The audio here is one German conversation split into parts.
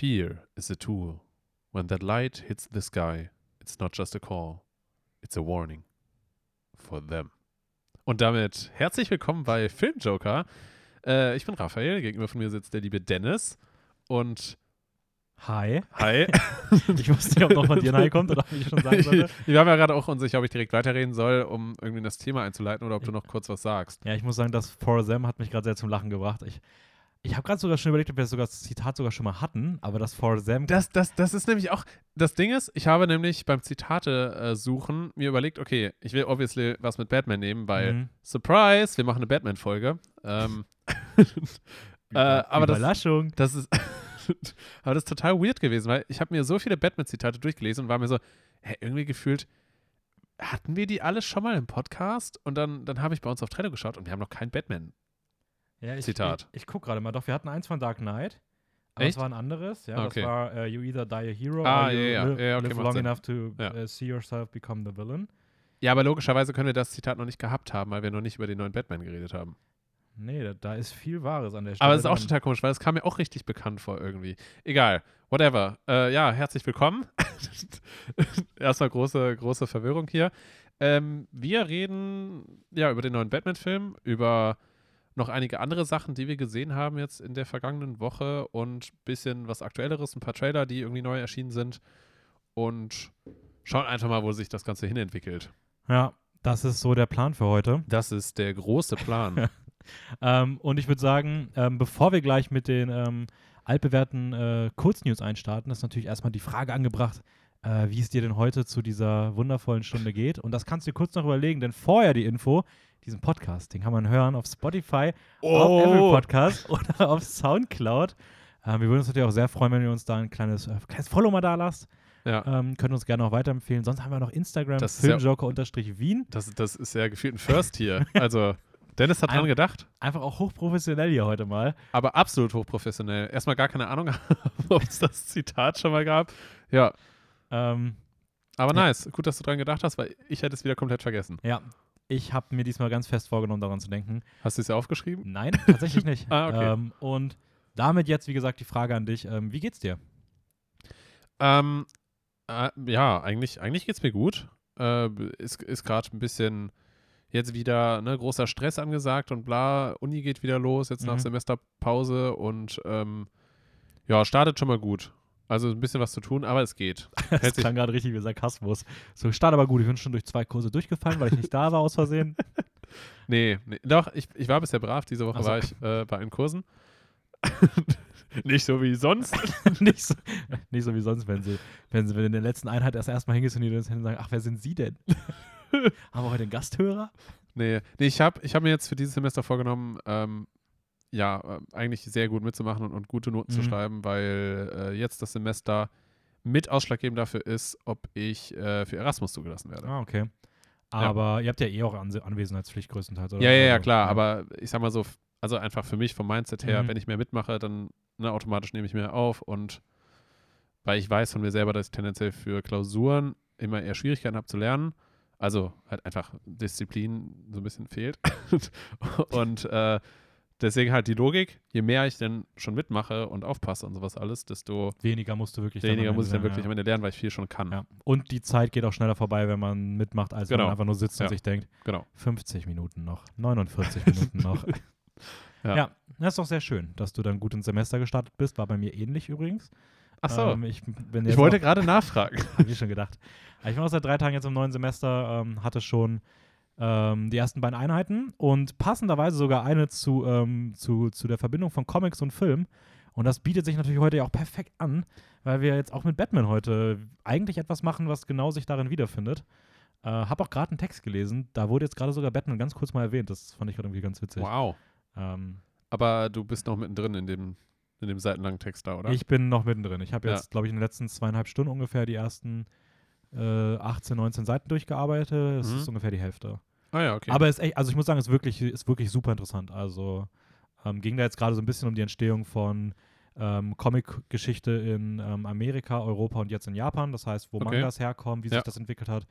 Fear is a tool. When that light hits the sky, it's not just a call, it's a warning for them. Und damit herzlich willkommen bei Filmjoker. Äh, ich bin Raphael, gegenüber von mir sitzt der liebe Dennis. Und Hi. hi. Ich wusste nicht, ob noch von dir Hi kommt oder ob ich schon sagen sollte. Wir haben ja gerade auch unsicher, ob ich direkt weiterreden soll, um irgendwie das Thema einzuleiten oder ob du noch kurz was sagst. Ja, ich muss sagen, das For Them hat mich gerade sehr zum Lachen gebracht. Ich, ich habe gerade sogar schon überlegt, ob wir sogar das Zitat sogar schon mal hatten, aber das For Them. Das, das, das ist nämlich auch, das Ding ist, ich habe nämlich beim Zitate äh, suchen mir überlegt, okay, ich will obviously was mit Batman nehmen, weil, Mhm. Surprise, wir machen eine Batman-Folge. Ähm, äh, aber das, Überraschung. das ist, aber das ist total weird gewesen, weil ich habe mir so viele Batman-Zitate durchgelesen und war mir so, hä, irgendwie gefühlt, hatten wir die alle schon mal im Podcast? Und dann, dann habe ich bei uns auf Trello geschaut und wir haben noch kein Batman. Ja, ich, Zitat. Ich, ich gucke gerade mal. Doch, wir hatten eins von Dark Knight. Aber Echt? es war ein anderes. Ja, Okay. das war äh, You either die a hero Ah, or you ja, ja, live, ja, okay, live long Sinn. enough to äh, see yourself become the villain. Ja, aber logischerweise können wir das Zitat noch nicht gehabt haben, weil wir noch nicht über den neuen Batman geredet haben. Nee, da, da ist viel Wahres an der Stelle. Aber es ist auch total komisch, weil es kam mir auch richtig bekannt vor irgendwie. Egal, whatever. Äh, ja, herzlich willkommen. Erstmal große, große Verwirrung hier. Ähm, wir reden ja über den neuen Batman-Film, über noch einige andere Sachen, die wir gesehen haben jetzt in der vergangenen Woche und ein bisschen was Aktuelleres, ein paar Trailer, die irgendwie neu erschienen sind. Und schauen einfach mal, wo sich das Ganze hinentwickelt. Ja, das ist so der Plan für heute. Das ist der große Plan. Ähm, und ich würde sagen, ähm, bevor wir gleich mit den ähm, altbewährten äh, Kurznews einstarten, ist natürlich erstmal die Frage angebracht, äh, wie es dir denn heute zu dieser wundervollen Stunde geht. Und das kannst du dir kurz noch überlegen, denn vorher die Info, diesen Podcast, den kann man hören auf Spotify, auf Apple Podcast oder auf Soundcloud. Ähm, wir würden uns natürlich auch sehr freuen, wenn ihr uns da ein kleines, äh, kleines Follow mal da lasst. Ja. Ähm, könnt uns gerne auch weiterempfehlen. Sonst haben wir noch Instagram, Filmjoker-Wien. Das, das ist ja gefühlt ein First hier. Also, Dennis hat dran gedacht, Einfach auch hochprofessionell hier heute mal. aber absolut hochprofessionell. Erstmal gar keine Ahnung, ob es das Zitat schon mal gab. Ja, Ähm, aber Ja. nice. Gut, dass du dran gedacht hast, weil ich hätte es wieder komplett vergessen. Ja, ich habe mir diesmal ganz fest vorgenommen, daran zu denken. Hast du es ja aufgeschrieben? Nein, tatsächlich nicht. Ah, okay. ähm, und damit jetzt, wie gesagt, die Frage an dich. Ähm, wie geht's dir? Ähm, äh, ja, eigentlich, eigentlich geht es mir gut. Äh, ist ist gerade ein bisschen jetzt wieder ne, großer Stress angesagt und bla. Uni geht wieder los, jetzt nach Mhm. Semesterpause und ähm, ja, startet schon mal gut. Also ein bisschen was zu tun, aber es geht. Das Hält klang gerade richtig wie Sarkasmus. So, start aber gut. Ich bin schon durch zwei Kurse durchgefallen, weil ich nicht da war aus Versehen. Nee, nee. doch, ich, ich war bisher brav. Diese Woche Ach so. war ich äh, bei den Kursen. Nicht so wie sonst. nicht, so, nicht so wie sonst, wenn sie, wenn sie wenn in der letzten Einheit erst erstmal hingehst und die dann sagen, ach, wer sind sie denn? Haben wir heute einen Gasthörer? Nee, nee ich habe ich hab mir jetzt für dieses Semester vorgenommen, ähm, ja, äh, eigentlich sehr gut mitzumachen und, und gute Noten zu Mhm. schreiben, weil äh, jetzt das Semester mit ausschlaggebend dafür ist, ob ich äh, für Erasmus zugelassen werde. Ah, okay. Aber ihr habt ja eh auch Anse Anwesenheitspflicht größtenteils, oder? Ja, ja, ja, Also, klar, aber ich sag mal so, also einfach für mich vom Mindset her, Mhm. wenn ich mehr mitmache, dann ne, automatisch nehme ich mehr auf und weil ich weiß von mir selber, dass ich tendenziell für Klausuren immer eher Schwierigkeiten habe zu lernen, also halt einfach Disziplin so ein bisschen fehlt und äh, deswegen halt die Logik, je mehr ich dann schon mitmache und aufpasse und sowas alles, desto Weniger musst du wirklich weniger muss ich dann wirklich ja. am Ende lernen, weil ich viel schon kann. Ja. Und die Zeit geht auch schneller vorbei, wenn man mitmacht, als wenn Genau. man einfach nur sitzt und Ja. sich denkt, Genau. 50 Minuten noch, 49 Minuten noch. Ja. das ist doch sehr schön, dass du dann gut ins Semester gestartet bist. War bei mir ähnlich übrigens. Ach so, Ähm, ich ich wollte gerade nachfragen. Hab ich schon gedacht. Ich bin auch seit drei Tagen jetzt im neuen Semester, ähm, hatte schon ähm, die ersten beiden Einheiten und passenderweise sogar eine zu, ähm, zu, zu der Verbindung von Comics und Film. Und das bietet sich natürlich heute ja auch perfekt an, weil wir jetzt auch mit Batman heute eigentlich etwas machen, was genau sich darin wiederfindet. Äh, hab auch gerade einen Text gelesen, da wurde jetzt gerade sogar Batman ganz kurz mal erwähnt. Das fand ich gerade irgendwie ganz witzig. Wow. Ähm, Aber du bist noch mittendrin in dem, in dem seitenlangen Text da, oder? Ich bin noch mittendrin. Ich habe Ja. jetzt, glaube ich, in den letzten zweieinhalb Stunden ungefähr die ersten äh, 18, 19 Seiten durchgearbeitet. Das Mhm. ist ungefähr die Hälfte. Ah ja, okay. Aber es ist echt, also ich muss sagen, es ist wirklich, ist wirklich super interessant. Also ähm, ging da jetzt gerade so ein bisschen um die Entstehung von ähm, Comic-Geschichte in ähm, Amerika, Europa und jetzt in Japan. Das heißt, wo Okay. Mangas herkommen, wie Ja. sich das entwickelt hat.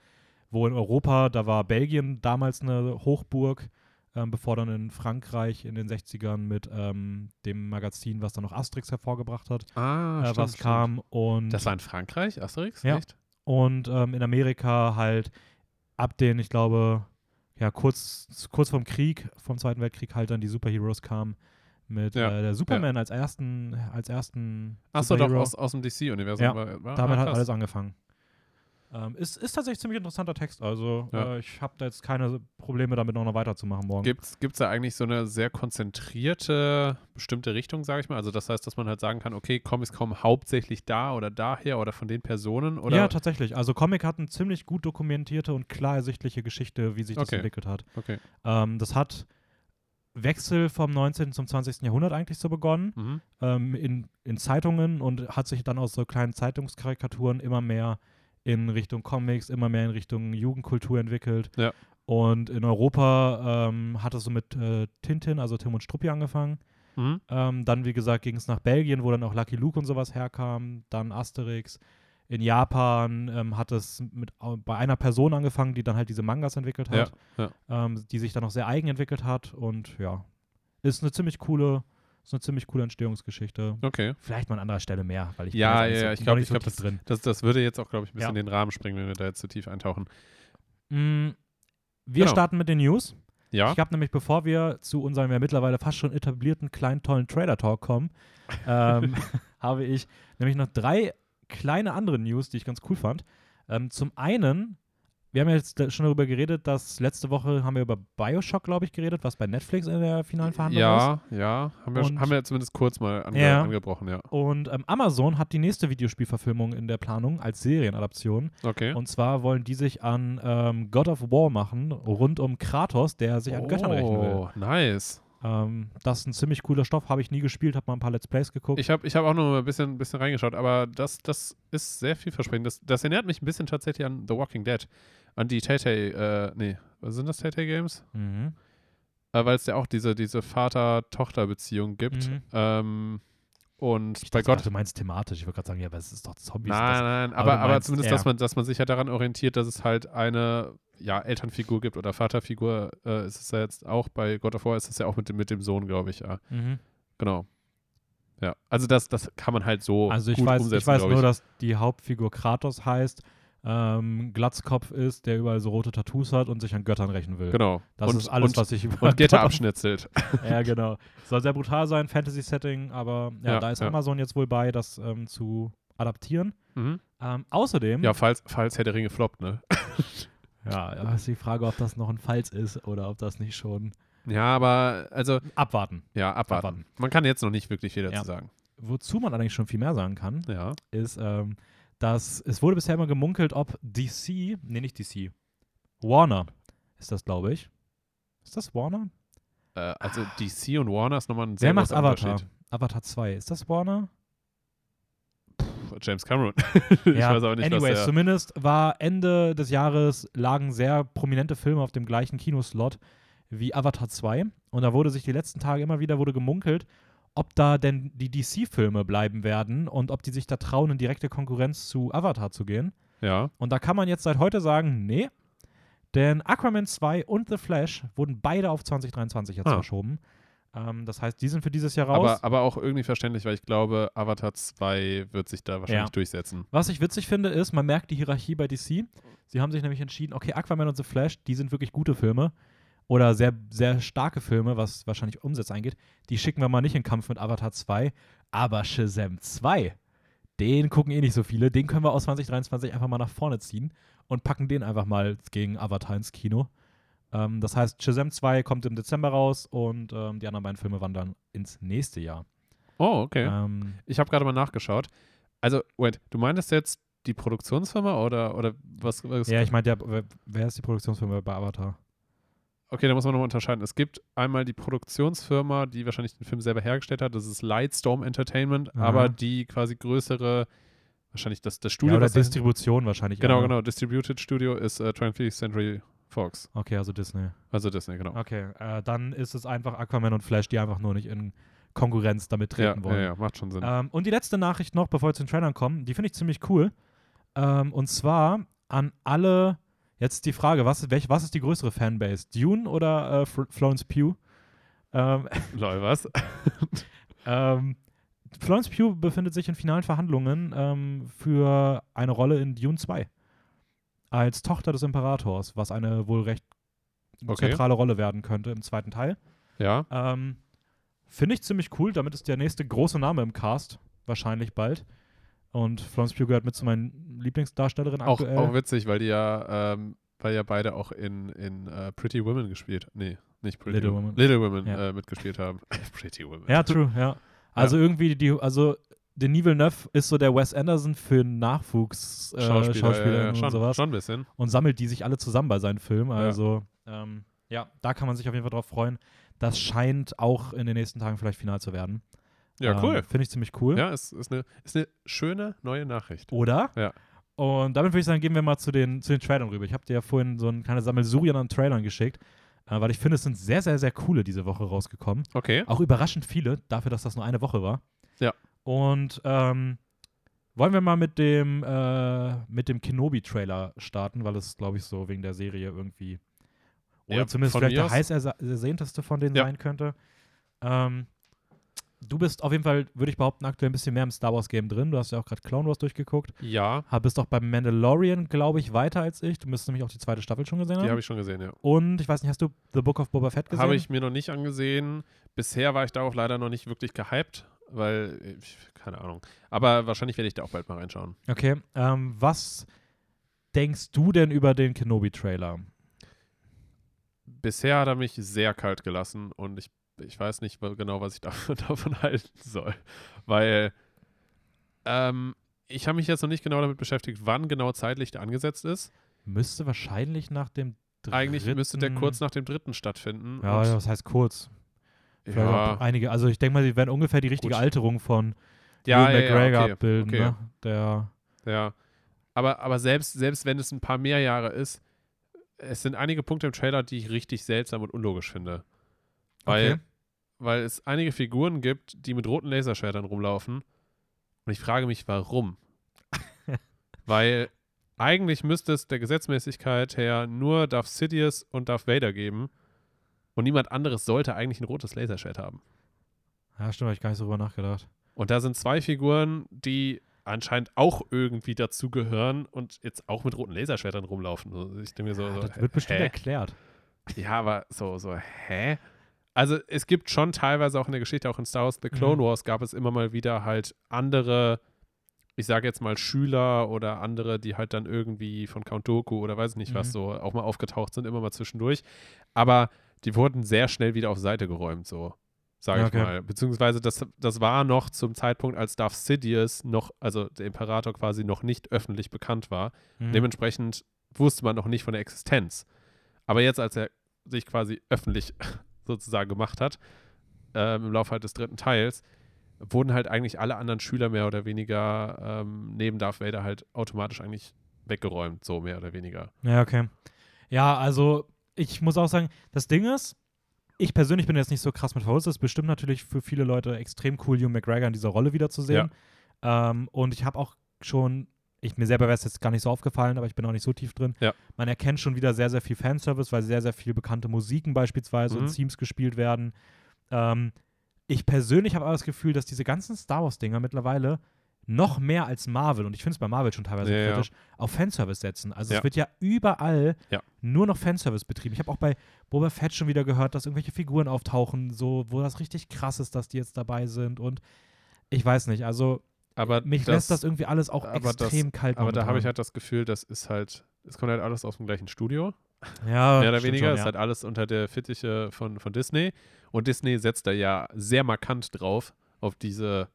Wo in Europa, da war Belgien damals eine Hochburg ähm, bevor dann in Frankreich in den 60ern mit ähm, dem Magazin, was dann noch Asterix hervorgebracht hat, Ah, äh, stimmt, was stimmt. kam. Und, Das war in Frankreich, Asterix? Ja. Echt? und ähm, in Amerika halt ab den, ich glaube, ja, kurz, kurz vorm Krieg, vom Zweiten Weltkrieg halt dann die Superheroes kamen mit Ja, äh, der Superman als ersten, als ersten Achso, doch, aus, aus dem DC-Universum. Ja, war, war, Damit ah, hat alles angefangen. Ähm, ist, ist tatsächlich ziemlich interessanter Text. Also Ja. äh, ich habe da jetzt keine Probleme damit noch, noch weiterzumachen morgen. Gibt es da eigentlich so eine sehr konzentrierte bestimmte Richtung, sage ich mal? Also das heißt, dass man halt sagen kann, okay, Comics kommen hauptsächlich da oder daher oder von den Personen oder ja, tatsächlich. Also Comic hat eine ziemlich gut dokumentierte und klar ersichtliche Geschichte, wie sich das Okay. entwickelt hat. Okay. Ähm, das hat Wechsel vom 19. zum 20. Jahrhundert eigentlich so begonnen, Mhm. ähm, in, in Zeitungen und hat sich dann aus so kleinen Zeitungskarikaturen immer mehr in Richtung Comics, immer mehr in Richtung Jugendkultur entwickelt. Ja. Und in Europa ähm, hat es so mit äh, Tintin, also Tim und Struppi angefangen. Mhm. Ähm, dann, wie gesagt, ging es nach Belgien, wo dann auch Lucky Luke und sowas herkam. Dann Asterix. In Japan ähm, hat es mit, bei einer Person angefangen, die dann halt diese Mangas entwickelt hat, Ja, Ähm, die sich dann auch sehr eigen entwickelt hat. Und ja, ist eine ziemlich coole, ist eine ziemlich coole Entstehungsgeschichte. Okay. Vielleicht mal an anderer Stelle mehr, weil ich Ja, ja, ja, ich noch glaub- nicht ich so glaub, tief drin. Das, das würde jetzt auch, glaube ich, ein bisschen Ja. den Rahmen springen, wenn wir da jetzt zu tief eintauchen. Mm, wir Genau. starten mit den News. Ja. Ich habe nämlich, bevor wir zu unserem ja mittlerweile fast schon etablierten kleinen tollen Trailer Talk kommen, ähm, habe ich nämlich noch drei kleine andere News, die ich ganz cool fand. Ähm, zum einen, wir haben ja jetzt schon darüber geredet, dass letzte Woche haben wir über Bioshock, glaube ich, geredet, was bei Netflix in der finalen Verhandlung ist. Ja, ja. Haben wir, Und- haben wir zumindest kurz mal ange Ja. angebrochen, ja. Und ähm, Amazon hat die nächste Videospielverfilmung in der Planung als Serienadaption. Okay. Und zwar wollen die sich an ähm, God of War machen, rund um Kratos, der sich an Göttern rächen will. Oh, nice. Ähm, das ist ein ziemlich cooler Stoff, habe ich nie gespielt, habe mal ein paar Let's Plays geguckt. Ich habe ich hab auch mal ein bisschen, bisschen reingeschaut, aber das, das ist sehr vielversprechend. Das, das erinnert mich ein bisschen tatsächlich an The Walking Dead. An die Tay-Tay, äh, nee, was sind das Tay-Tay-Games? mhm. Äh, Weil es ja auch diese, diese Vater-Tochter-Beziehung gibt. Mhm. Ähm, und Ich bei dachte, Gott. Du meinst thematisch, ich wollte gerade sagen, ja, aber es ist doch Zombies. Nein, das, nein, aber aber, aber meinst zumindest, dass man, dass man sich ja daran orientiert, dass es halt eine ja, Elternfigur gibt oder Vaterfigur. Äh, ist es ja jetzt auch bei God of War, ist es ja auch mit dem, mit dem Sohn, glaube ich, ja. mhm. Genau. Ja, also das, das kann man halt so Also ich gut weiß, umsetzen, ich weiß nur, dass die Hauptfigur Kratos heißt, ähm, Glatzkopf ist, der überall so rote Tattoos hat und sich an Göttern rächen will. Genau. Das und, ist alles, und, was ich über Und of- abschnitzelt. Ja, genau. Soll sehr brutal sein, Fantasy-Setting, aber ja, Ja, da ist ja. Amazon jetzt wohl bei, das ähm, zu adaptieren. mhm. Ähm, außerdem, Ja, falls, falls Herr der Ringe floppt, ne? ja, ja, ist die Frage, ob das noch ein Falls ist oder ob das nicht schon Ja, aber, also, abwarten. ja, abwarten. Abwarten. Man kann jetzt noch nicht wirklich viel dazu Ja. sagen. Wozu man allerdings schon viel mehr sagen kann, Ja. ist, ähm, dass es wurde bisher immer gemunkelt, ob DC, nee, nicht DC, Warner ist das, glaube ich. Ist das Warner? Äh, also DC und Warner ist nochmal ein sehr Wer macht Avatar? Avatar 2. Ist das Warner? James Cameron. ich ja, weiß aber nicht, anyways, was er... zumindest war Ende des Jahres lagen sehr prominente Filme auf dem gleichen Kinoslot wie Avatar 2 und da wurde sich die letzten Tage immer wieder wurde gemunkelt, ob da denn die DC-Filme bleiben werden und ob die sich da trauen, in direkte Konkurrenz zu Avatar zu gehen. Ja. Und da kann man jetzt seit heute sagen, nee, denn Aquaman 2 und The Flash wurden beide auf 2023 jetzt Ah. verschoben. Ähm, das heißt, die sind für dieses Jahr raus. Aber, aber auch irgendwie verständlich, weil ich glaube, Avatar 2 wird sich da wahrscheinlich Ja. durchsetzen. Was ich witzig finde, ist, man merkt die Hierarchie bei DC. Sie haben sich nämlich entschieden, okay, Aquaman und The Flash, die sind wirklich gute Filme oder sehr, sehr starke Filme, was wahrscheinlich Umsatz eingeht. Die schicken wir mal nicht in Kampf mit Avatar 2, aber Shazam 2, den gucken eh nicht so viele. Den können wir aus 2023 einfach mal nach vorne ziehen und packen den einfach mal gegen Avatar ins Kino. Ähm, das heißt, Shazam 2 kommt im Dezember raus und ähm, die anderen beiden Filme wandern ins nächste Jahr. Oh, okay. Ähm, Ich habe gerade mal nachgeschaut. Also, wait, du meintest jetzt die Produktionsfirma oder, oder was? was ja, ich meinte ja, wer- wer ist die Produktionsfirma bei Avatar? Okay, da muss man nochmal unterscheiden. Es gibt einmal die Produktionsfirma, die wahrscheinlich den Film selber hergestellt hat. Das ist Lightstorm Entertainment, Aha. aber die quasi größere, wahrscheinlich das, das Studio. ja, oder Distribution wahrscheinlich. genau, genau. Distributed Studio ist äh, 20th Century Fox. Okay, also Disney. Also Disney, genau. Okay, äh, dann ist es einfach Aquaman und Flash, die einfach nur nicht in Konkurrenz damit Ja, treten ja, wollen. ja, macht schon Sinn. Ähm, und die letzte Nachricht noch, bevor wir zu den Trailern kommen, die finde ich ziemlich cool. Ähm, und zwar an alle Jetzt die Frage, was, ist- welch, was ist die größere Fanbase? Dune oder äh, Fl Florence Pugh? Ähm, Lol, was? ähm, Florence Pugh befindet sich in finalen Verhandlungen ähm, für eine Rolle in Dune 2. Als Tochter des Imperators, was eine wohl recht Okay. zentrale Rolle werden könnte im zweiten Teil. Ja. Ähm, Finde ich ziemlich cool. Damit ist der nächste große Name im Cast. Wahrscheinlich bald. Und Florence Pugh gehört mit zu meinen Lieblingsdarstellerinnen Auch, aktuell. auch witzig, weil die ja, ähm, weil ja beide auch in, in äh, Pretty Women gespielt Nee, nicht Pretty Little Women. Little Women Ja. äh, mitgespielt haben. Pretty Women. ja, true, ja. Also irgendwie die, also Denis Villeneuve ist so der Wes Anderson für Nachwuchs äh, Schauspieler, ja, ja, und schon, sowas schon ein bisschen. und sammelt die sich alle zusammen bei seinen Filmen. Also ähm, ja, da kann man sich auf jeden Fall drauf freuen. Das scheint auch in den nächsten Tagen vielleicht final zu werden. Ja, Ähm, cool. Finde ich ziemlich cool. Ja, ist, ist, eine, ist eine schöne neue Nachricht. Oder? Ja. Und damit würde ich sagen, gehen wir mal zu den, zu den Trailern rüber. Ich habe dir ja vorhin so ein kleines Sammelsurian an Trailern geschickt, äh, weil ich finde, es sind sehr, sehr, sehr coole diese Woche rausgekommen. Okay. Auch überraschend viele, dafür, dass das nur eine Woche war. Ja. Und ähm, wollen wir mal mit dem, äh, mit dem Kenobi-Trailer starten, weil es, glaube ich, so wegen der Serie irgendwie oder Ja, zumindest vielleicht der heiß ersehnteste von denen Ja. sein könnte. Ähm, du bist auf jeden Fall, würde ich behaupten, aktuell ein bisschen mehr im Star Wars-Game drin. Du hast ja auch gerade Clone Wars durchgeguckt. Ja, Hab- Bist auch beim Mandalorian, glaube ich, weiter als ich. Du müsstest nämlich auch die zweite Staffel schon gesehen die haben. habe ich schon gesehen, ja. Und ich weiß nicht, hast du The Book of Boba Fett gesehen? Habe ich mir noch nicht angesehen. Bisher war ich darauf leider noch nicht wirklich gehypt, weil, ich, keine Ahnung. Aber wahrscheinlich werde ich da auch bald mal reinschauen. Okay. Ähm, was denkst du denn über den Kenobi-Trailer? Bisher hat er mich sehr kalt gelassen und ich, ich weiß nicht genau, was ich davon, davon halten soll. Weil ähm, ich habe mich jetzt noch nicht genau damit beschäftigt, wann genau zeitlich der angesetzt ist. Müsste wahrscheinlich nach dem dritten. Eigentlich müsste der kurz nach dem dritten stattfinden. Ja, das heißt kurz. Vielleicht ja, einige. Also ich denke mal, die werden ungefähr die richtige Gut. Alterung von ja, ja, McGregor okay, abbilden. okay. Ne? Der, Ja. Aber, aber selbst, selbst wenn es ein paar mehr Jahre ist, es sind einige Punkte im Trailer, die ich richtig seltsam und unlogisch finde. Weil, Okay. weil es einige Figuren gibt, die mit roten Laserschwertern rumlaufen. Und ich frage mich, warum? weil eigentlich müsste es der Gesetzmäßigkeit her nur Darth Sidious und Darth Vader geben. Und niemand anderes sollte eigentlich ein rotes Laserschwert haben. ja, stimmt, habe ich gar nicht so drüber nachgedacht. Und da sind zwei Figuren, die anscheinend auch irgendwie dazugehören und jetzt auch mit roten Laserschwertern rumlaufen. Ich denke mir so, so das wird bestimmt hä? erklärt. Ja, aber so, so, hä? Also es gibt schon teilweise auch in der Geschichte, auch in Star Wars The Clone Mhm. Wars, gab es immer mal wieder halt andere, ich sage jetzt mal Schüler oder andere, die halt dann irgendwie von Count Dooku oder weiß ich nicht was Mhm. so auch mal aufgetaucht sind, immer mal zwischendurch. Aber die wurden sehr schnell wieder auf Seite geräumt, so sage Ja, ich okay. mal. Beziehungsweise das, das war noch zum Zeitpunkt, als Darth Sidious noch, also der Imperator quasi noch nicht öffentlich bekannt war. Mhm. Dementsprechend wusste man noch nicht von der Existenz. Aber jetzt, als er sich quasi öffentlich sozusagen gemacht hat, ähm, im Laufe halt des dritten Teils, wurden halt eigentlich alle anderen Schüler mehr oder weniger ähm, neben Darth Vader halt automatisch eigentlich weggeräumt, so mehr oder weniger. Ja, okay. Ja, also ich muss auch sagen, das Ding ist, ich persönlich bin jetzt nicht so krass mit verholzt. Es ist bestimmt natürlich für viele Leute extrem cool, Hugh McGregor in dieser Rolle wiederzusehen. Ähm, und ich habe auch schon, ich, mir selber wäre es jetzt gar nicht so aufgefallen, aber ich bin auch nicht so tief drin. Ja. Man erkennt schon wieder sehr, sehr viel Fanservice, weil sehr, sehr viel bekannte Musiken beispielsweise Mhm. und Themes gespielt werden. Ähm, ich persönlich habe aber das Gefühl, dass diese ganzen Star Wars-Dinger mittlerweile noch mehr als Marvel, und ich finde es bei Marvel schon teilweise Ja, ja. kritisch, auf Fanservice setzen. Also Ja. es wird ja überall Ja. nur noch Fanservice betrieben. Ich habe auch bei Boba Fett schon wieder gehört, dass irgendwelche Figuren auftauchen, so, wo das richtig krass ist, dass die jetzt dabei sind. Und ich weiß nicht, also Aber mich das, lässt das irgendwie alles auch aber das- extrem kalt Aber da habe ich halt das Gefühl, das ist halt, es kommt halt alles aus dem gleichen Studio. ja, mehr oder weniger. schon, ist ja. halt alles unter der Fittiche von, von Disney. Und Disney setzt da ja sehr markant drauf, auf diese,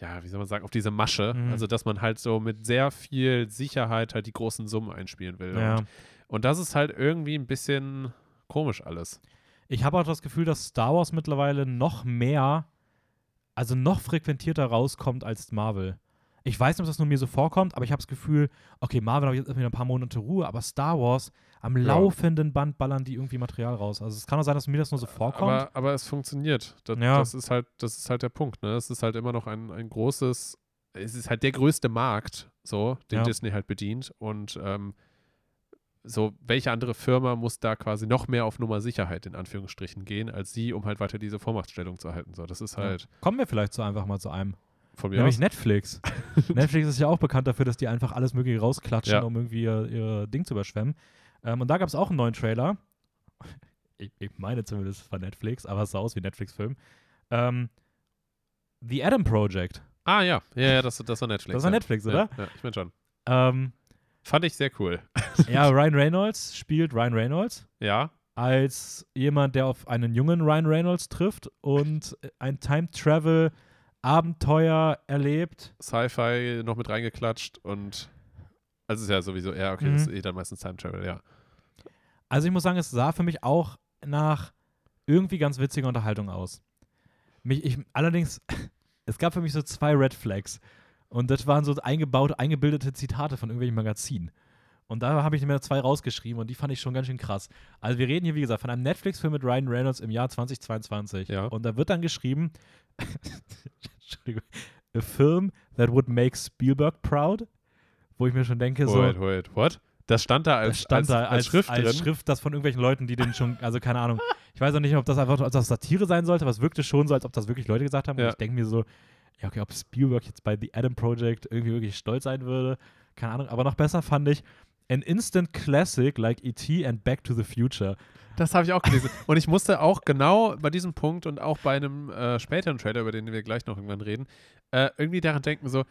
ja, wie soll man sagen, auf diese Masche. Mhm. Also, dass man halt so mit sehr viel Sicherheit halt die großen Summen einspielen will. ja. Und, und das ist halt irgendwie ein bisschen komisch alles. Ich habe auch das Gefühl, dass Star Wars mittlerweile noch mehr, also noch frequentierter rauskommt als Marvel. Ich weiß nicht, ob das nur mir so vorkommt, aber ich habe das Gefühl, okay, Marvel habe ich jetzt wieder ein paar Monate Ruhe, aber Star Wars, am Ja. laufenden Band ballern die irgendwie Material raus. Also es kann auch sein, dass mir das nur so vorkommt. Aber, aber es funktioniert. Das, Ja. das, ist halt, das ist halt der Punkt. Ne? Es ist halt immer noch ein, ein großes, es ist halt der größte Markt, so, den Ja. Disney halt bedient. Und ähm, so, welche andere Firma muss da quasi noch mehr auf Nummer Sicherheit in Anführungsstrichen gehen, als sie, um halt weiter diese Vormachtstellung zu halten. So, das ist halt. Kommen wir vielleicht so einfach mal zu einem. Nämlich aus. Netflix. Netflix ist ja auch bekannt dafür, dass die einfach alles Mögliche rausklatschen, Ja. um irgendwie ihr, ihr Ding zu überschwemmen. Ähm, und da gab es auch einen neuen Trailer. Ich, ich meine zumindest von Netflix, aber es sah aus wie Netflix-Film. Ähm, The Adam Project. Ah ja, ja, ja das, das war Netflix. Das war ja. Netflix, oder? Ja, ja ich bin schon. Ähm, Fand ich sehr cool. ja, Ryan Reynolds spielt Ryan Reynolds Ja, als jemand, der auf einen jungen Ryan Reynolds trifft und ein Time-Travel-Abenteuer erlebt. Sci-Fi noch mit reingeklatscht und also ist ja sowieso, ja, okay, Mhm. das ist eh dann meistens Time Travel, ja. Also ich muss sagen, es sah für mich auch nach irgendwie ganz witziger Unterhaltung aus. Mich, ich, allerdings, es gab für mich so zwei Red Flags. Und das waren so eingebaute, eingebildete Zitate von irgendwelchen Magazinen. Und da habe ich mir zwei rausgeschrieben und die fand ich schon ganz schön krass. Also wir reden hier, wie gesagt, von einem Netflix-Film mit Ryan Reynolds im Jahr 2022. Ja. Und da wird dann geschrieben, Entschuldigung, a film that would make Spielberg proud. Wo ich mir schon denke, so, Wait, wait, what? Das stand da als, das stand als, da als, als, Schrift als drin. Schrift, das von irgendwelchen Leuten, die den schon, also keine Ahnung. Ich weiß auch nicht, ob das einfach ob das Satire sein sollte, aber es wirkte schon so, als ob das wirklich Leute gesagt haben. Ja. Und ich denke mir so, ja, okay, ob Spielberg jetzt bei The Adam Project irgendwie wirklich stolz sein würde, keine Ahnung. Aber noch besser fand ich an instant classic like E.T. and Back to the Future. Das habe ich auch gelesen. Und ich musste auch genau bei diesem Punkt und auch bei einem äh, späteren Trailer, über den wir gleich noch irgendwann reden, äh, irgendwie daran denken, so,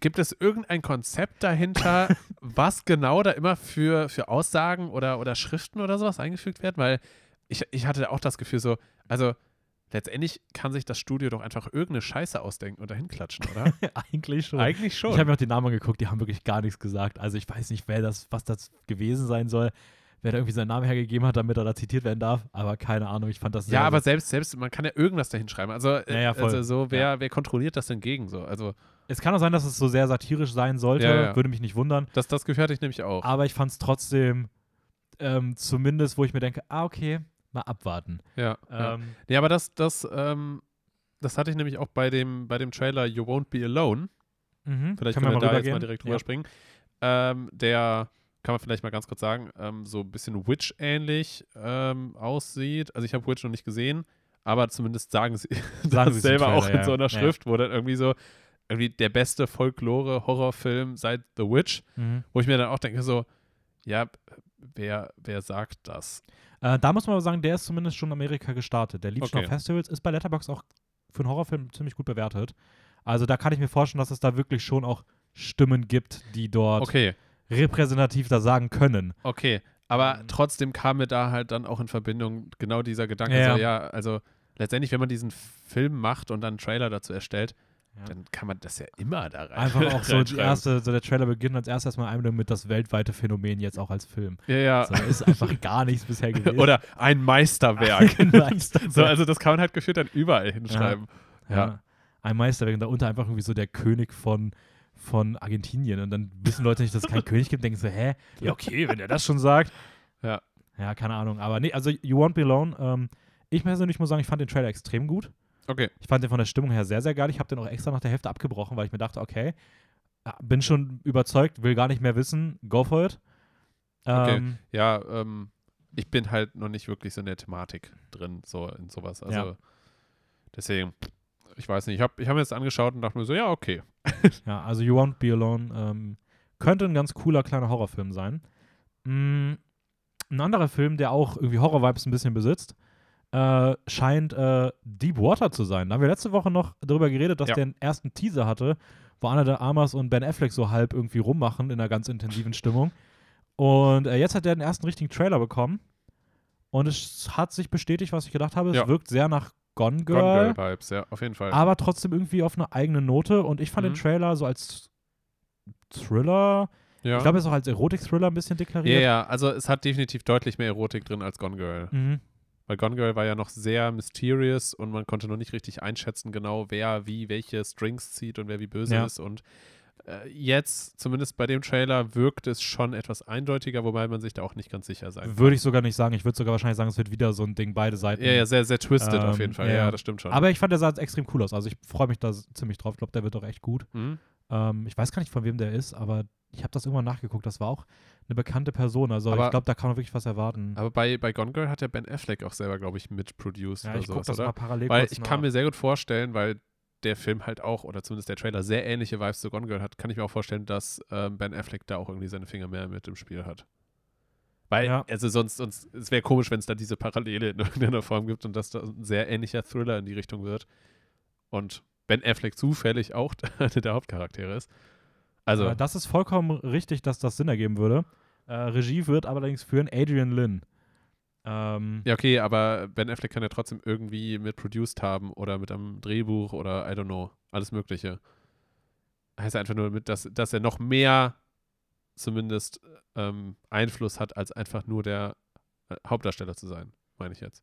gibt es irgendein Konzept dahinter, was genau da immer für, für Aussagen oder, oder Schriften oder sowas eingefügt werden? Weil ich, ich hatte auch das Gefühl so, also letztendlich kann sich das Studio doch einfach irgendeine Scheiße ausdenken und dahin klatschen, oder? Eigentlich schon. Eigentlich Ich schon. habe mir auch die Namen angeguckt, die haben wirklich gar nichts gesagt. Also ich weiß nicht, wer das, was das gewesen sein soll, wer da irgendwie seinen Namen hergegeben hat, damit er da zitiert werden darf. Aber keine Ahnung, ich fand das sehr, ja, aber sehr selbst, selbst, man kann ja irgendwas dahin schreiben. Also, Ja, ja, also so, wer, wer kontrolliert das denn gegen so? Also, Es kann auch sein, dass es so sehr satirisch sein sollte, Ja, ja. würde mich nicht wundern. das, das hatte ich nämlich auch. Aber ich fand es trotzdem ähm, zumindest, wo ich mir denke, ah, okay, mal abwarten. Ja. ja. Ähm, Nee, aber das, das, ähm, das hatte ich nämlich auch bei dem, bei dem Trailer You Won't Be Alone. mhm. Vielleicht Können wir, da jetzt mal direkt Ja. rüberspringen. Ähm, der, kann man vielleicht mal ganz kurz sagen, ähm, so ein bisschen Witch-ähnlich ähm, aussieht. Also ich habe Witch noch nicht gesehen, aber zumindest sagen sie Sagen das sie selber auch Trailer, in so ja. einer Ja. Schrift, wo dann irgendwie so irgendwie der beste Folklore-Horrorfilm seit The Witch, Mhm. wo ich mir dann auch denke so, ja, wer, wer sagt das? Äh, da muss man aber sagen, der ist zumindest schon in Amerika gestartet. Der lief schon Okay. auf Festivals, ist bei Letterboxd auch für einen Horrorfilm ziemlich gut bewertet. Also da kann ich mir vorstellen, dass es da wirklich schon auch Stimmen gibt, die dort Okay, repräsentativ da sagen können. Okay, aber Ähm. trotzdem kam mir da halt dann auch in Verbindung genau dieser Gedanke, Ja, so, ja, also letztendlich, wenn man diesen Film macht und dann einen Trailer dazu erstellt, Ja. dann kann man das ja immer da rein. Einfach auch so die erste, so der Trailer beginnt als erstes mal einmal mit das weltweite Phänomen jetzt auch als Film. Ja, ja. So, ist einfach gar nichts bisher gewesen. Oder ein Meisterwerk. Ein Meisterwerk. so, also das kann man halt gefühlt dann überall hinschreiben. Ja. Ja. Ein Meisterwerk und darunter einfach irgendwie so der König von, von Argentinien. Und dann wissen Leute nicht, dass es keinen König gibt, denken so, hä? Ja, okay, wenn er das schon sagt. Ja. Ja, keine Ahnung. Aber nee, also You Won't Be Alone, ähm, ich persönlich muss sagen, ich fand den Trailer extrem gut. Okay. Ich fand den von der Stimmung her sehr, sehr geil. Ich habe den auch extra nach der Hälfte abgebrochen, weil ich mir dachte, okay, ja, bin schon überzeugt, will gar nicht mehr wissen, go for it. Okay. Ähm, Ja, ähm, ich bin halt noch nicht wirklich so in der Thematik drin, so in sowas. Also Ja. deswegen, ich weiß nicht. Ich habe ich hab mir das angeschaut und dachte mir so, ja, okay. Ja, also You Won't Be Alone ähm, könnte ein ganz cooler kleiner Horrorfilm sein. Mm, ein anderer Film, der auch irgendwie Horror-Vibes ein bisschen besitzt, äh, scheint äh, Deep Water zu sein. Da haben wir letzte Woche noch darüber geredet, dass Ja. der einen ersten Teaser hatte, wo Anna de Armas und Ben Affleck so halb irgendwie rummachen in einer ganz intensiven Stimmung. Und äh, jetzt hat er den ersten richtigen Trailer bekommen. Und es hat sich bestätigt, was ich gedacht habe. Es Ja. wirkt sehr nach Gone Girl Gone Girl Vibes, ja, auf jeden Fall. aber trotzdem irgendwie auf eine eigene Note. Und ich fand Mhm. den Trailer so als Thriller, ja. ich glaube, er ist auch als Erotik-Thriller ein bisschen ja, deklariert. ja, also es hat definitiv deutlich mehr Erotik drin als Gone Girl. Mhm. Weil Gone Girl war ja noch sehr mysterious und man konnte noch nicht richtig einschätzen, genau wer wie welche Strings zieht und wer wie böse Ja. ist. Und äh, jetzt, zumindest bei dem Trailer, wirkt es schon etwas eindeutiger, wobei man sich da auch nicht ganz sicher sein kann. Würde ich sogar nicht sagen. Ich würde sogar wahrscheinlich sagen, es wird wieder so ein Ding, beide Seiten. Ja, ja, sehr, sehr twisted auf Ähm, jeden Fall. ja, Ja, das stimmt schon. Aber ich fand, der sah extrem cool aus. Also ich freue mich da ziemlich drauf. Ich glaube, der wird doch echt gut. Mhm. Ähm, ich weiß gar nicht, von wem der ist, aber ich habe das irgendwann nachgeguckt, das war auch eine bekannte Person. Also Aber- ich glaube, da kann man wirklich was erwarten. Aber bei, bei Gone Girl hat ja Ben Affleck auch selber, glaube ich, mitproduced ja, oder ich gucke das oder? mal parallel Weil ich nach. kann mir sehr gut vorstellen, weil der Film halt auch, oder zumindest der Trailer, sehr ähnliche Vibes zu Gone Girl hat, kann ich mir auch vorstellen, dass ähm, Ben Affleck da auch irgendwie seine Finger mehr mit im Spiel hat. Weil, Ja. also sonst, sonst es wäre komisch, wenn es da diese Parallele in irgendeiner Form gibt und dass da ein sehr ähnlicher Thriller in die Richtung wird. Und Ben Affleck zufällig auch einer der Hauptcharaktere ist. Also, Äh, das ist vollkommen richtig, dass das Sinn ergeben würde. Äh, Regie wird allerdings führen Adrian Lynn. Ähm, ja, okay, aber Ben Affleck kann ja trotzdem irgendwie mitproduced haben oder mit einem Drehbuch oder I don't know, alles Mögliche. Heißt einfach nur, mit, dass, dass er noch mehr zumindest ähm, Einfluss hat, als einfach nur der äh, Hauptdarsteller zu sein, meine ich jetzt.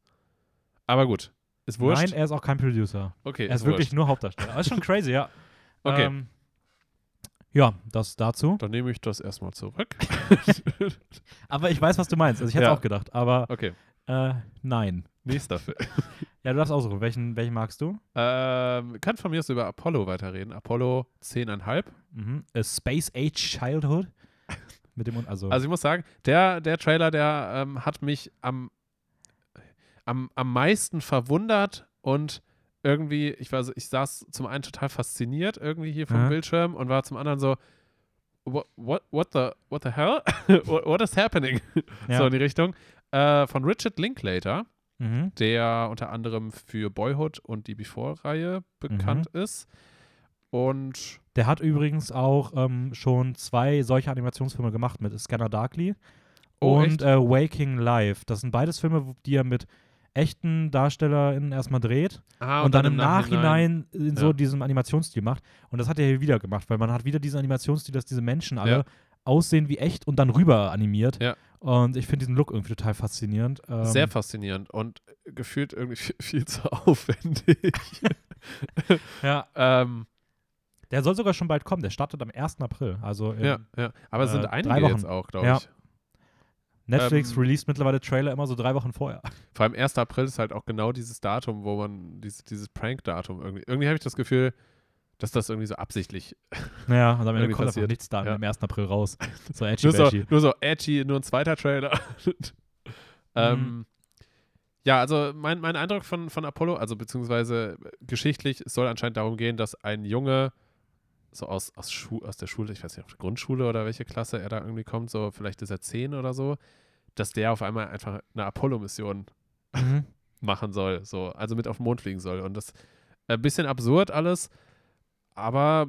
Aber gut, ist wurscht. Nein, er ist auch kein Producer. okay, Er ist wirklich nur Hauptdarsteller. Aber ist schon crazy, ja. Okay. Ähm, ja, das dazu. Dann nehme ich das erstmal zurück. Aber ich weiß, was du meinst. Also ich hätte Ja. auch gedacht. Aber okay, äh, nein. nächster Film. Ja, du darfst aussuchen. Welchen, welchen magst du? ähm, kann von mir aus über Apollo weiterreden. Apollo 10,5. Mhm. A Space Age Childhood. Mit dem, also, Also ich muss sagen, der, der Trailer, der ähm, hat mich am, am, am meisten verwundert und irgendwie, ich war so, ich saß zum einen total fasziniert irgendwie hier vom Aha. Bildschirm und war zum anderen so, what, what, what, the, what the hell? what, what is happening? ja. So in die Richtung. Äh, von Richard Linklater, mhm. der unter anderem für Boyhood und die Before-Reihe bekannt Mhm. ist. Und Der hat übrigens auch ähm, schon zwei solche Animationsfilme gemacht mit Scanner Darkly Oh, und äh, Waking Life. Das sind beides Filme, die er mit echten DarstellerInnen erstmal dreht ah, und, dann, im Nachhinein, in so Ja. diesem Animationsstil macht. Und das hat er hier wieder gemacht, weil man hat wieder diesen Animationsstil, dass diese Menschen alle Ja. aussehen wie echt und dann rüber animiert. Ja. Und ich finde diesen Look irgendwie total faszinierend. Ähm, Sehr faszinierend und gefühlt irgendwie viel, viel zu aufwendig. Ja, ähm, der soll sogar schon bald kommen. Der startet am 1. April. Also ja, ja. Aber es äh, sind drei einige Wochen. jetzt auch, glaube Ja. Netflix ähm, released mittlerweile Trailer immer so drei Wochen vorher. Vor allem 1. April ist halt auch genau dieses Datum, wo man, dieses, dieses Prank-Datum irgendwie. Irgendwie habe ich das Gefühl, dass das irgendwie so absichtlich. Naja, und am Ende kommt einfach passiert. nichts da Ja. am 1. April raus. So edgy Nur so, nur so edgy, nur ein zweiter Trailer. ähm, Mhm. Ja, also mein, mein Eindruck von, von Apollo, also beziehungsweise geschichtlich, es soll anscheinend darum gehen, dass ein Junge so aus, aus, Schu aus der Schule, ich weiß nicht, auf der Grundschule oder welche Klasse er da irgendwie kommt, so vielleicht ist er zehn oder so, dass der auf einmal einfach eine Apollo-Mission Mhm. machen soll, so, also mit auf den Mond fliegen soll. Und das ein bisschen absurd alles, aber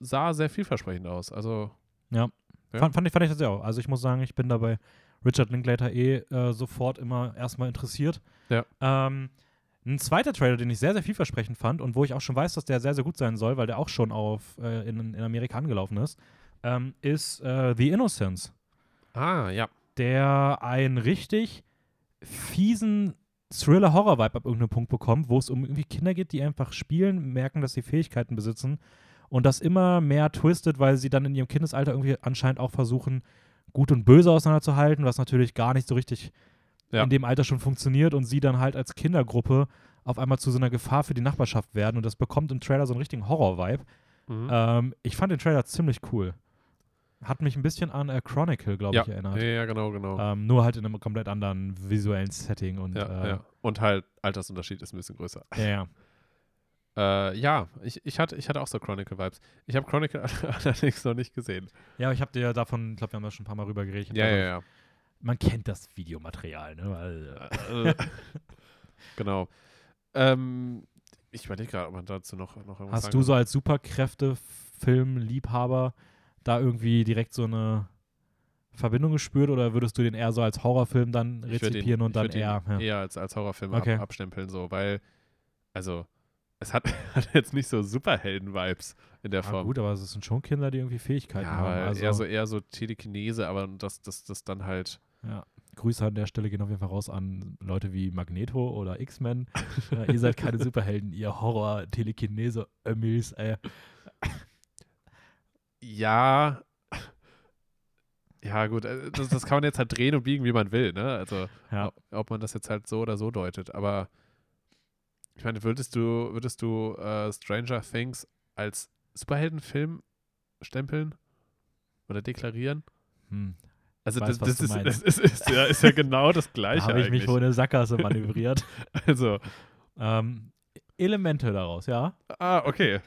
sah sehr vielversprechend aus. Also, Ja. Fand, fand, ich, fand ich das ja auch. Also ich muss sagen, ich bin dabei Richard Linklater eh äh, sofort immer erstmal interessiert. Ja. Ähm, ein zweiter Trailer, den ich sehr, sehr vielversprechend fand und wo ich auch schon weiß, dass der sehr, sehr gut sein soll, weil der auch schon auf, äh, in, in Amerika angelaufen ist, ähm, ist äh, The Innocence, ah, ja. der einen richtig fiesen Thriller-Horror-Vibe ab irgendeinem Punkt bekommt, wo es um irgendwie Kinder geht, die einfach spielen, merken, dass sie Fähigkeiten besitzen und das immer mehr twistet, weil sie dann in ihrem Kindesalter irgendwie anscheinend auch versuchen, Gut und Böse auseinanderzuhalten, was natürlich gar nicht so richtig Ja. in dem Alter schon funktioniert und sie dann halt als Kindergruppe auf einmal zu so einer Gefahr für die Nachbarschaft werden und das bekommt im Trailer so einen richtigen Horror-Vibe. Mhm. Ähm, ich fand den Trailer ziemlich cool. Hat mich ein bisschen an äh, Chronicle, glaube ja. ich, erinnert. ja, ja, genau, genau. Ähm, nur halt in einem komplett anderen visuellen Setting und ja, äh, ja. Und halt, Altersunterschied ist ein bisschen größer. ja, ja. Äh, ja, ich, ich, hatte, ich hatte auch so Chronicle-Vibes. Ich habe Chronicle allerdings noch nicht gesehen. Ja, ich habe dir davon, ich glaube, wir haben da schon ein paar Mal rüber geredet. Ja, ja, ja. Man kennt das Videomaterial, ne? Weil, äh, genau. Ähm, ich überlege gerade, ob man dazu noch, noch irgendwas Hast sagen du so als Superkräfte-Film-Liebhaber da irgendwie direkt so eine Verbindung gespürt oder würdest du den eher so als Horrorfilm dann rezipieren ihn- und dann eher. Ja. eher als, als Horrorfilm Okay. ab, abstempeln, so, weil, also, es hat, hat jetzt nicht so Superhelden-Vibes in der Ja, Form. gut, aber es sind schon Kinder, die irgendwie Fähigkeiten ja, haben. Also, eher so eher so Telekinese, aber das, das, das dann halt. Ja. Grüße an der Stelle gehen auf jeden Fall raus an Leute wie Magneto oder X-Men. äh, ihr seid keine Superhelden, ihr Horror-Telekinese-Ömmels, ey. Ja. Ja, gut, äh, das, das kann man jetzt halt drehen und biegen, wie man will, ne? Also, Ja. ob, ob man das jetzt halt so oder so deutet. Aber ich meine, würdest du, würdest du äh, Stranger Things als Superheldenfilm stempeln? oder deklarieren. Hm. Also weiß, das, das, ist, das ist, ist, ja, ist ja genau das Da Gleiche habe ich mich wohl in eine Sackgasse manövriert. Also, ähm, Elemente daraus, ja. ah, okay.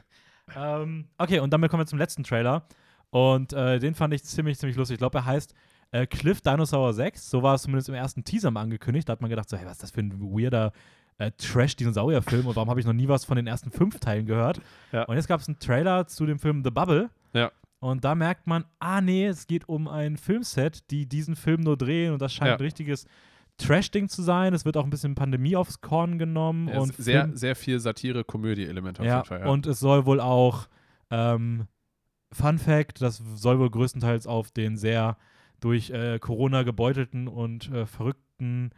Ähm, okay, und damit kommen wir zum letzten Trailer. Und äh, den fand ich ziemlich, ziemlich lustig. Ich glaube, er heißt äh, Cliff Dinosaur 6. So war es zumindest im ersten Teaser mal angekündigt. Da hat man gedacht, so, hey, was ist das für ein weirder äh, Trash-Dinosaurier-Film und warum habe ich noch nie was von den ersten fünf Teilen gehört? Ja. Und jetzt gab es einen Trailer zu dem Film The Bubble. Ja. Und da merkt man, ah nee, es geht um ein Filmset, die diesen Film nur drehen und das scheint Ja. ein richtiges Trash-Ding zu sein. Es wird auch ein bisschen Pandemie aufs Korn genommen. Ja, und sehr, Film- sehr viel Satire-Komödie-Element auf ja, jeden Fall. Ja. und es soll wohl auch, ähm, Fun Fact, das soll wohl größtenteils auf den sehr durch äh, Corona gebeutelten und äh, verrückten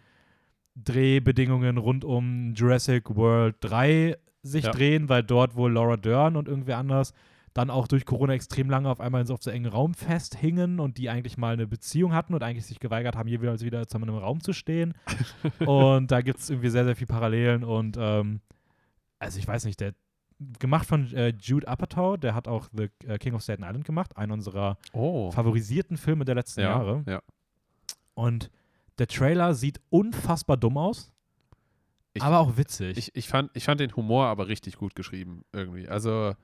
Drehbedingungen rund um Jurassic World 3 sich drehen, weil dort wohl Laura Dern und irgendwer anders dann auch durch Corona extrem lange auf einmal in so auf so engen Raum festhingen und die eigentlich mal eine Beziehung hatten und eigentlich sich geweigert haben, jeweils wieder zusammen im Raum zu stehen. und da gibt es irgendwie sehr, sehr viele Parallelen und ähm, also ich weiß nicht, der gemacht von äh, Jude Apatow, der hat auch The äh, King of Staten Island gemacht, einen unserer oh. favorisierten Filme der letzten ja, Jahre. Ja. Und der Trailer sieht unfassbar dumm aus, Ich- aber auch witzig. Ich, ich, fand, ich fand den Humor aber richtig gut geschrieben, irgendwie. Also,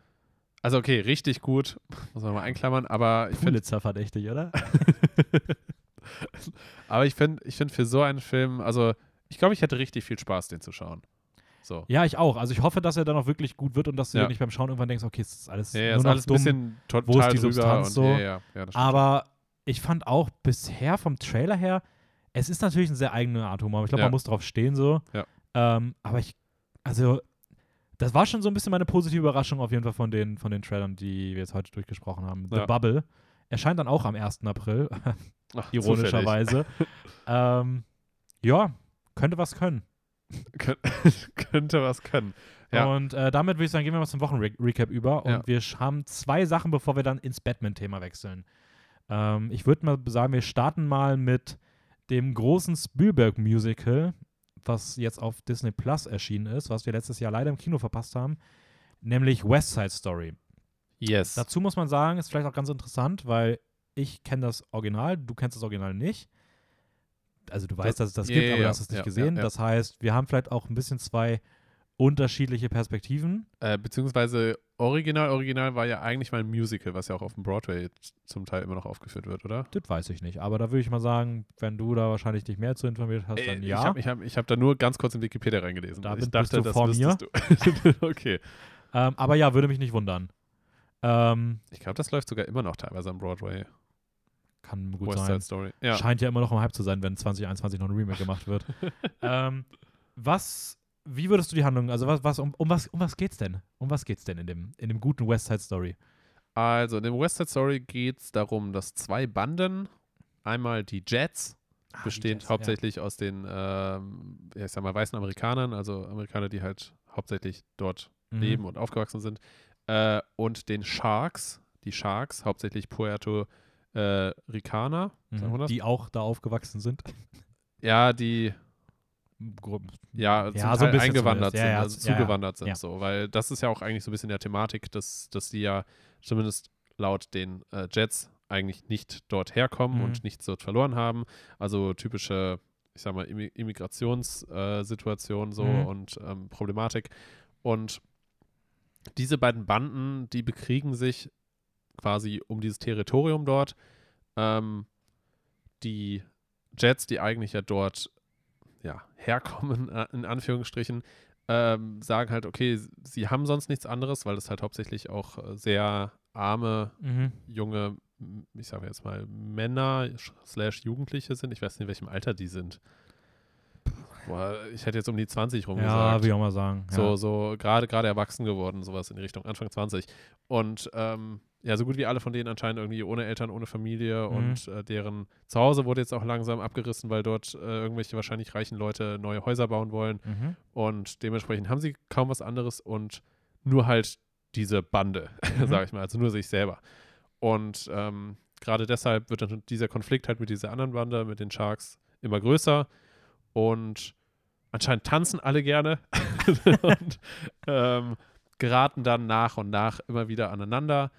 also okay, richtig gut, muss man mal einklammern, aber ich finde, verdächtig, oder? aber ich finde, ich finde für so einen Film, also ich glaube, ich hätte richtig viel Spaß, den zu schauen. So. ja, ich auch. Also ich hoffe, dass er dann auch wirklich gut wird und dass du Ja. nicht beim Schauen irgendwann denkst, okay, es ist alles Ja, nur ja, ist noch alles ein dumm. bisschen total Wo ist die Substanz und, so? Ja, aber ich fand auch bisher vom Trailer her, es ist natürlich eine sehr eigene Art Humor. Ich glaube, man muss drauf stehen so. Ja. Ähm, aber ich, also, das war schon so ein bisschen meine positive Überraschung auf jeden Fall von den, von den Trailern, die wir jetzt heute durchgesprochen haben. The Ja. Bubble erscheint dann auch am 1. April. Ach, ironischerweise. ähm, ja, könnte was können. Kön könnte was können. Ja. Und äh, damit würde ich sagen, gehen wir mal zum Wochenrecap über. Und Ja. wir haben zwei Sachen, bevor wir dann ins Batman-Thema wechseln. Ähm, ich würde mal sagen, wir starten mal mit dem großen Spielberg-Musical, was jetzt auf Disney Plus erschienen ist, was wir letztes Jahr leider im Kino verpasst haben, nämlich West Side Story. Yes. Dazu muss man sagen, ist vielleicht auch ganz interessant, weil ich kenne das Original, du kennst das Original nicht. Also du weißt, dass es das Ja, gibt, aber du ja. hast es nicht Ja, gesehen. Das heißt, wir haben vielleicht auch ein bisschen zwei unterschiedliche Perspektiven. Äh, beziehungsweise Original, Original war ja eigentlich mal ein Musical, was ja auch auf dem Broadway zum Teil immer noch aufgeführt wird, oder? Das weiß ich nicht. Aber da würde ich mal sagen, wenn du da wahrscheinlich dich mehr zu informiert hast, dann Äh, ja. Ich habe ich hab, ich hab da nur ganz kurz in Wikipedia reingelesen. Da ich bist dachte, du das vor mir. du. okay. ähm, aber ja, würde mich nicht wundern. Ähm, Ich glaube, das läuft sogar immer noch teilweise am Broadway. kann gut West sein. Side Story. Ja. Scheint ja immer noch im Hype zu sein, wenn 2021 noch ein Remake gemacht wird. ähm, was, wie würdest du die Handlung, also was, was, um, um was, um was geht's denn? Um was geht's denn in dem, in dem guten West Side Story? Also, in dem West Side Story geht es darum, dass zwei Banden, einmal die Jets, bestehend hauptsächlich aus den, ähm, ja, ich sag mal, weißen Amerikanern, also Amerikaner, die halt hauptsächlich dort Mhm. leben und aufgewachsen sind, äh, und den Sharks, die Sharks, hauptsächlich Puerto äh, Ricaner, Mhm. Die auch da aufgewachsen sind. ja, die ja, zum Ja, so Teil ein bisschen eingewandert. Ja, sind, ja, also ja, ja. zugewandert sind so, weil das ist ja auch eigentlich so ein bisschen der Thematik, dass, dass die ja zumindest laut den äh, Jets eigentlich nicht dort herkommen Mhm. und nichts dort verloren haben. Also typische, ich sag mal, Immi- Immigrationssituation so Mhm. und ähm, Problematik. Und diese beiden Banden, die bekriegen sich quasi um dieses Territorium dort. Ähm, die Jets, die eigentlich ja dort ja, herkommen, äh, in Anführungsstrichen, ähm, sagen halt, okay, sie haben sonst nichts anderes, weil das halt hauptsächlich auch äh, sehr arme, Mhm. junge, ich sage jetzt mal, Männer slash Jugendliche sind. Ich weiß nicht, in welchem Alter die sind. Boah, ich hätte jetzt um die 20 rum Ja, gesagt. will ich auch mal sagen. Ja. So, so gerade gerade erwachsen geworden, sowas in die Richtung Anfang 20. Und ähm, ja, so gut wie alle von denen anscheinend irgendwie ohne Eltern, ohne Familie Mhm. und äh, deren Zuhause wurde jetzt auch langsam abgerissen, weil dort äh, irgendwelche wahrscheinlich reichen Leute neue Häuser bauen wollen. Mhm. Und dementsprechend haben sie kaum was anderes und nur halt diese Bande, Mhm. sage ich mal, also nur sich selber. Und ähm, gerade deshalb wird dann dieser Konflikt halt mit dieser anderen Bande, mit den Sharks, immer größer. Und anscheinend tanzen alle gerne und ähm, geraten dann nach und nach immer wieder aneinander.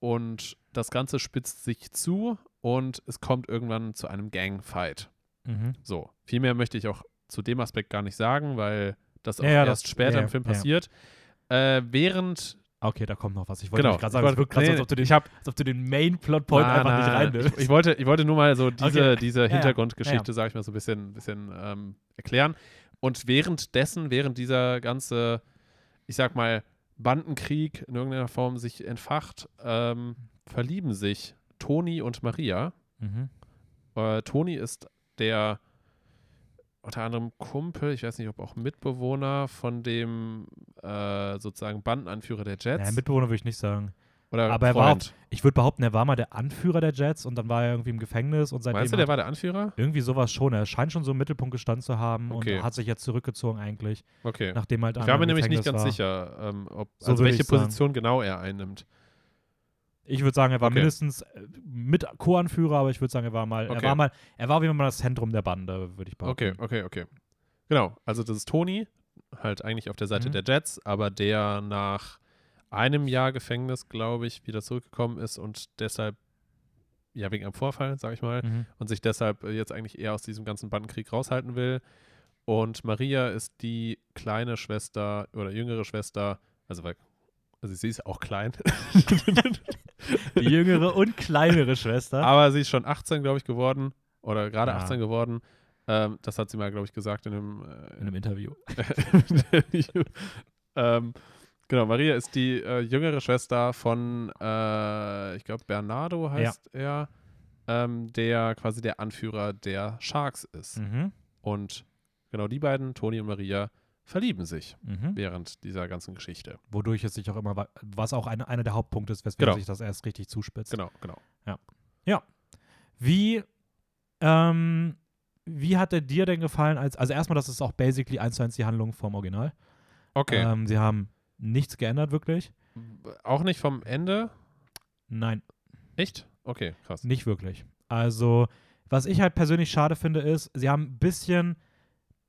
Und das Ganze spitzt sich zu und es kommt irgendwann zu einem Gangfight. Mhm. So, viel mehr möchte ich auch zu dem Aspekt gar nicht sagen, weil das auch Ja, ja, erst das- später ja, im Film ja. passiert. Äh, während, Okay, da kommt noch was. Ich wollte genau, gerade sagen, es wollte- so, nee, als ob du den, ich habe als ob du den Main-Plot-Point einfach nicht rein ich, ich, wollte, ich wollte nur mal so diese, Okay. diese ja. Hintergrundgeschichte, sag ich mal, so ein bisschen, bisschen ähm, erklären. Und währenddessen, während dieser ganze, ich sag mal, Bandenkrieg in irgendeiner Form sich entfacht, ähm, verlieben sich Toni und Maria. Mhm. Äh, Toni ist der unter anderem Kumpel, ich weiß nicht, ob auch Mitbewohner von dem äh, sozusagen Bandenanführer der Jets. Naja, Mitbewohner würde ich nicht sagen. Oder aber er war Freund. Ich würde behaupten, er war mal der Anführer der Jets und dann war er irgendwie im Gefängnis und seitdem Meinst du, der war der Anführer? irgendwie sowas schon. Er scheint schon so im Mittelpunkt gestanden zu haben Okay. und hat sich jetzt zurückgezogen eigentlich, Okay. nachdem halt Ich war mir nämlich nicht ganz war. sicher, ähm, ob, So also welche ich sagen. Position genau er einnimmt. Ich würde sagen, er war Okay. mindestens äh, mit Co-Anführer, aber ich würde sagen, er war mal, er Okay. war mal, er war Fall mal das Zentrum der Bande, würde ich behaupten. Okay, okay, okay. Genau, also das ist Toni, halt eigentlich auf der Seite Mhm. der Jets, aber der nach einem Jahr Gefängnis, glaube ich, wieder zurückgekommen ist und deshalb, ja, wegen einem Vorfall, sage ich mal, Mhm. und sich deshalb äh, jetzt eigentlich eher aus diesem ganzen Bandenkrieg raushalten will. Und Maria ist die kleine Schwester oder jüngere Schwester, also weil, also sie ist auch klein, Die jüngere und kleinere Schwester. aber sie ist schon 18, glaube ich, geworden oder gerade Ja. 18 geworden. Ähm, das hat sie mal, glaube ich, gesagt in einem, äh, in einem Interview. ähm, genau, Maria ist die äh, jüngere Schwester von, äh, ich glaube, Bernardo heißt er, ähm, der quasi der Anführer der Sharks ist. Mhm. Und genau die beiden, Toni und Maria, verlieben sich Mhm. während dieser ganzen Geschichte. Wodurch es sich auch immer, wa- was auch eine, einer der Hauptpunkte ist, weswegen Genau. sich das erst richtig zuspitzt. Genau, genau. Wie, ähm, wie hat er dir denn gefallen? Als, also erstmal, das ist auch basically eins zu eins die Handlung vom Original. Okay. Ähm, sie haben nichts geändert, wirklich. Auch nicht vom Ende? Nein, Echt? Okay, krass. nicht wirklich. Also, was ich halt persönlich schade finde, ist, sie haben ein bisschen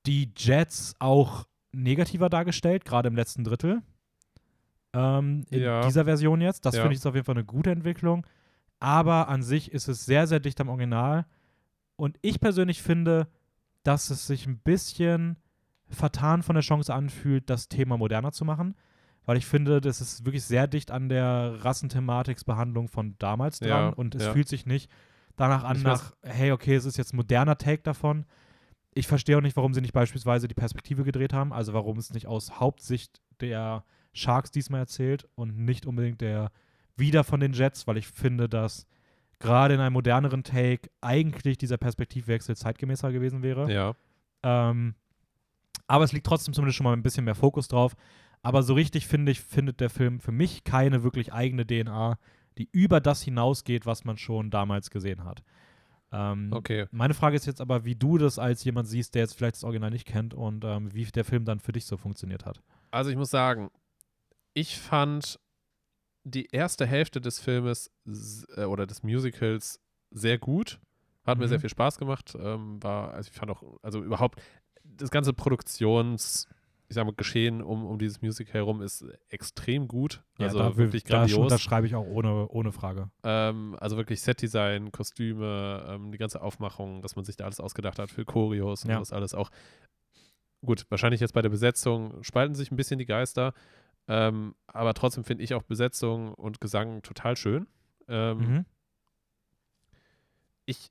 die Jets auch negativer dargestellt, gerade im letzten Drittel. Ähm, in Ja. dieser Version jetzt. Das Ja. finde ich ist auf jeden Fall eine gute Entwicklung. Aber an sich ist es sehr, sehr dicht am Original. Und ich persönlich finde, dass es sich ein bisschen vertan von der Chance anfühlt, das Thema moderner zu machen. Weil ich finde, das ist wirklich sehr dicht an der Rassenthematiksbehandlung von damals dran. Ja, und es ja. fühlt sich nicht danach an, Ich nach, hey, okay, es ist jetzt ein moderner Take davon. Ich verstehe auch nicht, warum sie nicht beispielsweise die Perspektive gedreht haben. Also warum es nicht aus Hauptsicht der Sharks diesmal erzählt und nicht unbedingt der wieder von den Jets, weil ich finde, dass gerade in einem moderneren Take eigentlich dieser Perspektivwechsel zeitgemäßer gewesen wäre. Ja. Ähm, aber es liegt trotzdem zumindest schon mal ein bisschen mehr Fokus drauf. Aber so richtig, finde ich, findet der Film für mich keine wirklich eigene DNA, die über das hinausgeht, was man schon damals gesehen hat. Ähm, Okay. Meine Frage ist jetzt aber, wie du das als jemand siehst, der jetzt vielleicht das Original nicht kennt und ähm, wie der Film dann für dich so funktioniert hat. Also ich muss sagen, ich fand die erste Hälfte des Filmes äh, oder des Musicals sehr gut. Hat mir Mhm. sehr viel Spaß gemacht. Ähm, war, also ich fand auch, also überhaupt das ganze Produktions, ich sag mal, Geschehen um, um dieses Musical herum ist extrem gut. Also da, wirklich da, grandios. Das schreibe ich auch ohne, ohne Frage. Ähm, also wirklich Setdesign, Kostüme, ähm, die ganze Aufmachung, dass man sich da alles ausgedacht hat für Choreos und Ja. das alles auch. Gut, wahrscheinlich jetzt bei der Besetzung spalten sich ein bisschen die Geister, ähm, aber trotzdem finde ich auch Besetzung und Gesang total schön. Ähm, Mhm. Ich,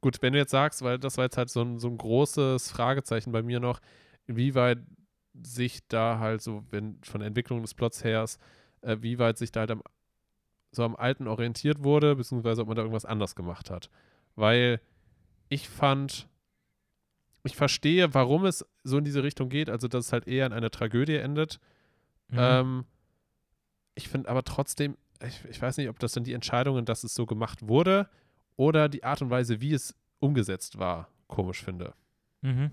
gut, wenn du jetzt sagst, weil das war jetzt halt so ein, so ein großes Fragezeichen bei mir noch, inwieweit sich da halt so, wenn von der Entwicklung des Plots her, äh, wie weit sich da halt am, so am Alten orientiert wurde, beziehungsweise ob man da irgendwas anders gemacht hat. Weil ich fand, ich verstehe, warum es so in diese Richtung geht, also dass es halt eher in einer Tragödie endet. Mhm. Ähm, ich finde aber trotzdem, ich, ich weiß nicht, ob das dann die Entscheidungen, dass es so gemacht wurde oder die Art und Weise, wie es umgesetzt war, komisch finde. Mhm.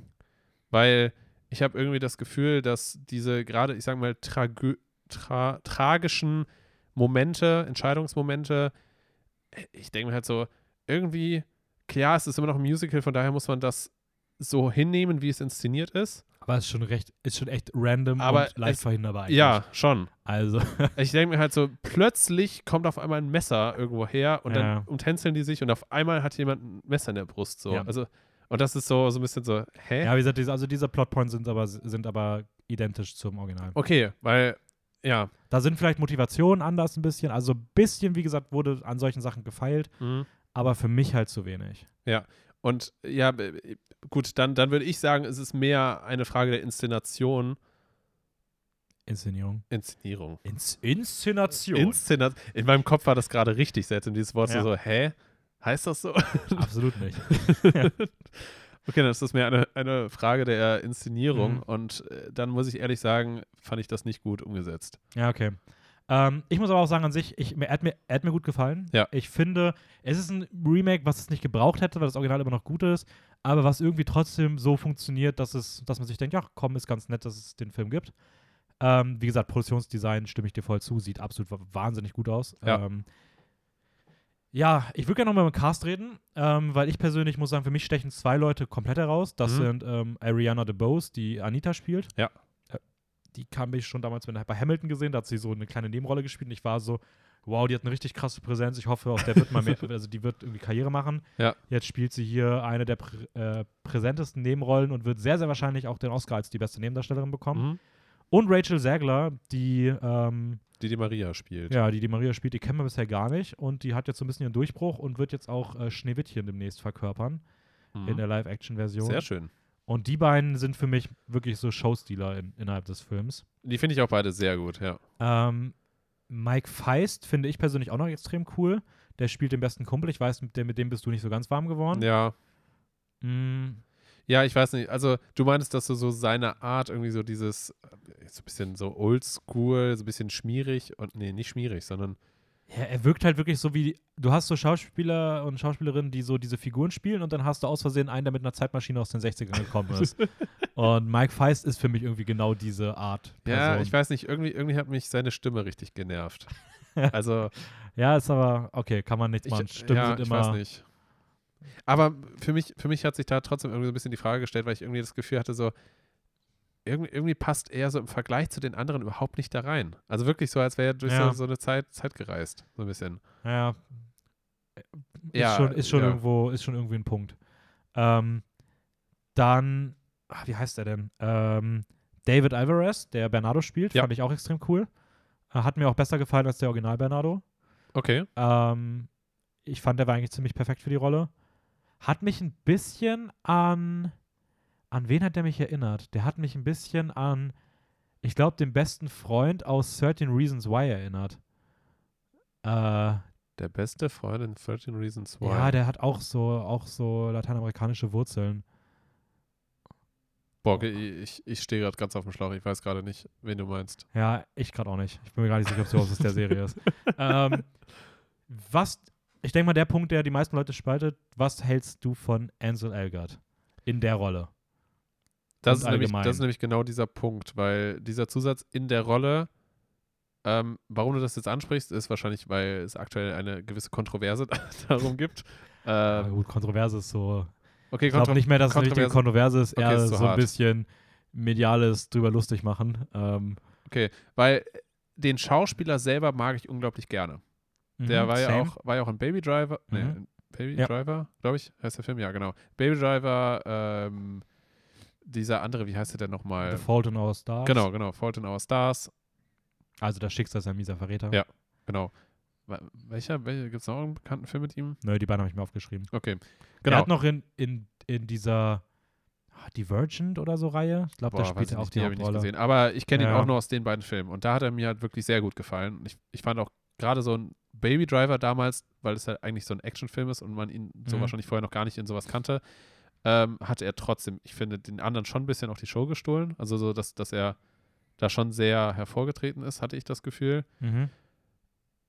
Weil ich habe irgendwie das Gefühl, dass diese gerade, ich sage mal, tragö tra tragischen Momente, Entscheidungsmomente, ich denke mir halt so, irgendwie, klar, es ist immer noch ein Musical, von daher muss man das so hinnehmen, wie es inszeniert ist. Aber es ist schon recht, ist schon echt random Aber und leicht es- verhinderbar eigentlich. Ja, schon. Also, Ich denke mir halt so, plötzlich kommt auf einmal ein Messer irgendwo her und Ja. dann umtänzeln die sich und auf einmal hat jemand ein Messer in der Brust. So. Ja. Also, und das ist so, so ein bisschen so, hä? ja, wie gesagt, diese, also diese Plotpoints sind aber, sind aber identisch zum Original. Okay, weil, ja. Da sind vielleicht Motivationen anders ein bisschen. Also ein bisschen, wie gesagt, wurde an solchen Sachen gefeilt, Mhm. aber für mich halt zu wenig. Und ja, gut, dann, dann würde ich sagen, es ist mehr eine Frage der Inszenation. Inszenierung. Inszenierung. Ins Inszenation. Inszenation. In meinem Kopf war das gerade richtig seltsam, dieses Wort Ja. so, hä? Heißt das so? Absolut nicht. okay, dann ist das mehr eine, eine Frage der Inszenierung Mhm. und äh, dann muss ich ehrlich sagen, fand ich das nicht gut umgesetzt. Ja, okay. Ähm, ich muss aber auch sagen, an sich, ich, mir, er, hat mir, er hat mir gut gefallen. Ja. Ich finde, es ist ein Remake, was es nicht gebraucht hätte, weil das Original immer noch gut ist, aber was irgendwie trotzdem so funktioniert, dass, es, dass man sich denkt, ja, komm, ist ganz nett, dass es den Film gibt. Ähm, wie gesagt, Produktionsdesign stimme ich dir voll zu, sieht absolut wa- wahnsinnig gut aus. Ja. Ähm, ja, ich würde gerne nochmal über den Cast reden, ähm, weil ich persönlich muss sagen, für mich stechen zwei Leute komplett heraus. Das Mhm. sind ähm, Ariana DeBose, die Anita spielt. Ja. Äh, Die kam ich schon damals bei bei Hamilton gesehen, da hat sie so eine kleine Nebenrolle gespielt und ich war so, wow, die hat eine richtig krasse Präsenz. Ich hoffe, aus der wird mal mehr, also die wird irgendwie Karriere machen. Ja. Jetzt spielt sie hier eine der prä äh, präsentesten Nebenrollen und wird sehr, sehr wahrscheinlich auch den Oscar als die beste Nebendarstellerin bekommen. Mhm. Und Rachel Zegler, die ähm, Die die Maria spielt. ja, die die Maria spielt, die kennen wir bisher gar nicht und die hat jetzt so ein bisschen ihren Durchbruch und wird jetzt auch äh, Schneewittchen demnächst verkörpern Mhm. in der Live-Action-Version. Sehr schön. Und die beiden sind für mich wirklich so Showstealer in, innerhalb des Films. Die finde ich auch beide sehr gut, ja. Ähm, Mike Feist finde ich persönlich auch noch extrem cool. Der spielt den besten Kumpel. Ich weiß, mit dem, mit dem bist du nicht so ganz warm geworden. Ja. Mm, Ja, ich weiß nicht. Also, du meinst, dass du so seine Art irgendwie so dieses, äh, so ein bisschen so oldschool, so ein bisschen schmierig und, nee, nicht schmierig, sondern, ja, er wirkt halt wirklich so wie, du hast so Schauspieler und Schauspielerinnen, die so diese Figuren spielen und dann hast du aus Versehen einen, der mit einer Zeitmaschine aus den 60ern gekommen ist. und Mike Feist ist für mich irgendwie genau diese Art. ja, Person. ich weiß nicht, irgendwie, irgendwie hat mich seine Stimme richtig genervt. also, Ja, ist aber, okay, kann man nichts ich, machen. Stimmen ja, sind ich immer. weiß nicht. Aber für mich, für mich hat sich da trotzdem irgendwie so ein bisschen die Frage gestellt, weil ich irgendwie das Gefühl hatte, so, irgendwie, irgendwie passt er so im Vergleich zu den anderen überhaupt nicht da rein. Also wirklich so, als wäre er durch Ja. so, so eine Zeit, Zeit gereist. So ein bisschen. Ja. Ist Ja, schon, ist schon ja. irgendwo, ist schon irgendwie ein Punkt. Ähm, dann, ah, wie heißt er denn? Ähm, David Alvarez, der Bernardo spielt, Ja. fand ich auch extrem cool. Äh, Hat mir auch besser gefallen als der Original Bernardo. Okay. Ähm, ich fand, der war eigentlich ziemlich perfekt für die Rolle. Hat mich ein bisschen an. An wen hat der mich erinnert? Der hat mich ein bisschen an, ich glaube, den besten Freund aus 13 Reasons Why erinnert. Äh, Der beste Freund in 13 Reasons Why. ja, der hat auch so, auch so lateinamerikanische Wurzeln. Boah, ich, ich stehe gerade ganz auf dem Schlauch. Ich weiß gerade nicht, wen du meinst. Ja, ich gerade auch nicht. Ich bin mir gar nicht sicher, ob aus der Serie ist. Ähm, was, ich denke mal, der Punkt, der die meisten Leute spaltet, was hältst du von Ansel Elgort in der Rolle? Das ist, nämlich, das ist nämlich genau dieser Punkt, weil dieser Zusatz in der Rolle, ähm, warum du das jetzt ansprichst, ist wahrscheinlich, weil es aktuell eine gewisse Kontroverse darum gibt. Äh, Ja, gut, Kontroverse ist so. okay, Ich glaube nicht mehr, dass es eine richtige Kontroverse- ist, Okay, eher ist zu so ein bisschen mediales drüber lustig machen. Ähm, okay, weil den Schauspieler selber mag ich unglaublich gerne. Der mhm, war ja same. auch, war ja auch in Baby Driver. Nee, Mhm. Baby Ja. Driver, glaube ich, heißt der Film, ja, genau. Baby Driver, ähm, dieser andere, wie heißt der denn nochmal? The Fault in Our Stars. Genau, genau, Fault in Our Stars, Also das Schicksal ist ein mieser Verräter. Ja. genau. Welcher, welcher gibt es noch einen bekannten Film mit ihm? Nö, die beiden habe ich mir aufgeschrieben. Okay, Er genau. hat noch in, in, in dieser ah, Divergent oder so Reihe. Ich glaube, da spielt er auch die die habe ich nicht Hauptrolle. gesehen. Aber ich kenne ihn Ja. auch nur aus den beiden Filmen. Und da hat er mir halt wirklich sehr gut gefallen. Ich, ich fand auch gerade so ein Baby Driver damals, weil es halt eigentlich so ein Actionfilm ist und man ihn so Mhm. wahrscheinlich vorher noch gar nicht in sowas kannte, ähm, hatte er trotzdem, ich finde, den anderen schon ein bisschen auch die Show gestohlen. Also so, dass, dass er da schon sehr hervorgetreten ist, hatte ich das Gefühl. Mhm.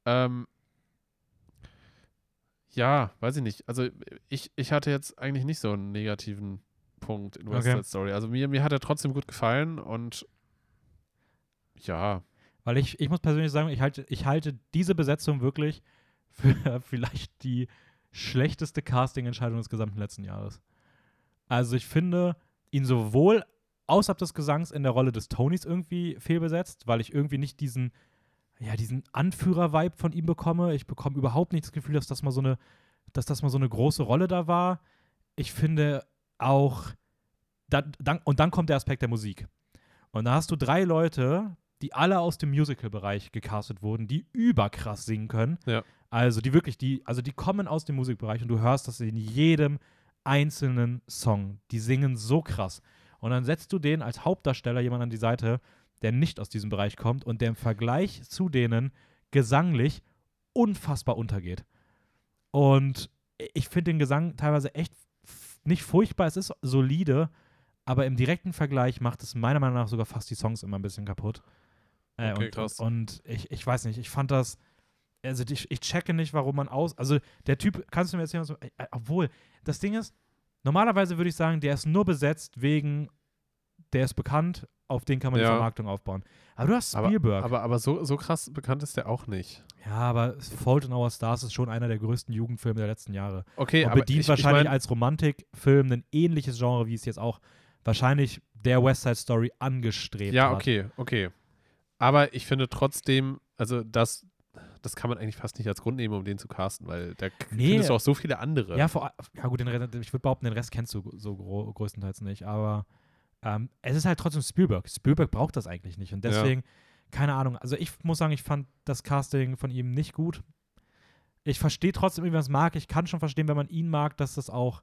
Ähm, ja, weiß ich nicht. Also ich, ich hatte jetzt eigentlich nicht so einen negativen Punkt in West Okay. Side Story. Also mir, mir hat er trotzdem gut gefallen und ja, Weil ich, ich muss persönlich sagen, ich halte, ich halte diese Besetzung wirklich für vielleicht die schlechteste Casting-Entscheidung des gesamten letzten Jahres. Also ich finde ihn sowohl außerhalb des Gesangs in der Rolle des Tonys irgendwie fehlbesetzt, weil ich irgendwie nicht diesen, ja, diesen Anführer-Vibe von ihm bekomme. Ich bekomme überhaupt nicht das Gefühl, dass das mal so eine, dass das mal so eine große Rolle da war. Ich finde auch, dann, dann, und dann kommt der Aspekt der Musik. Und da hast du drei Leute, die alle aus dem Musical-Bereich gecastet wurden, die überkrass singen können. Ja. Also die wirklich, die, also die kommen aus dem Musikbereich und du hörst das in jedem einzelnen Song. Die singen so krass. Und dann setzt du den als Hauptdarsteller jemand an die Seite, der nicht aus diesem Bereich kommt und der im Vergleich zu denen gesanglich unfassbar untergeht. Und ich finde den Gesang teilweise echt nicht furchtbar, es ist solide, aber im direkten Vergleich macht es meiner Meinung nach sogar fast die Songs immer ein bisschen kaputt. Äh, Okay, und, krass. und, und ich, ich weiß nicht, ich fand das, also ich, ich checke nicht, warum man aus, also der Typ, kannst du mir erzählen, was, äh, obwohl, das Ding ist, normalerweise würde ich sagen, der ist nur besetzt wegen, der ist bekannt, auf den kann man die Ja. Vermarktung aufbauen. Aber du hast Aber, Spielberg. aber, aber so, so krass bekannt ist der auch nicht. ja, aber Fault in Our Stars ist schon einer der größten Jugendfilme der letzten Jahre. Okay, Und aber bedient ich, wahrscheinlich ich mein, als Romantikfilm ein ähnliches Genre, wie es jetzt auch wahrscheinlich der West Side Story angestrebt Ja, hat. okay, okay. Aber ich finde trotzdem, also das, das kann man eigentlich fast nicht als Grund nehmen, um den zu casten, weil da Nee. findest du auch so viele andere. Ja, vor, ja gut, den Rest, ich würde behaupten, den Rest kennst du so größtenteils nicht, aber ähm, es ist halt trotzdem Spielberg. Spielberg braucht das eigentlich nicht und Ja. deswegen, keine Ahnung, also ich muss sagen, ich fand das Casting von ihm nicht gut. Ich verstehe trotzdem, wie man es mag. Ich kann schon verstehen, wenn man ihn mag, dass das auch,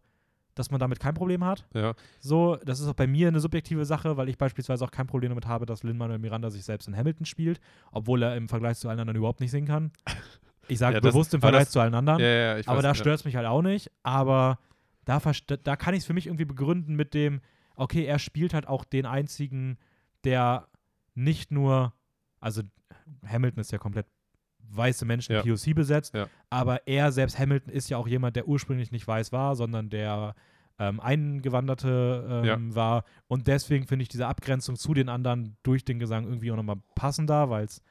dass man damit kein Problem hat. Ja. So, das ist auch bei mir eine subjektive Sache, weil ich beispielsweise auch kein Problem damit habe, dass Lin-Manuel Miranda sich selbst in Hamilton spielt, obwohl er im Vergleich zu allen anderen überhaupt nicht singen kann. Ich sage Ja, bewusst im Vergleich das- zu allen anderen. Ja, Aber da stört es mich halt auch nicht. Aber da, da kann ich es für mich irgendwie begründen mit dem, okay, er spielt halt auch den einzigen, der nicht nur, also Hamilton ist ja komplett weiße Menschen Ja. POC besetzt, Ja. aber er selbst, Hamilton, ist ja auch jemand, der ursprünglich nicht weiß war, sondern der ähm, Eingewanderte ähm, war. Und deswegen finde ich diese Abgrenzung zu den anderen durch den Gesang irgendwie auch nochmal passender, weil es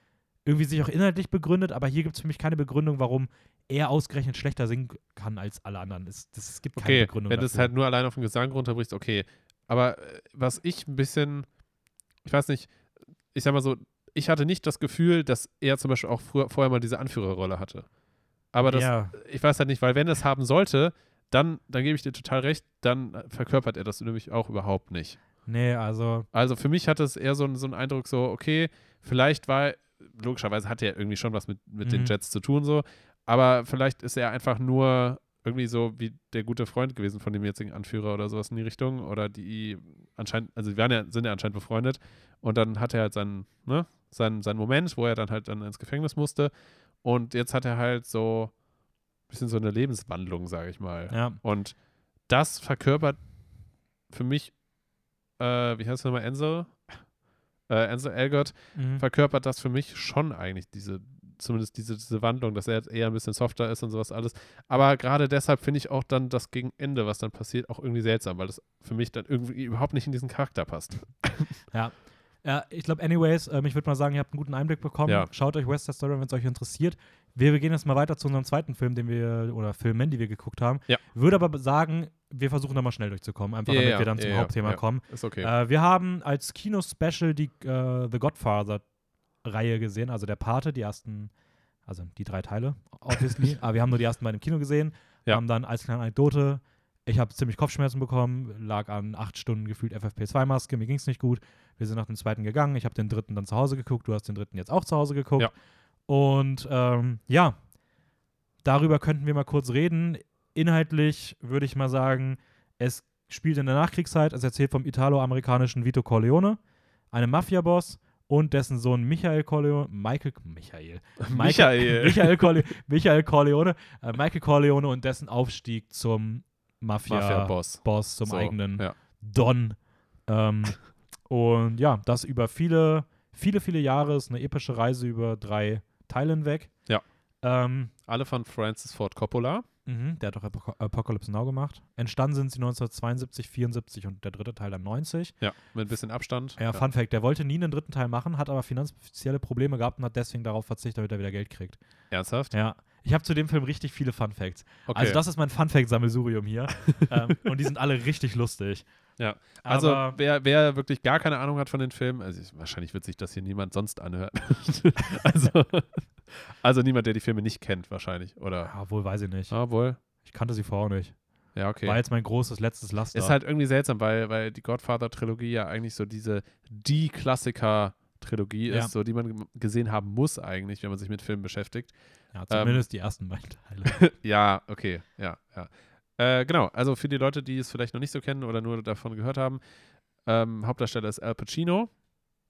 irgendwie sich auch inhaltlich begründet, aber hier gibt es für mich keine Begründung, warum er ausgerechnet schlechter singen kann als alle anderen. Es, das, es gibt keine Okay, Begründung wenn du es halt nur allein auf den Gesang runterbrichst, okay. Aber äh, was ich ein bisschen, ich weiß nicht, ich sag mal so, ich hatte nicht das Gefühl, dass er zum Beispiel auch früher, vorher mal diese Anführerrolle hatte. Aber das, ja, ich weiß halt nicht, weil wenn er es haben sollte, dann, dann gebe ich dir total recht, dann verkörpert er das nämlich auch überhaupt nicht. nee, also Also für mich hatte es eher so, einen- so einen Eindruck, so, okay, vielleicht war, logischerweise hat er irgendwie schon was mit, mit den Mhm. Jets zu tun, so, aber vielleicht ist er einfach nur irgendwie so wie der gute Freund gewesen von dem jetzigen Anführer oder sowas in die Richtung. Oder die anscheinend, also die waren ja, sind ja anscheinend befreundet. Und dann hat er halt seinen, ne, seinen, seinen Moment, wo er dann halt dann ins Gefängnis musste. Und jetzt hat er halt so ein bisschen so eine Lebenswandlung, sage ich mal. ja, Und das verkörpert für mich, äh, wie heißt er nochmal, Enzo? Äh, Enzo Elgott mhm. verkörpert das für mich schon eigentlich, diese, zumindest diese, diese Wandlung, dass er jetzt eher ein bisschen softer ist und sowas alles. Aber gerade deshalb finde ich auch dann das Gegenende, was dann passiert, auch irgendwie seltsam, weil das für mich dann irgendwie überhaupt nicht in diesen Charakter passt. Ja, ich glaube, anyways, ähm, ich würde mal sagen, ihr habt einen guten Einblick bekommen. Ja. Schaut euch West Side Story, wenn es euch interessiert. Wir, wir gehen jetzt mal weiter zu unserem zweiten Film, den wir, oder Filmen, die wir geguckt haben. Ja. Würde aber sagen, wir versuchen da mal schnell durchzukommen, einfach Ja, damit ja, wir dann ja, zum ja, Hauptthema ja. kommen. Ist okay. Äh, wir haben als Kino-Special die äh, The Godfather-Reihe gesehen, also der Pate, die ersten, also die drei Teile, obviously. aber wir haben nur die ersten beiden im Kino gesehen. Ja. Haben dann als kleine Anekdote, ich habe ziemlich Kopfschmerzen bekommen, lag an acht Stunden gefühlt FFP2-Maske, mir ging es nicht gut. Wir sind nach dem zweiten gegangen, ich habe den dritten dann zu Hause geguckt, du hast den dritten jetzt auch zu Hause geguckt. Ja. Und ähm, ja, darüber könnten wir mal kurz reden. Inhaltlich würde ich mal sagen, es spielt in der Nachkriegszeit. Es erzählt vom italo-amerikanischen Vito Corleone, einem Mafia-Boss und dessen Sohn Michael Corleone, Michael, Michael, Michael. Michael, Michael Corleone, äh, Michael Corleone und dessen Aufstieg zum Mafia-Boss, Mafia-Boss. zum So, eigenen ja. Don. Ähm, und ja, das über viele, viele, viele Jahre ist eine epische Reise über drei Teile hinweg. Ja. Ähm, Alle von Francis Ford Coppola. Mhm, der hat auch Apoc Apocalypse Now gemacht. Entstanden sind sie 1972, 74 und der dritte Teil dann 90. Ja, mit ein bisschen Abstand. Ja, Fun Fact, der wollte nie einen dritten Teil machen, hat aber finanzielle Probleme gehabt und hat deswegen darauf verzichtet, damit er wieder Geld kriegt. Ernsthaft? Ja, ich habe zu dem Film richtig viele Fun Facts. Okay. Also das ist mein Fun Fact-Sammelsurium hier. ähm, und die sind alle richtig lustig. Ja, also Aber- wer, wer wirklich gar keine Ahnung hat von den Filmen, also ich, wahrscheinlich wird sich das hier niemand sonst anhören. also, also niemand, der die Filme nicht kennt, wahrscheinlich. Oder? Ja, wohl weiß ich nicht. Ah, wohl. Ich kannte sie vorher nicht. Ja, okay. War jetzt mein großes letztes Laster. Ist halt irgendwie seltsam, weil, weil die Godfather-Trilogie ja eigentlich so diese die Klassiker-Trilogie Ja. ist, so die man gesehen haben muss eigentlich, wenn man sich mit Filmen beschäftigt. ja, zumindest die ersten beiden Teile. Ja, okay, ja, ja. Äh, genau, also für die Leute, die es vielleicht noch nicht so kennen oder nur davon gehört haben, ähm, Hauptdarsteller ist Al Pacino,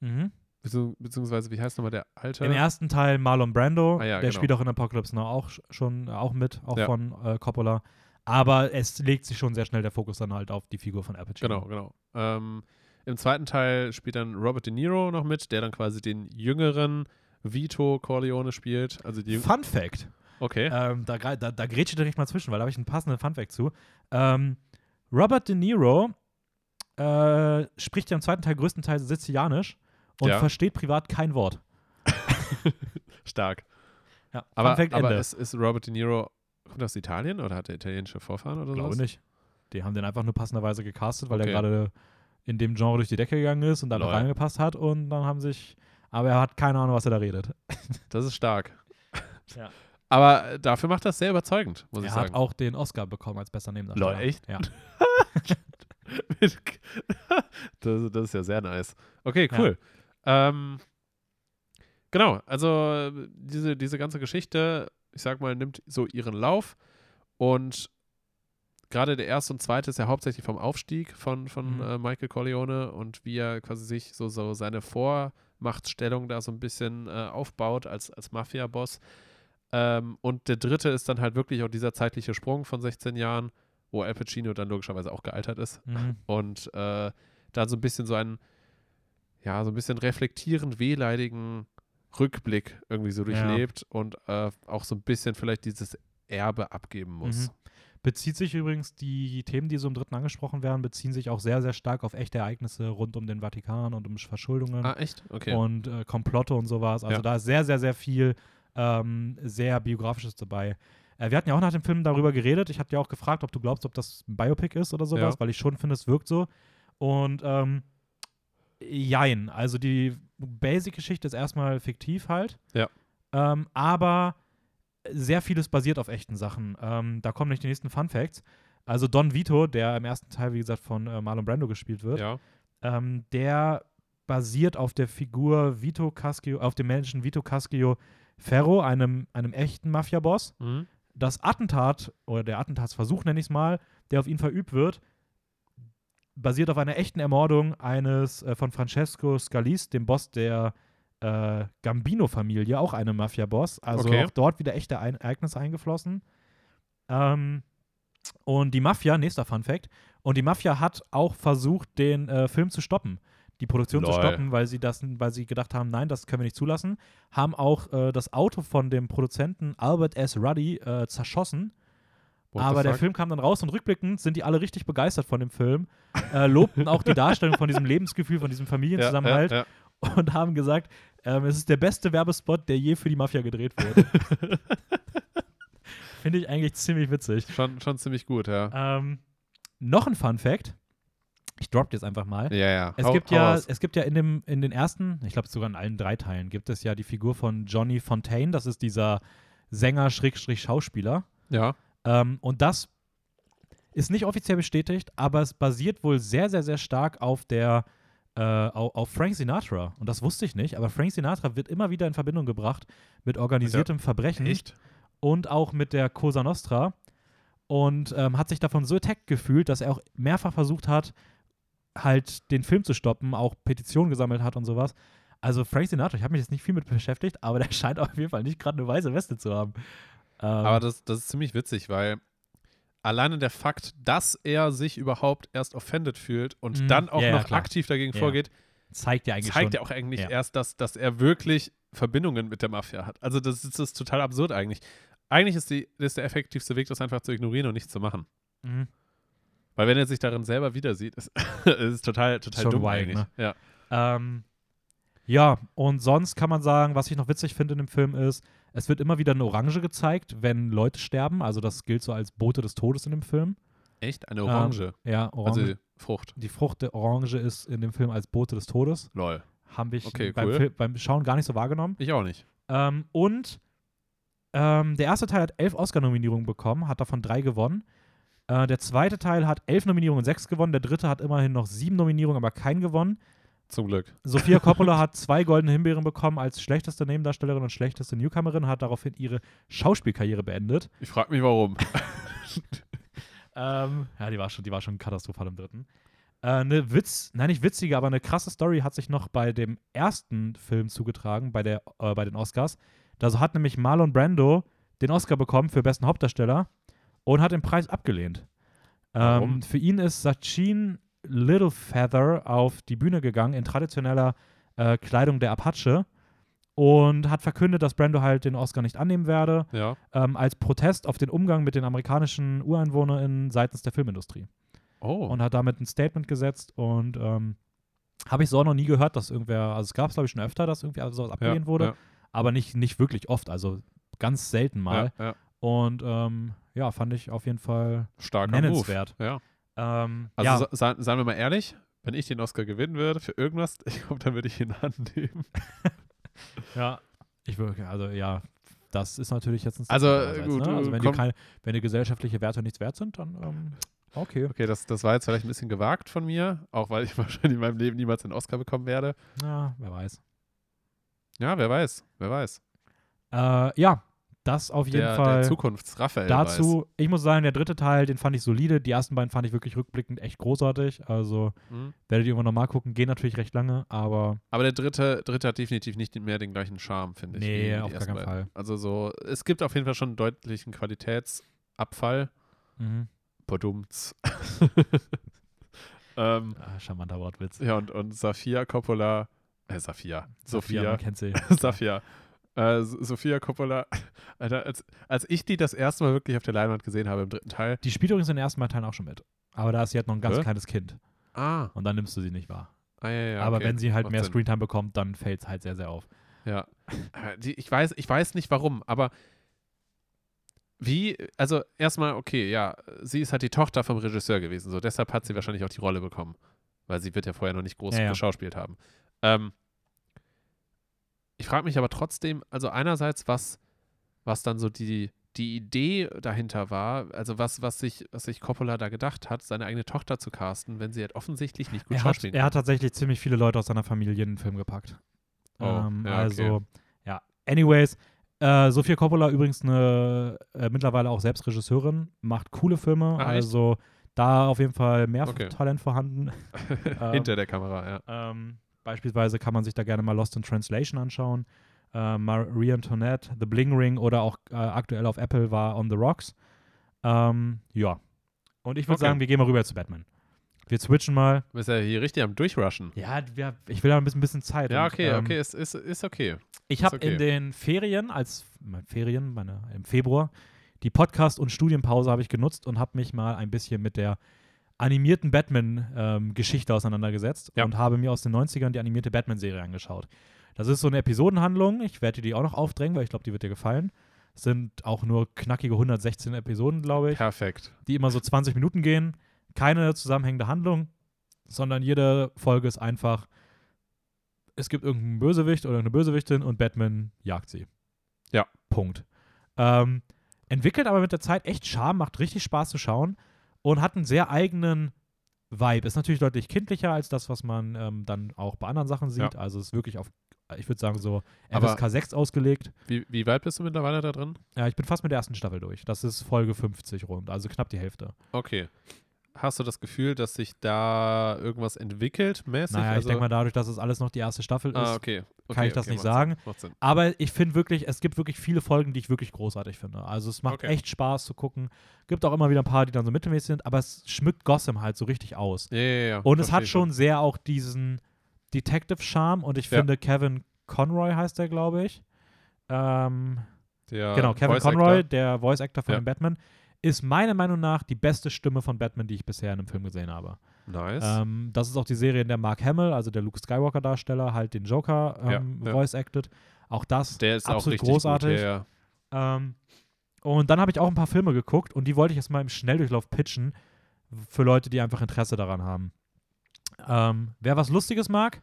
mhm. bezieh beziehungsweise, wie heißt nochmal der alte? Im ersten Teil Marlon Brando, Ah ja, der genau. spielt auch in Apocalypse Now auch sch- schon äh, auch mit, auch Ja. von äh, Coppola. Aber es legt sich schon sehr schnell der Fokus dann halt auf die Figur von Al Pacino. Genau, genau. Ähm, Im zweiten Teil spielt dann Robert De Niro noch mit, der dann quasi den jüngeren Vito Corleone spielt. Also die, Fun Fact: okay. ähm, da, da, da grätsche ich direkt mal zwischen, weil da habe ich einen passenden Fun Fact zu. Ähm, Robert De Niro äh, spricht ja im zweiten Teil größtenteils Sizilianisch und Ja. versteht privat kein Wort. Stark. Ja, Aber, Fun Fact aber Ende. ist, ist Robert De Niro, kommt aus Italien oder hat er italienische Vorfahren oder Ich glaube sowas? nicht. Die haben den einfach nur passenderweise gecastet, weil Okay. er gerade in dem Genre durch die Decke gegangen ist und da noch reingepasst hat und dann haben sich. Aber er hat keine Ahnung, was er da redet. Das ist stark. Ja. Aber äh, dafür macht das sehr überzeugend, muss ich Er sagen. hat auch den Oscar bekommen als bester Nebendarsteller. Lol, echt? Ja. das, das ist ja sehr nice. Okay, cool. Ähm, genau, also äh, diese, diese ganze Geschichte, ich sag mal, nimmt so ihren Lauf und gerade der erste und zweite ist ja hauptsächlich vom Aufstieg von, von Mhm. äh, Michael Corleone und wie er quasi sich so, so seine Vormachtstellung da so ein bisschen äh, aufbaut als, als Mafia-Boss. Ähm, und der dritte ist dann halt wirklich auch dieser zeitliche Sprung von 16 Jahren, wo Al Pacino dann logischerweise auch gealtert ist Mhm. und äh, da so ein bisschen so einen, ja, so ein bisschen reflektierend wehleidigen Rückblick irgendwie so Ja. durchlebt und äh, auch so ein bisschen vielleicht dieses Erbe abgeben muss. Mhm. Bezieht sich übrigens, die Themen, die so im dritten angesprochen werden, beziehen sich auch sehr, sehr stark auf echte Ereignisse rund um den Vatikan und um Verschuldungen Ah, echt? Okay. und äh, Komplotte und sowas. Also Ja. da ist sehr, sehr, sehr viel ähm, sehr biografisches dabei. Äh, wir hatten ja auch nach dem Film darüber geredet. Ich hatte ja auch gefragt, ob du glaubst, ob das ein Biopic ist oder sowas, Ja. weil ich schon finde, es wirkt so. Und ähm, jein, also die Basic-Geschichte ist erstmal fiktiv halt. Ja. Ähm, aber sehr vieles basiert auf echten Sachen. Ähm, da kommen nicht die nächsten Fun Facts. Also Don Vito, der im ersten Teil, wie gesagt, von äh, Marlon Brando gespielt wird, ja. ähm, der basiert auf der Figur Vito Caschio, auf dem Menschen Vito Caschio Ferro, einem, einem echten Mafia-Boss. Mhm. Das Attentat oder der Attentatsversuch, nenne ich es mal, der auf ihn verübt wird, basiert auf einer echten Ermordung eines äh, von Francesco Scalis, dem Boss der äh, Gambino-Familie, auch einem Mafia-Boss. Also Okay. auch dort wieder echte Ein Ereignisse eingeflossen. Ähm, und die Mafia, nächster Fun Fact, und die Mafia hat auch versucht, den äh, Film zu stoppen, die Produktion zu Lol. stoppen, weil sie das, weil sie gedacht haben, nein, das können wir nicht zulassen, haben auch äh, das Auto von dem Produzenten Albert S. Ruddy äh, zerschossen. What aber der? Film kam dann raus und rückblickend sind die alle richtig begeistert von dem Film, äh, lobten auch die Darstellung von diesem Lebensgefühl, von diesem Familienzusammenhalt Ja, ja, und haben gesagt, ähm, es ist der beste Werbespot, der je für die Mafia gedreht wurde. Finde ich eigentlich ziemlich witzig. Schon, schon ziemlich gut, ja. Ähm, noch ein Fun Fact. Ich droppe jetzt einfach mal. Ja, ja. Es Hau- gibt hau ja, es gibt ja in, dem, in den ersten, ich glaube sogar in allen drei Teilen, gibt es ja die Figur von Johnny Fontaine. Das ist dieser Sänger-Schauspieler. Ja. Ähm, und das ist nicht offiziell bestätigt, aber es basiert wohl sehr, sehr, sehr stark auf der äh, auf, auf Frank Sinatra. Und das wusste ich nicht, aber Frank Sinatra wird immer wieder in Verbindung gebracht mit organisiertem Verbrechen Echt? und auch mit der Cosa Nostra und ähm, hat sich davon so attacked gefühlt, dass er auch mehrfach versucht hat, halt den Film zu stoppen, auch Petitionen gesammelt hat und sowas. Also Frank Sinatra, ich habe mich jetzt nicht viel mit beschäftigt, aber der scheint auf jeden Fall nicht gerade eine weiße Weste zu haben. Ähm, Aber das, das ist ziemlich witzig, weil alleine der Fakt, dass er sich überhaupt erst offended fühlt und Mhm. dann auch Ja, ja, noch klar. aktiv dagegen Ja. vorgeht, zeigt ja eigentlich zeigt ja auch eigentlich Ja. erst, dass, dass er wirklich Verbindungen mit der Mafia hat. Also das ist, das ist total absurd eigentlich. Eigentlich ist, die, ist der effektivste Weg, das einfach zu ignorieren und nichts zu machen. Mhm. Weil wenn er sich darin selber wieder sieht, ist, ist es total, total Schon dumm wild, eigentlich. ne? Ja. Ähm, ja, und sonst kann man sagen, was ich noch witzig finde in dem Film ist, es wird immer wieder eine Orange gezeigt, wenn Leute sterben. Also das gilt so als Bote des Todes in dem Film. Echt? Eine Orange? Ähm, ja, Orange. Also Frucht. die Frucht der Orange ist in dem Film als Bote des Todes. Lol. Haben wir Okay, beim, cool. Beim Schauen gar nicht so wahrgenommen. Ich auch nicht. Ähm, und ähm, der erste Teil hat elf Oscar-Nominierungen bekommen, hat davon drei gewonnen. Äh, der zweite Teil hat elf Nominierungen und sechs gewonnen. Der dritte hat immerhin noch sieben Nominierungen, aber keinen gewonnen. Zum Glück. Sophia Coppola hat zwei goldene Himbeeren bekommen als schlechteste Nebendarstellerin und schlechteste Newcomerin, hat daraufhin ihre Schauspielkarriere beendet. Ich frage mich, warum. Ähm, ja, die war schon, die war schon katastrophal im dritten. Äh, eine Witz, nein, nicht witzige, aber eine krasse Story hat sich noch bei dem ersten Film zugetragen, bei, der, äh, bei den Oscars. Da hat nämlich Marlon Brando den Oscar bekommen für besten Hauptdarsteller und hat den Preis abgelehnt. Warum? Ähm, für ihn ist Sachin Littlefeather auf die Bühne gegangen in traditioneller äh, Kleidung der Apache und hat verkündet, dass Brando halt den Oscar nicht annehmen werde Ja. ähm, als Protest auf den Umgang mit den amerikanischen UreinwohnerInnen seitens der Filmindustrie. Oh. Und hat damit ein Statement gesetzt und ähm, habe ich so auch noch nie gehört, dass irgendwer, also es gab es glaube ich schon öfter, dass irgendwie sowas abgelehnt ja, wurde, Ja, aber nicht, nicht wirklich oft, also ganz selten mal. Und ähm, ja, fand ich auf jeden Fall Starker Move. nennenswert. Ja. Ähm, Also ja, sa seien wir mal ehrlich, wenn ich den Oscar gewinnen würde für irgendwas, ich glaube, dann würde ich ihn annehmen. ja, ich würde, also ja, das ist natürlich jetzt ein Also, gut, ne? also wenn, die keine, wenn die gesellschaftliche Werte nichts wert sind, dann ähm, okay. Okay, das, das war jetzt vielleicht ein bisschen gewagt von mir, auch weil ich wahrscheinlich in meinem Leben niemals einen Oscar bekommen werde. Ja, wer weiß. Ja, wer weiß, wer weiß. Äh, ja, das auf jeden Der, Fall. der Zukunfts-Raphael Dazu, ich muss sagen, der dritte Teil, den fand ich solide. Die ersten beiden fand ich wirklich rückblickend echt großartig. Also weiß. Mhm. werdet ihr irgendwann nochmal gucken, gehen natürlich recht lange, aber Aber der dritte, dritte hat definitiv nicht mehr den gleichen Charme, finde ich. Nee, auf gar keinen beiden. Fall. Also so, es gibt auf jeden Fall schon einen deutlichen Qualitätsabfall. mhm. Badumts. ähm, ah, charmanter Wortwitz. ja, und, und Safia Coppola, äh, Safia, Sophia, man kennt sie. Safia, äh, Sophia Coppola, Alter, als, als ich die das erste Mal wirklich auf der Leinwand gesehen habe im dritten Teil, Die spielt übrigens in den ersten beiden Teilen auch schon mit. Aber da ist sie halt noch ein ganz Hä? kleines Kind. ah, Und dann nimmst du sie nicht wahr. ah ja, ja, aber okay. wenn sie halt Macht mehr. Screentime bekommt, dann fällt es halt sehr, sehr auf. Ja. Die, ich, weiß, ich weiß nicht warum, aber wie, also erstmal, okay, ja, sie ist halt die Tochter vom Regisseur gewesen, so deshalb hat sie wahrscheinlich auch die Rolle bekommen, weil sie wird ja vorher noch nicht groß ja. geschauspielt haben. Ähm, ich frage mich aber trotzdem, also einerseits, was, was dann so die, die Idee dahinter war, also was, was sich, was sich Coppola da gedacht hat, seine eigene Tochter zu casten, wenn sie halt offensichtlich nicht gut Er hat, schauspielen er hat tatsächlich ziemlich viele Leute aus seiner Familie in den Film gepackt. Oh, ähm, ja, also, okay. ja. Anyways, äh, Sophia Coppola übrigens eine äh, mittlerweile auch selbst Regisseurin, macht coole Filme. Echt? also da auf jeden Fall mehr Okay. Talent vorhanden. kann. Hinter der Kamera, ja. Ähm, beispielsweise kann man sich da gerne mal Lost in Translation anschauen. Äh, Marie Antoinette, The Bling Ring oder auch äh, aktuell auf Apple war On the Rocks. Ähm, ja. Und ich würde Okay. sagen, wir gehen mal rüber zu Batman. Wir switchen mal. Du bist ja hier richtig am Durchrushen. Ja, wir, ich will da ein bisschen, bisschen Zeit. Ja, und, okay, ähm, okay, ist, ist, ist okay. Ich habe okay. in den Ferien, als meine Ferien, meine, im Februar, die Podcast- und Studienpause habe ich genutzt und habe mich mal ein bisschen mit der animierten Batman-Geschichte auseinandergesetzt Ja. und habe mir aus den 90ern die animierte Batman-Serie angeschaut. Das ist so eine Episodenhandlung. Ich werde dir die auch noch aufdrängen, weil ich glaube, die wird dir gefallen. Es sind auch nur knackige 116 Episoden, glaube ich, Perfekt. die immer so 20 Minuten gehen. Keine zusammenhängende Handlung, sondern jede Folge ist einfach, es gibt irgendeinen Bösewicht oder eine Bösewichtin und Batman jagt sie. Ja. Punkt. Ähm, entwickelt aber mit der Zeit echt Charme, macht richtig Spaß zu schauen und hat einen sehr eigenen Vibe. Ist natürlich deutlich kindlicher als das, was man ähm, dann auch bei anderen Sachen sieht. Ja. Also ist wirklich auf, ich würde sagen, so Aber- FSK 6 ausgelegt. Wie, wie weit bist du mittlerweile da drin? Ja, ich bin fast mit der ersten Staffel durch. Das ist Folge 50 rund, also knapp die Hälfte. Okay. Hast du das Gefühl, dass sich da irgendwas entwickelt, mäßig? Naja, also, ich denke mal, dadurch, dass es alles noch die erste Staffel ist, Ah, okay. okay kann ich das okay, nicht sagen. Sinn. Aber ich finde wirklich, es gibt wirklich viele Folgen, die ich wirklich großartig finde. Also es macht echt Spaß zu gucken. Gibt auch immer wieder ein paar, die dann so mittelmäßig sind, aber es schmückt Gotham halt so richtig aus. Ja, ja, ja. Und es hat schon sehr auch diesen Detective-Charme und ich finde Kevin Conroy heißt der, glaube ich. Ähm, Der genau, Kevin Voice Conroy, Actor. der Voice-Actor von Ja. Batman, ist meiner Meinung nach die beste Stimme von Batman, die ich bisher in einem Film gesehen habe. Nice. Ähm, das ist auch die Serie, in der Mark Hamill, also der Luke Skywalker-Darsteller, halt den Joker ähm, Ja, ja. voice-acted. Auch das der ist auch absolut richtig großartig. Gut. Ja, ja. Ähm, und dann habe ich auch ein paar Filme geguckt und die wollte ich jetzt mal im Schnelldurchlauf pitchen. für Leute, die einfach Interesse daran haben. Ähm, wer was Lustiges mag,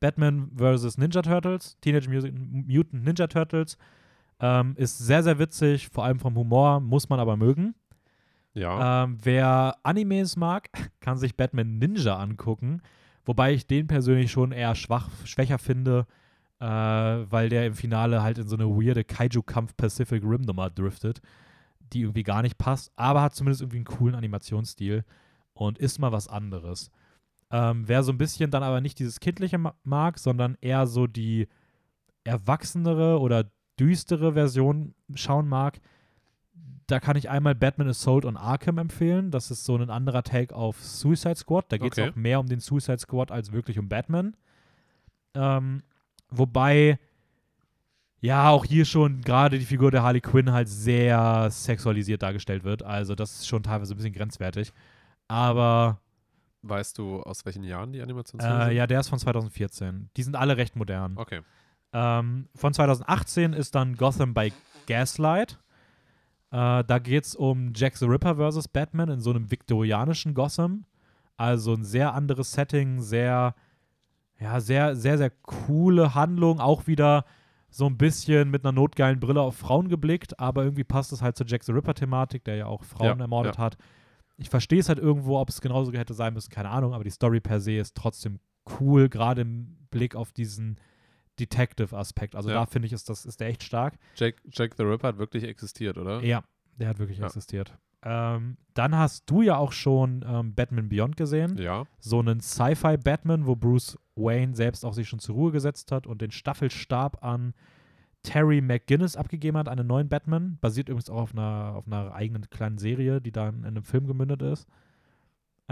Batman vs. Ninja Turtles, Teenage Mutant Ninja Turtles, ähm, ist sehr, sehr witzig, vor allem vom Humor, muss man aber mögen. Ja. Ähm, wer Animes mag, kann sich Batman Ninja angucken, wobei ich den persönlich schon eher schwach, schwächer finde, äh, weil der im Finale halt in so eine weirde Kaiju-Kampf Pacific Rim Nummer driftet, die irgendwie gar nicht passt, aber hat zumindest irgendwie einen coolen Animationsstil und ist mal was anderes. Ähm, wer so ein bisschen dann aber nicht dieses Kindliche ma mag, sondern eher so die erwachsenere oder düstere Version schauen mag, da kann ich einmal Batman Assault on Arkham empfehlen. Das ist so ein anderer Take auf Suicide Squad. Da geht es Okay. auch mehr um den Suicide Squad als wirklich um Batman. Ähm, wobei, ja, auch hier schon gerade die Figur der Harley Quinn halt sehr sexualisiert dargestellt wird. Also, das ist schon teilweise ein bisschen grenzwertig. Aber Weißt du, aus welchen Jahren die Animationsfilme äh, sind? ja, der ist von 2014. Die sind alle recht modern. Okay. Ähm, von 2018 ist dann Gotham by Gaslight. Äh, da geht es um Jack the Ripper versus Batman in so einem viktorianischen Gotham. Also ein sehr anderes Setting, sehr, ja, sehr, sehr, sehr coole Handlung. Auch wieder so ein bisschen mit einer notgeilen Brille auf Frauen geblickt, aber irgendwie passt es halt zur Jack the Ripper-Thematik, der ja auch Frauen Ja, ermordet ja. hat. Ich verstehe es halt irgendwo, ob es genauso hätte sein müssen, keine Ahnung, aber die Story per se ist trotzdem cool, gerade im Blick auf diesen Detective-Aspekt. Also Ja. da finde ich, ist, das, ist der echt stark. Jack, Jack the Ripper hat wirklich existiert, oder? Ja, der hat wirklich Ja. existiert. Ähm, dann hast du ja auch schon ähm, Batman Beyond gesehen. Ja. So einen Sci-Fi-Batman, wo Bruce Wayne selbst auch sich schon zur Ruhe gesetzt hat und den Staffelstab an Terry McGinnis abgegeben hat, einen neuen Batman. Basiert übrigens auch auf einer, auf einer eigenen kleinen Serie, die dann in einem Film gemündet ist.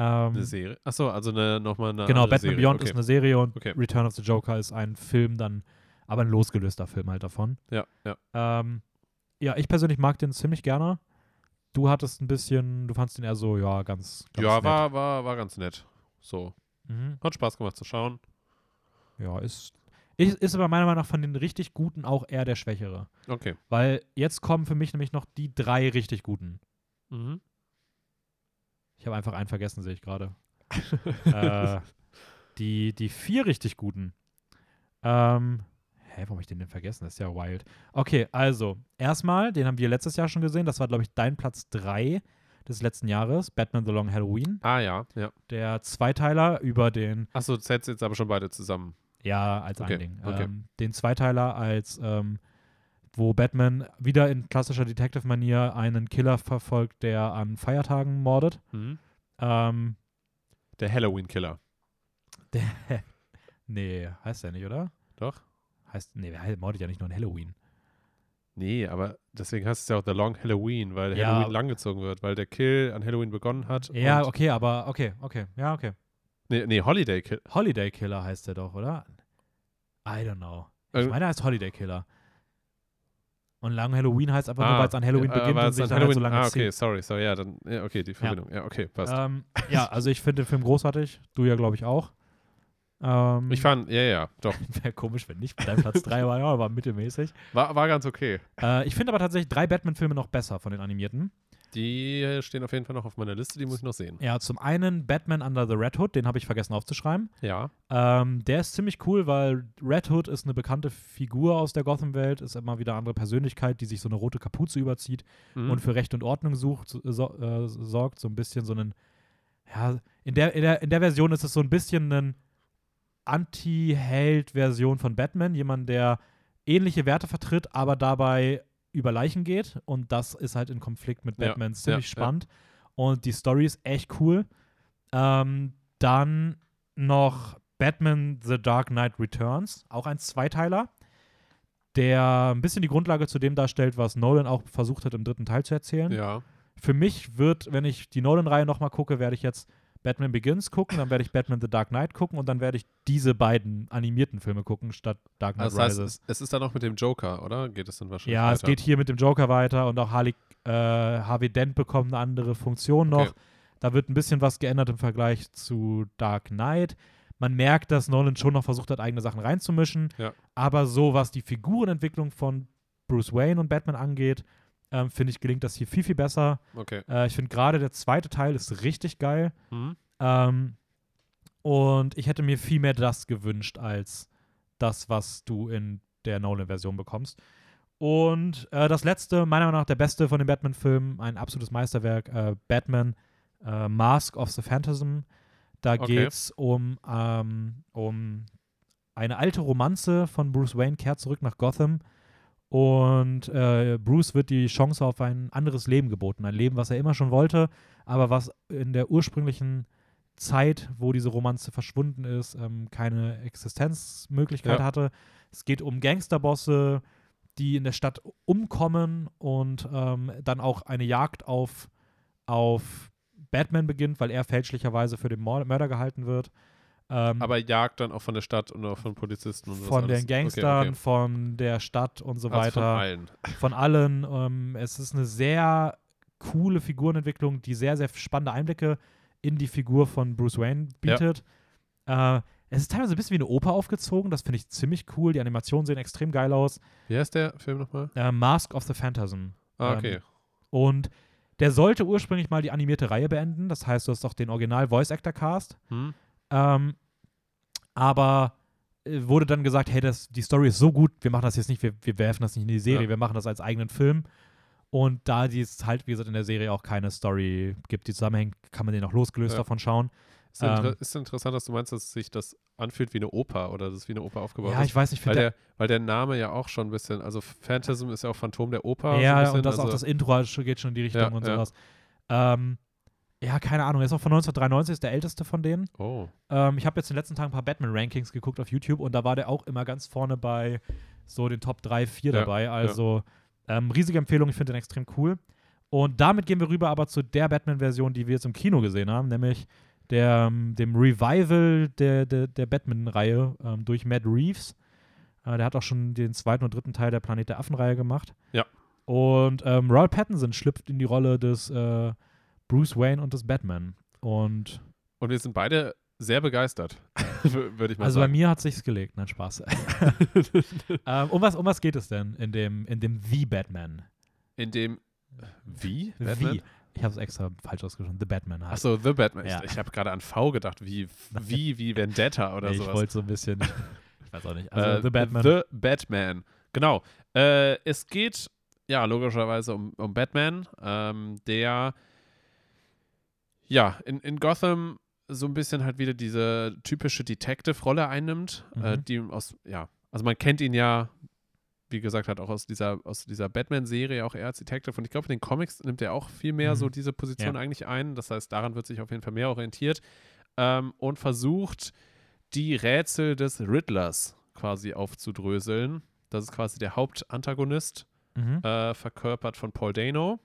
Ähm, Eine Serie. Achso, also eine, nochmal eine. Genau, Batman Serie. Beyond okay. ist eine Serie und Okay. Return of the Joker ist ein Film dann, aber ein losgelöster Film halt davon. Ja, ja. Ähm, ja, ich persönlich mag den ziemlich gerne. Du hattest ein bisschen, du fandst den eher so, ja, ganz, ganz Ja, nett. war, war, war ganz nett. So. Mhm. Hat Spaß gemacht zu schauen. Ja, ist, ist, ist aber meiner Meinung nach von den richtig Guten auch eher der Schwächere. Okay. Weil jetzt kommen für mich nämlich noch die drei richtig Guten. Mhm. Ich habe einfach einen vergessen, sehe ich gerade. äh, die, die vier richtig Guten. Ähm, hä, warum hab ich den denn vergessen? Das ist ja wild. Okay, also, erstmal, den haben wir letztes Jahr schon gesehen. Das war, glaube ich, dein Platz 3 des letzten Jahres, Batman The Long Halloween. Ah, ja, ja. Der Zweiteiler über den, Achso, zählst jetzt aber schon beide zusammen. ja, als Okay, ein Ding. okay. Ähm, den Zweiteiler als, ähm, wo Batman wieder in klassischer Detective-Manier einen Killer verfolgt, der an Feiertagen mordet. Mhm. Ähm, Der Halloween-Killer. Der, nee, heißt der nicht, oder? Doch? Heißt, nee, wer mordet ja nicht nur an Halloween. Nee, aber deswegen heißt es ja auch The Long Halloween, weil Ja. Halloween langgezogen wird, weil der Kill an Halloween begonnen hat. Ja, okay, aber okay, okay, ja, okay. Nee, nee, Holiday Kill. Holiday Killer heißt der doch, oder? I don't know. Ich Irg- meine, er heißt Holiday Killer. Und Lang Halloween heißt einfach nur, Ah, weil es an Halloween ja, beginnt und sich an dann halt so lange Ah, okay, zieht. sorry, sorry, ja, dann, ja, okay, die Verbindung. Ja, okay, passt. Ähm, ja, also ich finde den Film großartig. Du ja, glaube ich, auch. Ähm, ich fand, ja, ja, doch. Wäre komisch, wenn nicht. Dein Platz 3 war ja, war mittelmäßig. War, war ganz okay. Äh, ich finde aber tatsächlich drei Batman-Filme noch besser von den animierten. Die stehen auf jeden Fall noch auf meiner Liste, die muss ich noch sehen. Ja, zum einen Batman Under the Red Hood, den habe ich vergessen aufzuschreiben. Ja. Ähm, der ist ziemlich cool, weil Red Hood ist eine bekannte Figur aus der Gotham-Welt, ist immer wieder eine andere Persönlichkeit, die sich so eine rote Kapuze überzieht Mhm. und für Recht und Ordnung sucht, so, äh, sorgt. So ein bisschen so einen, ja, in der, in, der, in der Version ist es so ein bisschen eine Anti-Held-Version von Batman, jemand, der ähnliche Werte vertritt, aber dabei über Leichen geht und das ist halt in Konflikt mit Ja, Batman ziemlich ja, spannend und die Story ist echt cool. Ähm, dann noch Batman The Dark Knight Returns, auch ein Zweiteiler, der ein bisschen die Grundlage zu dem darstellt, was Nolan auch versucht hat, im dritten Teil zu erzählen. Ja. Für mich wird, wenn ich die Nolan-Reihe nochmal gucke, werde ich jetzt Batman Begins gucken, dann werde ich Batman The Dark Knight gucken und dann werde ich diese beiden animierten Filme gucken, statt Dark Knight das heißt, Rises. es, es ist dann auch mit dem Joker, oder? Geht es dann wahrscheinlich Ja, es weiter? geht hier mit dem Joker weiter und auch Harley, äh, Harvey Dent bekommt eine andere Funktion noch. Okay. Da wird ein bisschen was geändert im Vergleich zu Dark Knight. Man merkt, dass Nolan schon noch versucht hat, eigene Sachen reinzumischen. Ja. Aber so, was die Figurenentwicklung von Bruce Wayne und Batman angeht, ähm, finde ich, gelingt das hier viel, viel besser. Okay. Äh, ich finde gerade der zweite Teil ist richtig geil. Hm? Ähm, und ich hätte mir viel mehr das gewünscht als das, was du in der Nolan-Version bekommst. Und äh, das letzte, meiner Meinung nach der beste von den Batman-Filmen, ein absolutes Meisterwerk, äh, Batman äh, Mask of the Phantasm. Da Okay. geht es um, ähm, um eine alte Romanze von Bruce Wayne, kehrt zurück nach Gotham. Und äh, Bruce wird die Chance auf ein anderes Leben geboten. Ein Leben, was er immer schon wollte, aber was in der ursprünglichen Zeit, wo diese Romanze verschwunden ist, ähm, keine Existenzmöglichkeit Ja. hatte. Es geht um Gangsterbosse, die in der Stadt umkommen und ähm, dann auch eine Jagd auf, auf Batman beginnt, weil er fälschlicherweise für den Mörder gehalten wird. Ähm, Aber Jagd dann auch von der Stadt und auch von Polizisten und von sowas den. Gangstern, Okay, okay. von der Stadt und so Also weiter von allen. von allen. Ähm, es ist eine sehr coole Figurenentwicklung, die sehr, sehr spannende Einblicke in die Figur von Bruce Wayne bietet. Äh, es ist teilweise ein bisschen wie eine Oper aufgezogen, das finde ich ziemlich cool. Die Animationen sehen extrem geil aus. Wie heißt der Film nochmal? Äh, Mask of the Phantasm. Ah, Ähm, okay. Und der sollte ursprünglich mal die animierte Reihe beenden. Das heißt, du hast auch den Original-Voice-Actor-Cast. Hm? Ähm, aber äh, wurde dann gesagt, hey, das, die Story ist so gut, wir machen das jetzt nicht, wir, wir werfen das nicht in die Serie, Ja. wir machen das als eigenen Film. Und da es halt, wie gesagt, in der Serie auch keine Story gibt, die zusammenhängt, kann man den auch losgelöst Ja. davon schauen. Ist, inter ähm, ist interessant, dass du meinst, dass sich das anfühlt wie eine Oper oder dass es wie eine Oper aufgebaut Ja, ist. ich weiß nicht, weil, finde der, weil der Name ja auch schon ein bisschen, also Phantasm ist ja auch Phantom der Oper. so Ja, bisschen, und das also, auch das Intro halt geht schon in die Richtung Ja, und sowas. Ähm, ja, keine Ahnung, er ist auch von 1993, ist der älteste von denen. Oh, Ähm, ich habe jetzt in den letzten Tagen ein paar Batman-Rankings geguckt auf YouTube und da war der auch immer ganz vorne bei so den Top 3, 4 Ja, dabei. Also ähm, riesige Empfehlung, ich finde den extrem cool. Und damit gehen wir rüber aber zu der Batman-Version, die wir jetzt im Kino gesehen haben, nämlich der, ähm, dem Revival der, der, der Batman-Reihe ähm, durch Matt Reeves. Äh, der hat auch schon den zweiten und dritten Teil der Planet der Affen-Reihe gemacht. Ja. Und ähm, Robert Pattinson schlüpft in die Rolle des äh, Bruce Wayne und des Batman. Und und wir sind beide sehr begeistert, wür- würde ich mal also bei sagen. mir hat sich's gelegt, nein Spaß. ähm, um, was, um was geht es denn in dem, in dem The Batman? In dem, wie? Wie? Ich habe es extra falsch ausgesprochen. The Batman heißt. Achso, The Batman. Ja. Ich, ich habe gerade an V gedacht, wie, wie, wie Vendetta oder Nee, ich sowas. wollte so ein bisschen. ich weiß auch nicht. Also Äh, The Batman. The Batman. Genau. Äh, es geht ja logischerweise um, um Batman, ähm, der ja in, in Gotham so ein bisschen halt wieder diese typische Detective-Rolle einnimmt, äh, Mhm. die ihm aus, ja, also man kennt ihn ja, wie gesagt, halt auch aus dieser, aus dieser Batman-Serie auch eher als Detective und ich glaube, in den Comics nimmt er auch viel mehr Mhm. so diese Position Ja. eigentlich ein. Das heißt, daran wird sich auf jeden Fall mehr orientiert ähm, und versucht, die Rätsel des Riddlers quasi aufzudröseln. Das ist quasi der Hauptantagonist, mhm. äh, verkörpert von Paul Dano,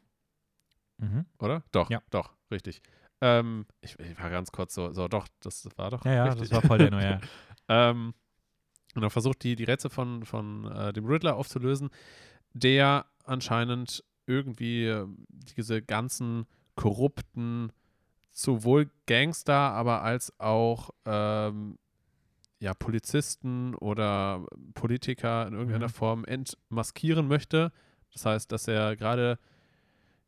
Mhm. oder? Doch, Ja. doch, richtig. Ähm, ich, ich war ganz kurz so, so, doch, das war doch Ja, ja, das war voll Dano, ja. Ähm, und er versucht, die, die Rätsel von, von äh, dem Riddler aufzulösen, der anscheinend irgendwie äh, diese ganzen korrupten, sowohl Gangster, aber als auch ähm, ja, Polizisten oder Politiker in irgendeiner Mhm. Form entmaskieren möchte. Das heißt, dass er gerade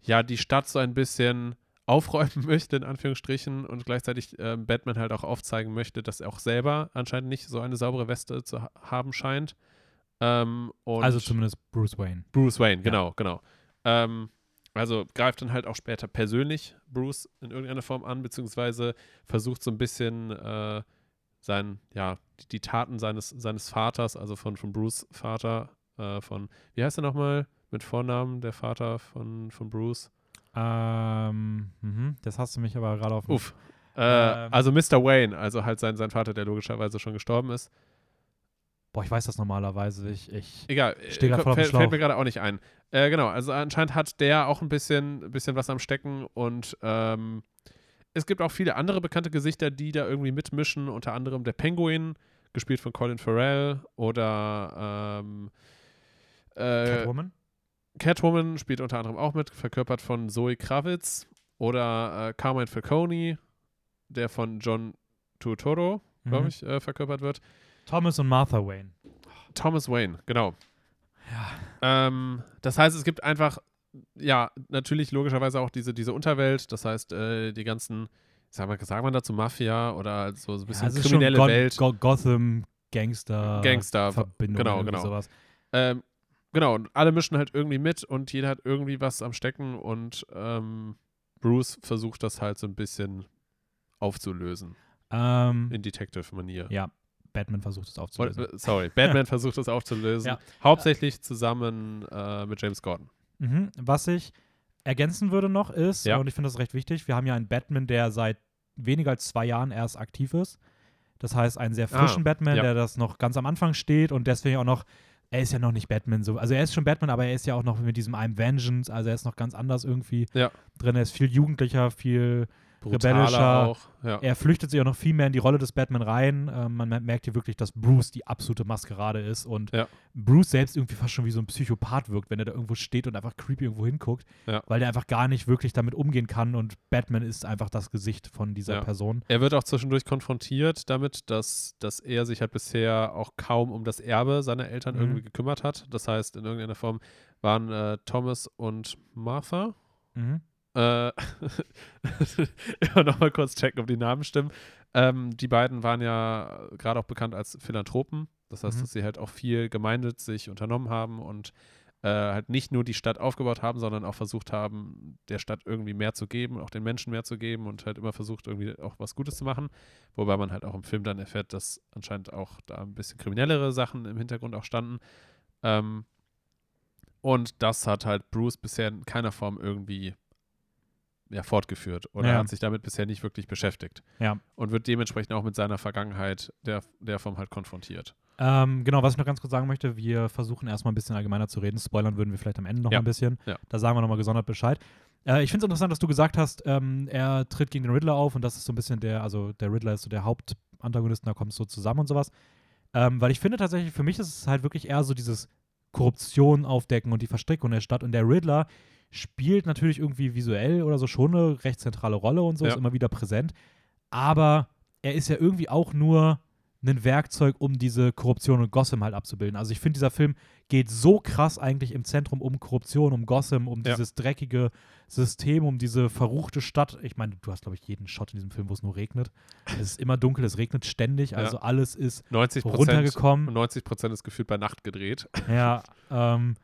ja die Stadt so ein bisschen aufräumen möchte, in Anführungsstrichen, und gleichzeitig ähm, Batman halt auch aufzeigen möchte, dass er auch selber anscheinend nicht so eine saubere Weste zu ha haben scheint. Ähm, Also zumindest Bruce Wayne. Bruce Wayne, genau, genau. Ähm, also greift dann halt auch später persönlich Bruce in irgendeiner Form an, beziehungsweise versucht so ein bisschen äh, sein, ja, die, die Taten seines, seines Vaters, also von, von Bruce Vater, äh, von, wie heißt er nochmal mit Vornamen, der Vater von, von Bruce? Ähm, mhm. Das hast du mich aber gerade auf. Uff. Äh, Ähm. also Mr. Wayne, also halt sein, sein Vater, der logischerweise schon gestorben ist. Boah, ich weiß das normalerweise. Ich, ich Egal, äh, voll auf dem fällt, fällt mir gerade auch nicht ein. Äh, genau, also anscheinend hat der auch ein bisschen, bisschen was am Stecken und ähm, es gibt auch viele andere bekannte Gesichter, die da irgendwie mitmischen, unter anderem der Penguin, gespielt von Colin Farrell oder ähm, äh, Catwoman? Catwoman spielt unter anderem auch mit, verkörpert von Zoe Kravitz oder äh, Carmine Falcone, der von John Turturro, glaube Mhm. ich, äh, verkörpert wird. Thomas und Martha Wayne. Thomas Wayne, genau. Ja. Ähm, das heißt, es gibt einfach ja, natürlich logischerweise auch diese, diese Unterwelt, das heißt, äh, die ganzen, sagen wir, sagen wir dazu Mafia oder so, so ein bisschen Ja, kriminelle Welt. Go Gotham, Gangster, Gangster, Verbindung, genau, genau. sowas. Ähm, genau, und alle mischen halt irgendwie mit und jeder hat irgendwie was am Stecken und ähm, Bruce versucht das halt so ein bisschen aufzulösen Ähm, in Detective-Manier. ja, Batman versucht es aufzulösen. Äh, Sorry, Batman versucht das aufzulösen. Ja. Hauptsächlich zusammen äh, mit James Gordon. Mhm. Was ich ergänzen würde noch ist, Ja. und ich finde das recht wichtig, wir haben ja einen Batman, der seit weniger als zwei Jahren erst aktiv ist. Das heißt, einen sehr frischen Ah, Batman, ja. der das noch ganz am Anfang steht und deswegen auch noch, er ist ja noch nicht Batman so. Also er ist schon Batman, aber er ist ja auch noch mit diesem I'm Vengeance, also er ist noch ganz anders irgendwie Ja. drin. Er ist viel jugendlicher, viel Brutaler Rebellischer. auch. Ja. er flüchtet sich auch noch viel mehr in die Rolle des Batman rein. Ähm, man mer- merkt hier wirklich, dass Bruce die absolute Maskerade ist und Ja. Bruce selbst irgendwie fast schon wie so ein Psychopath wirkt, wenn er da irgendwo steht und einfach creepy irgendwo hinguckt, Ja. weil der einfach gar nicht wirklich damit umgehen kann und Batman ist einfach das Gesicht von dieser. Person. Er wird auch zwischendurch konfrontiert damit, dass, dass er sich halt bisher auch kaum um das Erbe seiner Eltern Mhm. irgendwie gekümmert hat. Das heißt, in irgendeiner Form waren äh, Thomas und Martha. Mhm. Äh, immer noch mal kurz checken, ob die Namen stimmen. Ähm, die beiden waren ja gerade auch bekannt als Philanthropen. Das heißt, Mhm. dass sie halt auch viel gemeinnützig unternommen haben und äh, halt nicht nur die Stadt aufgebaut haben, sondern auch versucht haben, der Stadt irgendwie mehr zu geben, auch den Menschen mehr zu geben und halt immer versucht, irgendwie auch was Gutes zu machen. Wobei man halt auch im Film dann erfährt, dass anscheinend auch da ein bisschen kriminellere Sachen im Hintergrund auch standen. Ähm, und das hat halt Bruce bisher in keiner Form irgendwie ja, fortgeführt oder Ja. hat sich damit bisher nicht wirklich beschäftigt. Ja. Und wird dementsprechend auch mit seiner Vergangenheit der, der Form halt konfrontiert. Ähm, genau, was ich noch ganz kurz sagen möchte, wir versuchen erstmal ein bisschen allgemeiner zu reden. Spoilern würden wir vielleicht am Ende noch Ja. ein bisschen. Ja. Da sagen wir nochmal gesondert Bescheid. Äh, ich finde es interessant, dass du gesagt hast, ähm, er tritt gegen den Riddler auf und das ist so ein bisschen der, also der Riddler ist so der Hauptantagonist, da kommt es so zusammen und sowas. Ähm, weil ich finde tatsächlich, für mich ist es halt wirklich eher so dieses Korruption aufdecken und die Verstrickung der Stadt. Und der Riddler spielt natürlich irgendwie visuell oder so schon eine recht zentrale Rolle und so, Ja. ist immer wieder präsent. Aber er ist ja irgendwie auch nur ein Werkzeug, um diese Korruption und Gotham halt abzubilden. Also ich finde, dieser Film geht so krass eigentlich im Zentrum um Korruption, um Gotham, um Ja. dieses dreckige System, um diese verruchte Stadt. Ich meine, du hast, glaube ich, jeden Shot in diesem Film, wo es nur regnet. Es ist immer dunkel, es regnet ständig, Ja. also alles ist 90 Prozent runtergekommen. 90 Prozent ist gefühlt bei Nacht gedreht. Ja, ähm,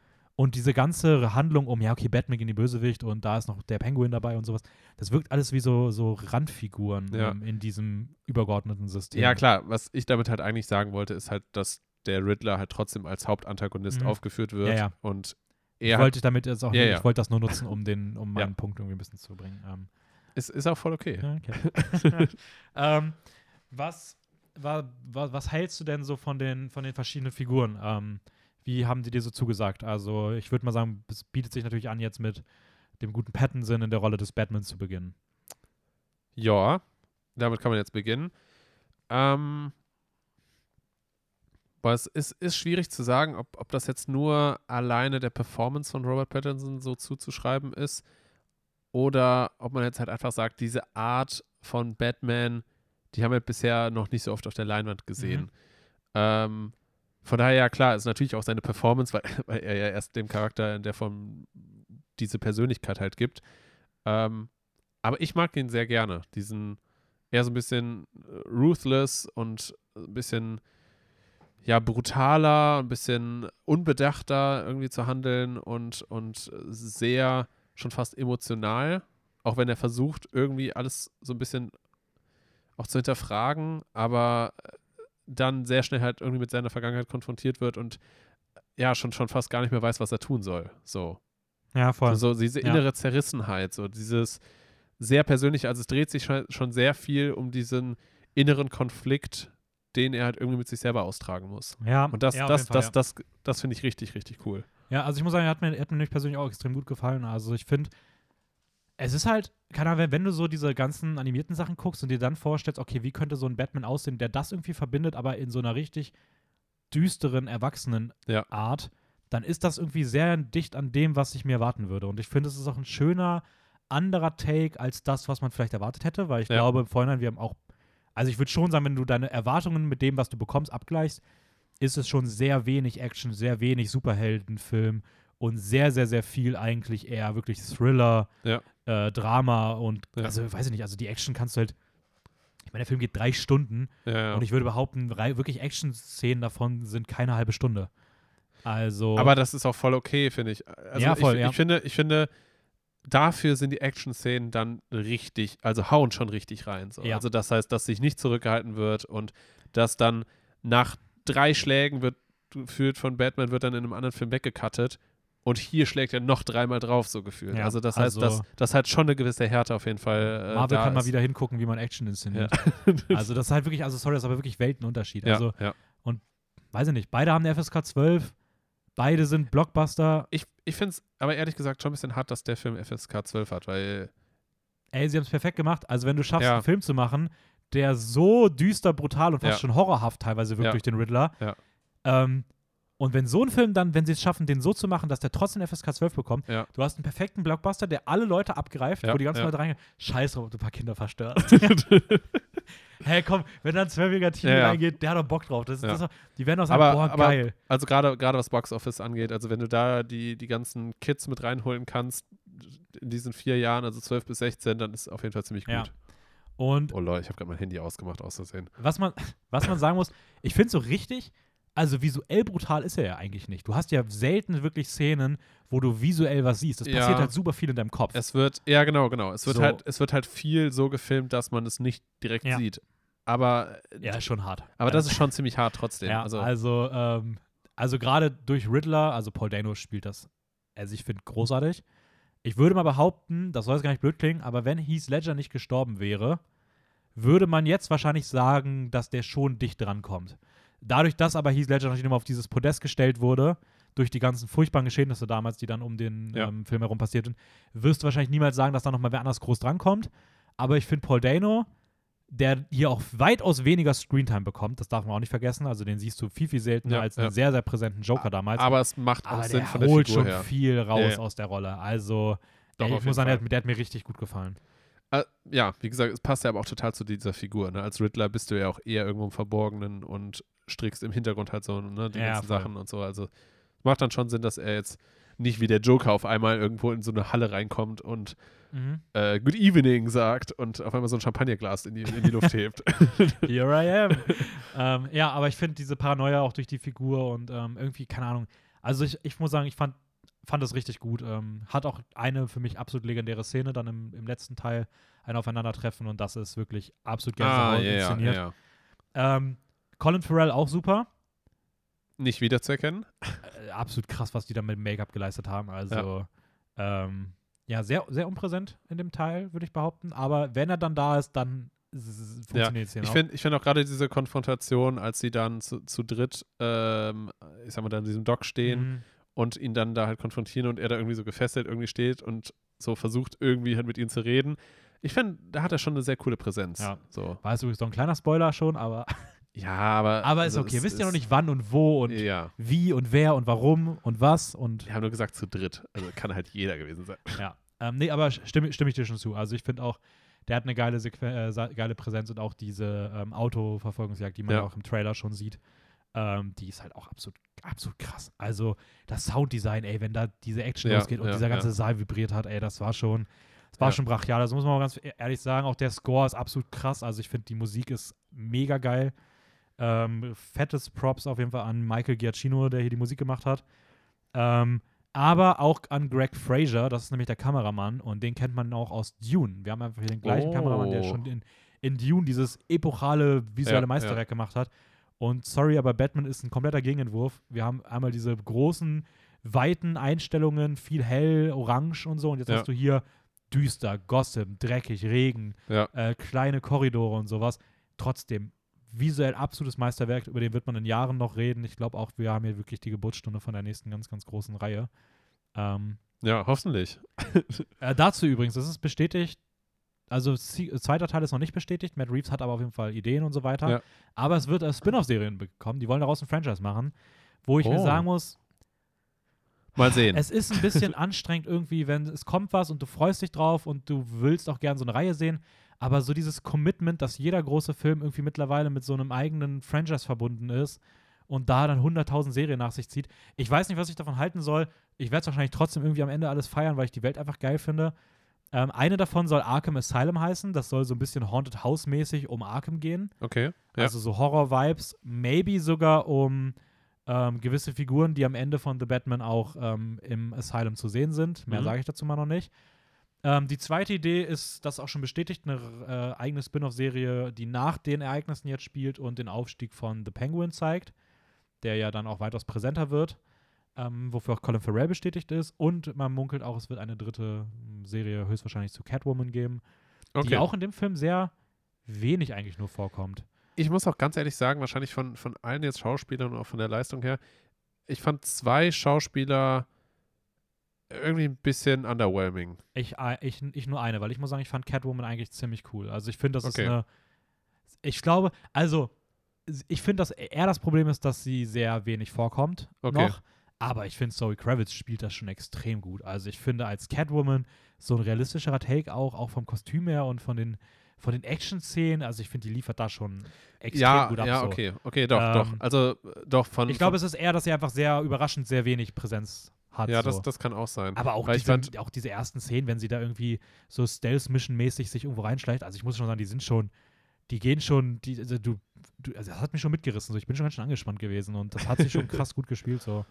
und diese ganze Handlung um, ja, okay, Batman gegen die Bösewicht und da ist noch der Penguin dabei und sowas, das wirkt alles wie so, so Randfiguren Ja. ähm, in diesem übergeordneten System. Ja, klar. Was ich damit halt eigentlich sagen wollte, ist halt, dass der Riddler halt trotzdem als Hauptantagonist Mhm. aufgeführt wird. Ja, ja. Und Ich er hat, wollte damit jetzt auch Ja, nicht, ich wollte das nur nutzen, um den, um meinen Punkt irgendwie ein bisschen zu bringen. Ähm, ist, ist auch voll okay. okay. ähm, was, wa, wa, was hältst du denn so von den, von den verschiedenen Figuren? Ähm, wie haben die dir so zugesagt? Also, ich würde mal sagen, es bietet sich natürlich an, jetzt mit dem guten Pattinson in der Rolle des Batmans zu beginnen. Ja, damit kann man jetzt beginnen. Ähm, aber es ist, ist schwierig zu sagen, ob, ob das jetzt nur alleine der Performance von Robert Pattinson so zuzuschreiben ist oder ob man jetzt halt einfach sagt, diese Art von Batman, die haben wir bisher noch nicht so oft auf der Leinwand gesehen. Mhm. Ähm, von daher, ja klar, ist natürlich auch seine Performance, weil, weil er ja erst dem Charakter in der Form diese Persönlichkeit halt gibt. Ähm, aber ich mag ihn sehr gerne. Diesen eher so ein bisschen äh, ruthless und ein bisschen ja brutaler, ein bisschen unbedachter irgendwie zu handeln und, und sehr schon fast emotional, auch wenn er versucht, irgendwie alles so ein bisschen auch zu hinterfragen, aber äh, dann sehr schnell halt irgendwie mit seiner Vergangenheit konfrontiert wird und äh, ja, schon, schon fast gar nicht mehr weiß, was er tun soll. So. Ja, voll. So, so diese Ja. innere Zerrissenheit, so dieses sehr persönliche, also es dreht sich schon, schon sehr viel um diesen inneren Konflikt, den er halt irgendwie mit sich selber austragen muss. ja, Und das, ja, das, Fall, das, ja. das, das finde ich richtig, richtig cool. Ja, also ich muss sagen, er hat mir, er hat mir persönlich auch extrem gut gefallen. Also ich finde, es ist halt, keine Ahnung, wenn- du so diese ganzen animierten Sachen guckst und dir dann vorstellst, okay, wie könnte so ein Batman aussehen, der das irgendwie verbindet, aber in so einer richtig düsteren, erwachsenen Ja. Art, dann ist das irgendwie sehr dicht an dem, was ich mir erwarten würde. Und ich finde, es ist auch ein schöner, anderer Take als das, was man vielleicht erwartet hätte, weil ich Ja. glaube, im Vorhinein, wir haben auch, also ich würde schon sagen, wenn du deine Erwartungen mit dem, was du bekommst, abgleichst, ist es schon sehr wenig Action, sehr wenig Superheldenfilm und sehr, sehr, sehr viel eigentlich eher wirklich Thriller, Ja. äh, Drama und Ja. also weiß ich nicht, also die Action kannst du halt. Ich meine, der Film geht drei Stunden Ja, und ich würde behaupten, wirklich Action-Szenen davon sind keine halbe Stunde. Also. Aber das ist auch voll okay, finde ich. Also Ja, voll, ich, ja. ich finde, ich finde, dafür sind die Action-Szenen dann richtig, also hauen schon richtig rein. So. Ja. Also das heißt, dass sich nicht zurückgehalten wird und dass dann nach drei Schlägen wird gefühlt von Batman wird dann in einem anderen Film weggecuttet und hier schlägt er noch dreimal drauf, so gefühlt. Ja, also das heißt, also- dass das halt schon eine gewisse Härte auf jeden Fall. Äh, Marvel da kann mal ist. wieder hingucken, wie man Action inszeniert. Ja. Also das ist halt wirklich, also sorry, das ist aber wirklich Weltenunterschied. ja, Also, ja. weiß ich nicht, beide haben eine FSK 12, beide sind Blockbuster. Ich, ich finde es aber ehrlich gesagt schon ein bisschen hart, dass der Film FSK 12 hat, weil Ey, sie haben es perfekt gemacht. Also wenn du schaffst, einen Film zu machen, der so düster, brutal und fast schon horrorhaft teilweise wirkt durch den Riddler. Ja. Ähm, und wenn so ein Film dann, wenn sie es schaffen, den so zu machen, dass der trotzdem FSK 12 bekommt, Ja. du hast einen perfekten Blockbuster, der alle Leute abgreift, Ja, wo die ganzen ja. Leute reingehen, scheiß drauf, ob du ein paar Kinder verstörst. hey, komm, wenn da ein zwölfjähriger Team reingeht, der hat doch Bock drauf. Das, das, die werden doch sagen, Aber- boah, aber- geil. Also gerade was Box Office angeht, also wenn du da die, die ganzen Kids mit reinholen kannst in diesen vier Jahren, also 12 bis 16, dann ist auf jeden Fall ziemlich gut. Ja. Und Oh Leute, ich habe gerade mein Handy ausgemacht, aus Versehen. was man, was man sagen muss, ich finde so richtig, also visuell brutal ist er ja eigentlich nicht. Du hast ja selten wirklich Szenen, wo du visuell was siehst. Das Ja. passiert halt super viel in deinem Kopf. Es wird, ja genau, genau. Es wird So. halt, es wird halt viel so gefilmt, dass man es nicht direkt Ja. sieht. Aber, ja, ist schon hart. aber das ist schon ziemlich hart trotzdem. ja, also, also, ähm, also gerade durch Riddler, also Paul Dano spielt das, also ich finde großartig. Ich würde mal behaupten, das soll jetzt gar nicht blöd klingen, aber wenn Heath Ledger nicht gestorben wäre, würde man jetzt wahrscheinlich sagen, dass der schon dicht dran kommt. Dadurch, dass aber Heath Ledger natürlich immer auf dieses Podest gestellt wurde, durch die ganzen furchtbaren Geschehnisse damals, die dann um den Ja. ähm, Film herum passiert sind, wirst du wahrscheinlich niemals sagen, dass da nochmal wer anders groß drankommt. Aber ich finde Paul Dano, der hier auch weitaus weniger Screentime bekommt, das darf man auch nicht vergessen. Also den siehst du viel, viel seltener Ja, als ja. einen sehr, sehr präsenten Joker damals. aber es macht auch Aber Sinn von der holt Figur schon her. viel raus aus der Rolle. Also, Doch, ey, ich muss sagen, der der hat mir richtig gut gefallen. Äh, ja, wie gesagt, es passt ja aber auch total zu dieser Figur. Ne? Als Riddler bist du ja auch eher irgendwo im Verborgenen und strickst im Hintergrund halt so ne, die Ja, ganzen voll. Sachen und so. Also macht dann schon Sinn, dass er jetzt nicht wie der Joker auf einmal irgendwo in so eine Halle reinkommt und äh, Good Evening sagt und auf einmal so ein Champagnerglas in die, in die Luft hebt. Here I am. ähm, ja, aber ich finde diese Paranoia auch durch die Figur und ähm, irgendwie, keine Ahnung. Also ich, ich muss sagen, ich fand, fand das richtig gut. Ähm, hat auch eine für mich absolut legendäre Szene dann im, im letzten Teil, ein Aufeinandertreffen und das ist wirklich absolut Gänsehaut Ah, ja, ja, inszeniert. ja. Ähm, Colin Farrell auch super. Nicht wiederzuerkennen. Äh, absolut krass, was die da mit dem Make-up geleistet haben. Also, ja, ähm, ja sehr, sehr unpräsent in dem Teil, würde ich behaupten. Aber wenn er dann da ist, dann funktioniert es hier Ich finde ich find auch gerade diese Konfrontation, als sie dann zu, zu dritt, ähm, ich sag mal, da in diesem Dock stehen Mhm. und ihn dann da halt konfrontieren und er da irgendwie so gefesselt irgendwie steht und so versucht, irgendwie halt mit ihnen zu reden. Ich finde, da hat er schon eine sehr coole Präsenz. Ja. So. War jetzt übrigens noch ein kleiner Spoiler schon, aber, Ja, aber. aber ist also okay. es Wisst ihr noch nicht wann und wo und Ja. wie und wer und warum und was und Wir haben nur gesagt zu dritt. Also kann halt jeder gewesen sein. ja. Ähm, nee, aber stimme, stimme ich dir schon zu. Also ich finde auch, der hat eine geile, Sequ äh, geile Präsenz und auch diese ähm, Autoverfolgungsjagd, die man Ja. ja auch im Trailer schon sieht, ähm, die ist halt auch absolut, absolut krass. Also das Sounddesign, ey, wenn da diese Action Ja, losgeht und ja, dieser ganze ja. Saal vibriert hat, ey, das war schon, das war Ja. schon brachial. Das muss man mal ganz e-, ehrlich sagen. Auch der Score ist absolut krass. Also ich finde, die Musik ist mega geil. Ähm, fettes Props auf jeden Fall an Michael Giacchino, der hier die Musik gemacht hat. Ähm, aber auch an Greg Fraser, das ist nämlich der Kameramann und den kennt man auch aus Dune. Wir haben einfach hier den gleichen Oh. Kameramann, der schon in, in Dune dieses epochale visuelle Ja, Meisterwerk gemacht hat. Und sorry, aber Batman ist ein kompletter Gegenentwurf. Wir haben einmal diese großen, weiten Einstellungen, viel hell, orange und so. Und jetzt Ja. hast du hier düster, Gotham, dreckig, Regen, Ja. äh, kleine Korridore und sowas. Trotzdem visuell absolutes Meisterwerk, über den wird man in Jahren noch reden. Ich glaube auch, wir haben hier wirklich die Geburtsstunde von der nächsten ganz, ganz großen Reihe. Ähm, Ja, hoffentlich. äh, dazu übrigens, das ist bestätigt. Also zweiter Teil ist noch nicht bestätigt. Matt Reeves hat aber auf jeden Fall Ideen und so weiter. Ja. Aber es wird äh, Spin-off-Serien bekommen. Die wollen daraus ein Franchise machen, wo ich mir Oh. sagen muss, Mal sehen. es ist ein bisschen anstrengend irgendwie, wenn es kommt was und du freust dich drauf und du willst auch gern so eine Reihe sehen. Aber so dieses Commitment, dass jeder große Film irgendwie mittlerweile mit so einem eigenen Franchise verbunden ist und da dann 100.000 Serien nach sich zieht. Ich weiß nicht, was ich davon halten soll. Ich werde es wahrscheinlich trotzdem irgendwie am Ende alles feiern, weil ich die Welt einfach geil finde. Ähm, eine davon soll Arkham Asylum heißen. Das soll so ein bisschen Haunted House-mäßig um Arkham gehen. Okay. Ja. Also so Horror-Vibes. Maybe sogar um ähm, gewisse Figuren, die am Ende von The Batman auch ähm, im Asylum zu sehen sind. Mehr Mhm. sage ich dazu mal noch nicht. Ähm, die zweite Idee ist, das auch schon bestätigt, eine äh, eigene Spin-off-Serie, die nach den Ereignissen jetzt spielt und den Aufstieg von The Penguin zeigt, der ja dann auch weitaus präsenter wird, ähm, wofür auch Colin Farrell bestätigt ist. Und man munkelt auch, es wird eine dritte ähm, Serie höchstwahrscheinlich zu Catwoman geben, okay. die auch in dem Film sehr wenig eigentlich nur vorkommt. ich muss auch ganz ehrlich sagen, wahrscheinlich von, von allen jetzt Schauspielern und auch von der Leistung her, ich fand zwei Schauspieler irgendwie ein bisschen underwhelming. Ich, ich, ich nur eine, weil ich muss sagen, ich fand Catwoman eigentlich ziemlich cool. Also ich finde, das Okay. ist eine. Ich glaube, also ich finde, dass eher das Problem ist, dass sie sehr wenig vorkommt Okay. noch. Aber ich finde, Zoe Kravitz spielt das schon extrem gut. Also ich finde, als Catwoman so ein realistischerer Take auch, auch vom Kostüm her und von den, von den Action-Szenen. Also ich finde, die liefert da schon extrem ja, gut ab. ja, so. okay, okay, doch, Ähm, doch. Also äh, doch von. Ich glaube, es ist eher, dass sie einfach sehr überraschend sehr wenig Präsenz hat. ja, so. das, das kann auch sein. Aber auch diese, fand- auch diese ersten Szenen, wenn sie da irgendwie so Stealth-Mission-mäßig sich irgendwo reinschleicht, also ich muss schon sagen, die sind schon, die gehen schon, die, also du, du, also das hat mich schon mitgerissen. So. Ich bin schon ganz schön angespannt gewesen und das hat sich schon krass gut gespielt. So.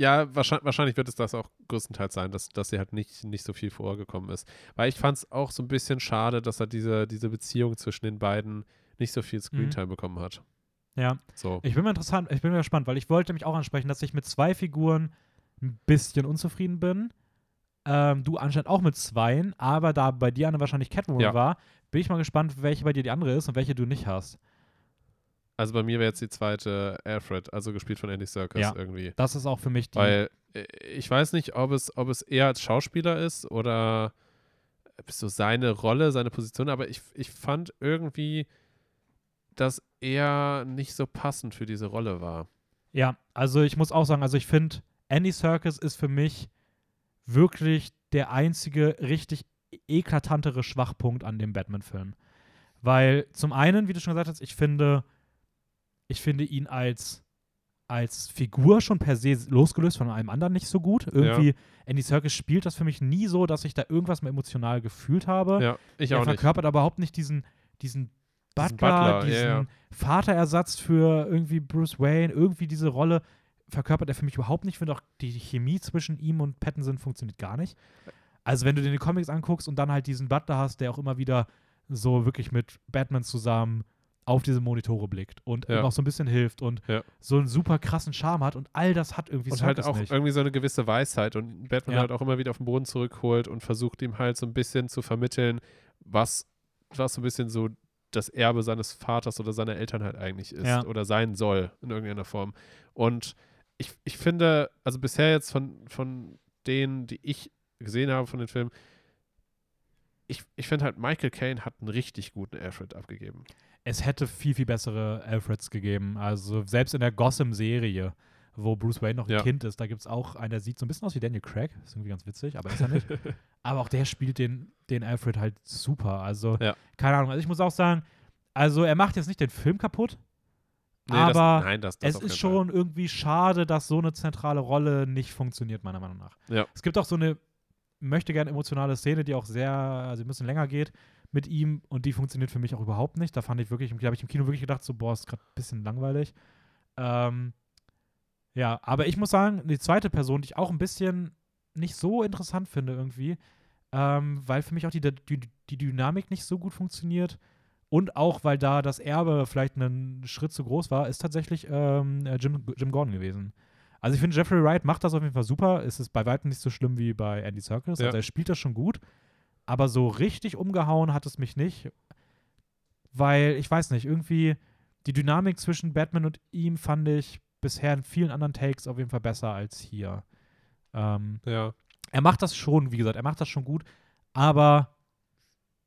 Ja, wahrscheinlich, wahrscheinlich wird es das auch größtenteils sein, dass, dass sie halt nicht, nicht so viel vorgekommen ist. Weil ich fand es auch so ein bisschen schade, dass er diese, diese Beziehung zwischen den beiden nicht so viel Screentime bekommen hat. Ja, So. ich bin mal interessant, ich bin mal gespannt, weil ich wollte mich auch ansprechen, dass ich mit zwei Figuren ein bisschen unzufrieden bin. Ähm, du anscheinend auch mit zweien, aber da bei dir eine wahrscheinlich Catwoman Ja. war, bin ich mal gespannt, welche bei dir die andere ist und welche du nicht hast. Also bei mir wäre jetzt die zweite Alfred, also gespielt von Andy Serkis Ja. irgendwie. Das ist auch für mich die. Weil äh, ich weiß nicht, ob es, ob es eher als Schauspieler ist oder so seine Rolle, seine Position, aber ich, ich fand irgendwie, dass er nicht so passend für diese Rolle war. Ja, also ich muss auch sagen, also ich finde, Andy Serkis ist für mich wirklich der einzige richtig eklatantere Schwachpunkt an dem Batman-Film. Weil zum einen, wie du schon gesagt hast, ich finde, ich finde ihn als, als Figur schon per se losgelöst von allem anderen nicht so gut. Irgendwie, Andy Serkis spielt das für mich nie so, dass ich da irgendwas mehr emotional gefühlt habe. Ja, ich er auch nicht. verkörpert aber überhaupt nicht diesen, diesen Butler, Diesen Butler, diesen ja. Vaterersatz für irgendwie Bruce Wayne, irgendwie diese Rolle verkörpert er für mich überhaupt nicht. Ich finde auch, die Chemie zwischen ihm und Pattinson funktioniert gar nicht. Also, wenn du dir die Comics anguckst und dann halt diesen Butler hast, der auch immer wieder so wirklich mit Batman zusammen auf diese Monitore blickt und Ja. auch so ein bisschen hilft und Ja. so einen super krassen Charme hat und all das hat irgendwie Und halt auch nicht. irgendwie so eine gewisse Weisheit und Batman Ja. halt auch immer wieder auf den Boden zurückholt und versucht ihm halt so ein bisschen zu vermitteln, was, was so ein bisschen so das Erbe seines Vaters oder seiner Eltern halt eigentlich ist Ja. oder sein soll in irgendeiner Form. Und ich, ich finde, also bisher jetzt von, von denen, die ich gesehen habe von den Filmen, ich, ich finde halt, Michael Caine hat einen richtig guten Alfred abgegeben. es hätte viel, viel bessere Alfreds gegeben. Also selbst in der Gotham-Serie, wo Bruce Wayne noch ein Ja. Kind ist, da gibt es auch einen, der sieht so ein bisschen aus wie Daniel Craig. Ist irgendwie ganz witzig, aber ist er nicht. aber auch der spielt den, den Alfred halt super. Also, Ja. keine Ahnung. Also ich muss auch sagen, also er macht jetzt nicht den Film kaputt, Nee, aber das, nein, das, das es ist schon irgendwie schade, dass so eine zentrale Rolle nicht funktioniert, meiner Meinung nach. Ja. Es gibt auch so eine möchte gerne emotionale Szene, die auch sehr, also ein bisschen länger geht mit ihm und die funktioniert für mich auch überhaupt nicht. Da fand ich wirklich, da habe ich im Kino wirklich gedacht, so, boah, ist gerade ein bisschen langweilig. Ähm, ja, aber ich muss sagen, die zweite Person, die ich auch ein bisschen nicht so interessant finde irgendwie, ähm, weil für mich auch die, die, die Dynamik nicht so gut funktioniert und auch, weil da das Erbe vielleicht einen Schritt zu groß war, ist tatsächlich ähm, äh, Jim, Jim Gordon gewesen. Also ich finde, Jeffrey Wright macht das auf jeden Fall super. Es ist bei weitem nicht so schlimm wie bei Andy Serkis. Ja. Also er spielt das schon gut. Aber so richtig umgehauen hat es mich nicht. Weil, ich weiß nicht, irgendwie die Dynamik zwischen Batman und ihm fand ich bisher in vielen anderen Takes auf jeden Fall besser als hier. Ähm, Ja. er macht das schon, wie gesagt, er macht das schon gut, aber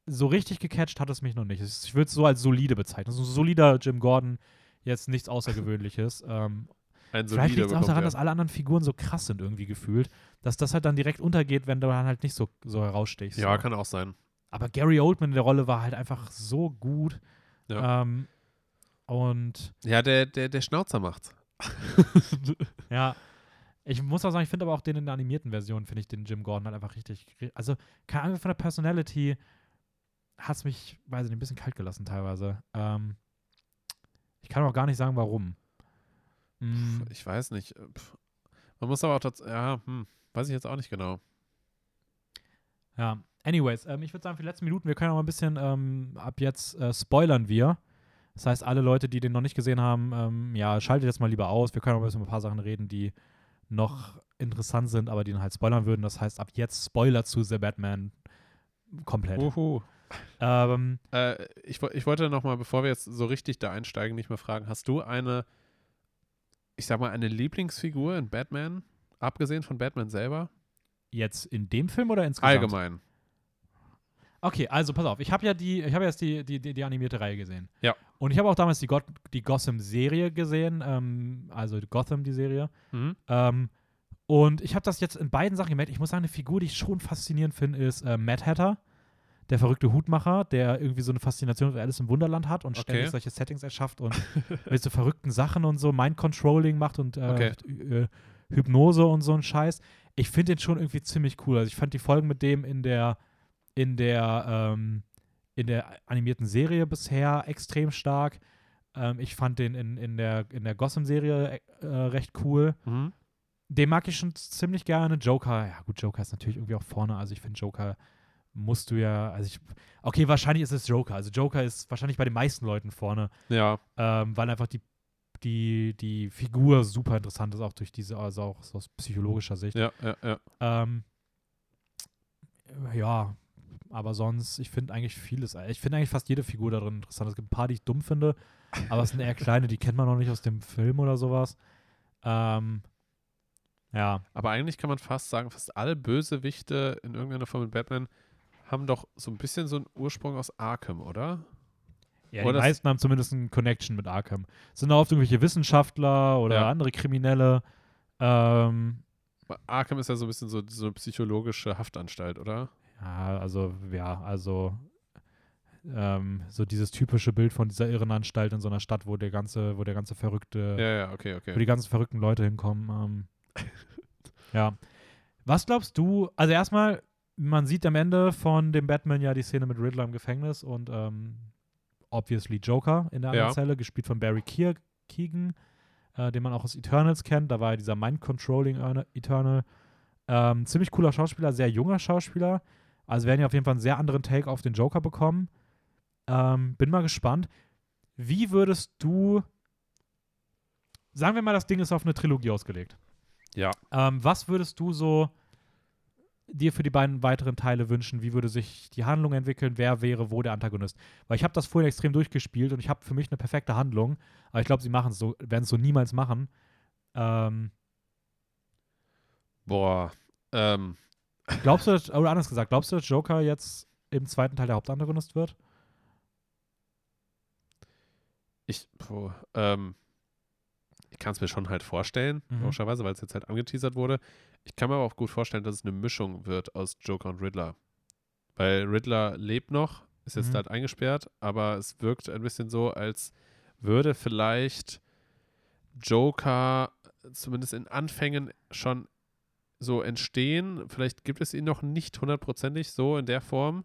so richtig gecatcht hat es mich noch nicht. Ich würde es so als solide bezeichnen. So ein solider Jim Gordon, jetzt nichts Außergewöhnliches. ähm, vielleicht liegt es auch daran, er. dass alle anderen Figuren so krass sind irgendwie gefühlt, dass das halt dann direkt untergeht, wenn du dann halt nicht so, so herausstichst. Ja, so. kann auch sein. Aber Gary Oldman in der Rolle war halt einfach so gut. Ja. Ähm, Und Ja, der, der, der Schnauzer macht's. ja, ich muss auch sagen, ich finde aber auch den in der animierten Version, finde ich den Jim Gordon halt einfach richtig. Also, keine Ahnung, von der Personality hat es mich, weiß ich nicht, ein bisschen kalt gelassen teilweise. Ähm, ich kann auch gar nicht sagen, warum. Mm, Ich weiß nicht. äh. Man muss aber auch dazu, ja, hm, weiß ich jetzt auch nicht genau. Ja, anyways, ähm, ich würde sagen, für die letzten Minuten, wir können auch mal ein bisschen, ähm, ab jetzt äh, spoilern wir. Das heißt, alle Leute, die den noch nicht gesehen haben, ähm, ja, schaltet jetzt mal lieber aus. Wir können bisschen über ein paar Sachen reden, die noch interessant sind, aber die dann halt spoilern würden. Das heißt, ab jetzt Spoiler zu The Batman komplett. Uhu. Ähm, Äh, ich, ich wollte noch mal, bevor wir jetzt so richtig da einsteigen, nicht mehr fragen, hast du eine, ich sag mal, eine Lieblingsfigur in Batman, abgesehen von Batman selber? jetzt in dem Film oder insgesamt? Allgemein. Okay, also pass auf, ich habe ja die, ich habe jetzt die, die, die, die animierte Reihe gesehen. Ja. Und ich habe auch damals die, Got die Gotham-Serie gesehen, ähm, also Gotham, die Serie. Mhm. Ähm, und ich habe das jetzt in beiden Sachen gemerkt. Ich muss sagen, eine Figur, die ich schon faszinierend finde, ist äh, Mad Hatter, der verrückte Hutmacher, der irgendwie so eine Faszination für Alice im Wunderland hat und Okay. ständig solche Settings erschafft und mit so verrückten Sachen und so Mind-Controlling macht und äh, Okay. äh, Hypnose und so ein Scheiß. Ich finde den schon irgendwie ziemlich cool. Also ich fand die Folgen mit dem in der in der ähm, in der animierten Serie bisher extrem stark. Ähm, ich fand den in, in der in der Gotham-Serie äh, recht cool. Mhm. Den mag ich schon ziemlich gerne. Joker, ja gut, Joker ist natürlich irgendwie auch vorne. Also ich finde Joker musst du ja, also ich, okay, wahrscheinlich ist es Joker. Also Joker ist wahrscheinlich bei den meisten Leuten vorne, Ja, ähm, weil einfach die, die, die Figur super interessant ist, auch durch diese, also auch aus psychologischer Sicht. ja, ja, ja. Ähm, ja, aber sonst, ich finde eigentlich vieles, ich finde eigentlich fast jede Figur darin interessant. Es gibt ein paar, die ich dumm finde, aber es sind eher kleine, die kennt man noch nicht aus dem Film oder sowas. Ähm, ja, Aber eigentlich kann man fast sagen, fast alle Bösewichte in irgendeiner Form in Batman haben doch so ein bisschen so einen Ursprung aus Arkham, oder? Ja, die Oder das- meisten haben zumindest eine Connection mit Arkham. Es sind auch oft irgendwelche Wissenschaftler oder Ja. andere Kriminelle. Ähm, Arkham ist ja so ein bisschen so, so eine psychologische Haftanstalt, oder? Ja, also, ja, also ähm, so dieses typische Bild von dieser Irrenanstalt in so einer Stadt, wo der ganze, wo der ganze verrückte, Ja, ja, okay, wo okay. die ganzen verrückten Leute hinkommen. Ähm, ja. Was glaubst du, also erstmal, man sieht am Ende von dem Batman ja die Szene mit Riddler im Gefängnis und ähm, obviously Joker in der anderen Ja. Zelle, gespielt von Barry Keer Keegan, äh, den man auch aus Eternals kennt. Da war ja dieser Mind-Controlling Erne- Eternal. Ähm, ziemlich cooler Schauspieler, sehr junger Schauspieler. Also werden ja auf jeden Fall einen sehr anderen Take auf den Joker bekommen. Ähm, bin mal gespannt. Wie würdest du, sagen wir mal, das Ding ist auf eine Trilogie ausgelegt. Ja. Ähm, was würdest du so dir für die beiden weiteren Teile wünschen? Wie würde sich die Handlung entwickeln? Wer wäre wo der Antagonist? Weil ich habe das vorhin extrem durchgespielt und ich habe für mich eine perfekte Handlung. Aber ich glaube, sie machen es so, werden es so niemals machen. Ähm, Boah. Ähm, glaubst du, oder anders gesagt, glaubst du, dass Joker jetzt im zweiten Teil der Hauptantagonist wird? ich, ähm, ich kann es mir schon halt vorstellen, Mhm. logischerweise, weil es jetzt halt angeteasert wurde. Ich kann mir aber auch gut vorstellen, dass es eine Mischung wird aus Joker und Riddler. Weil Riddler lebt noch, ist jetzt Mhm. halt eingesperrt, aber es wirkt ein bisschen so, als würde vielleicht Joker zumindest in Anfängen schon so entstehen. Vielleicht gibt es ihn noch nicht hundertprozentig so in der Form.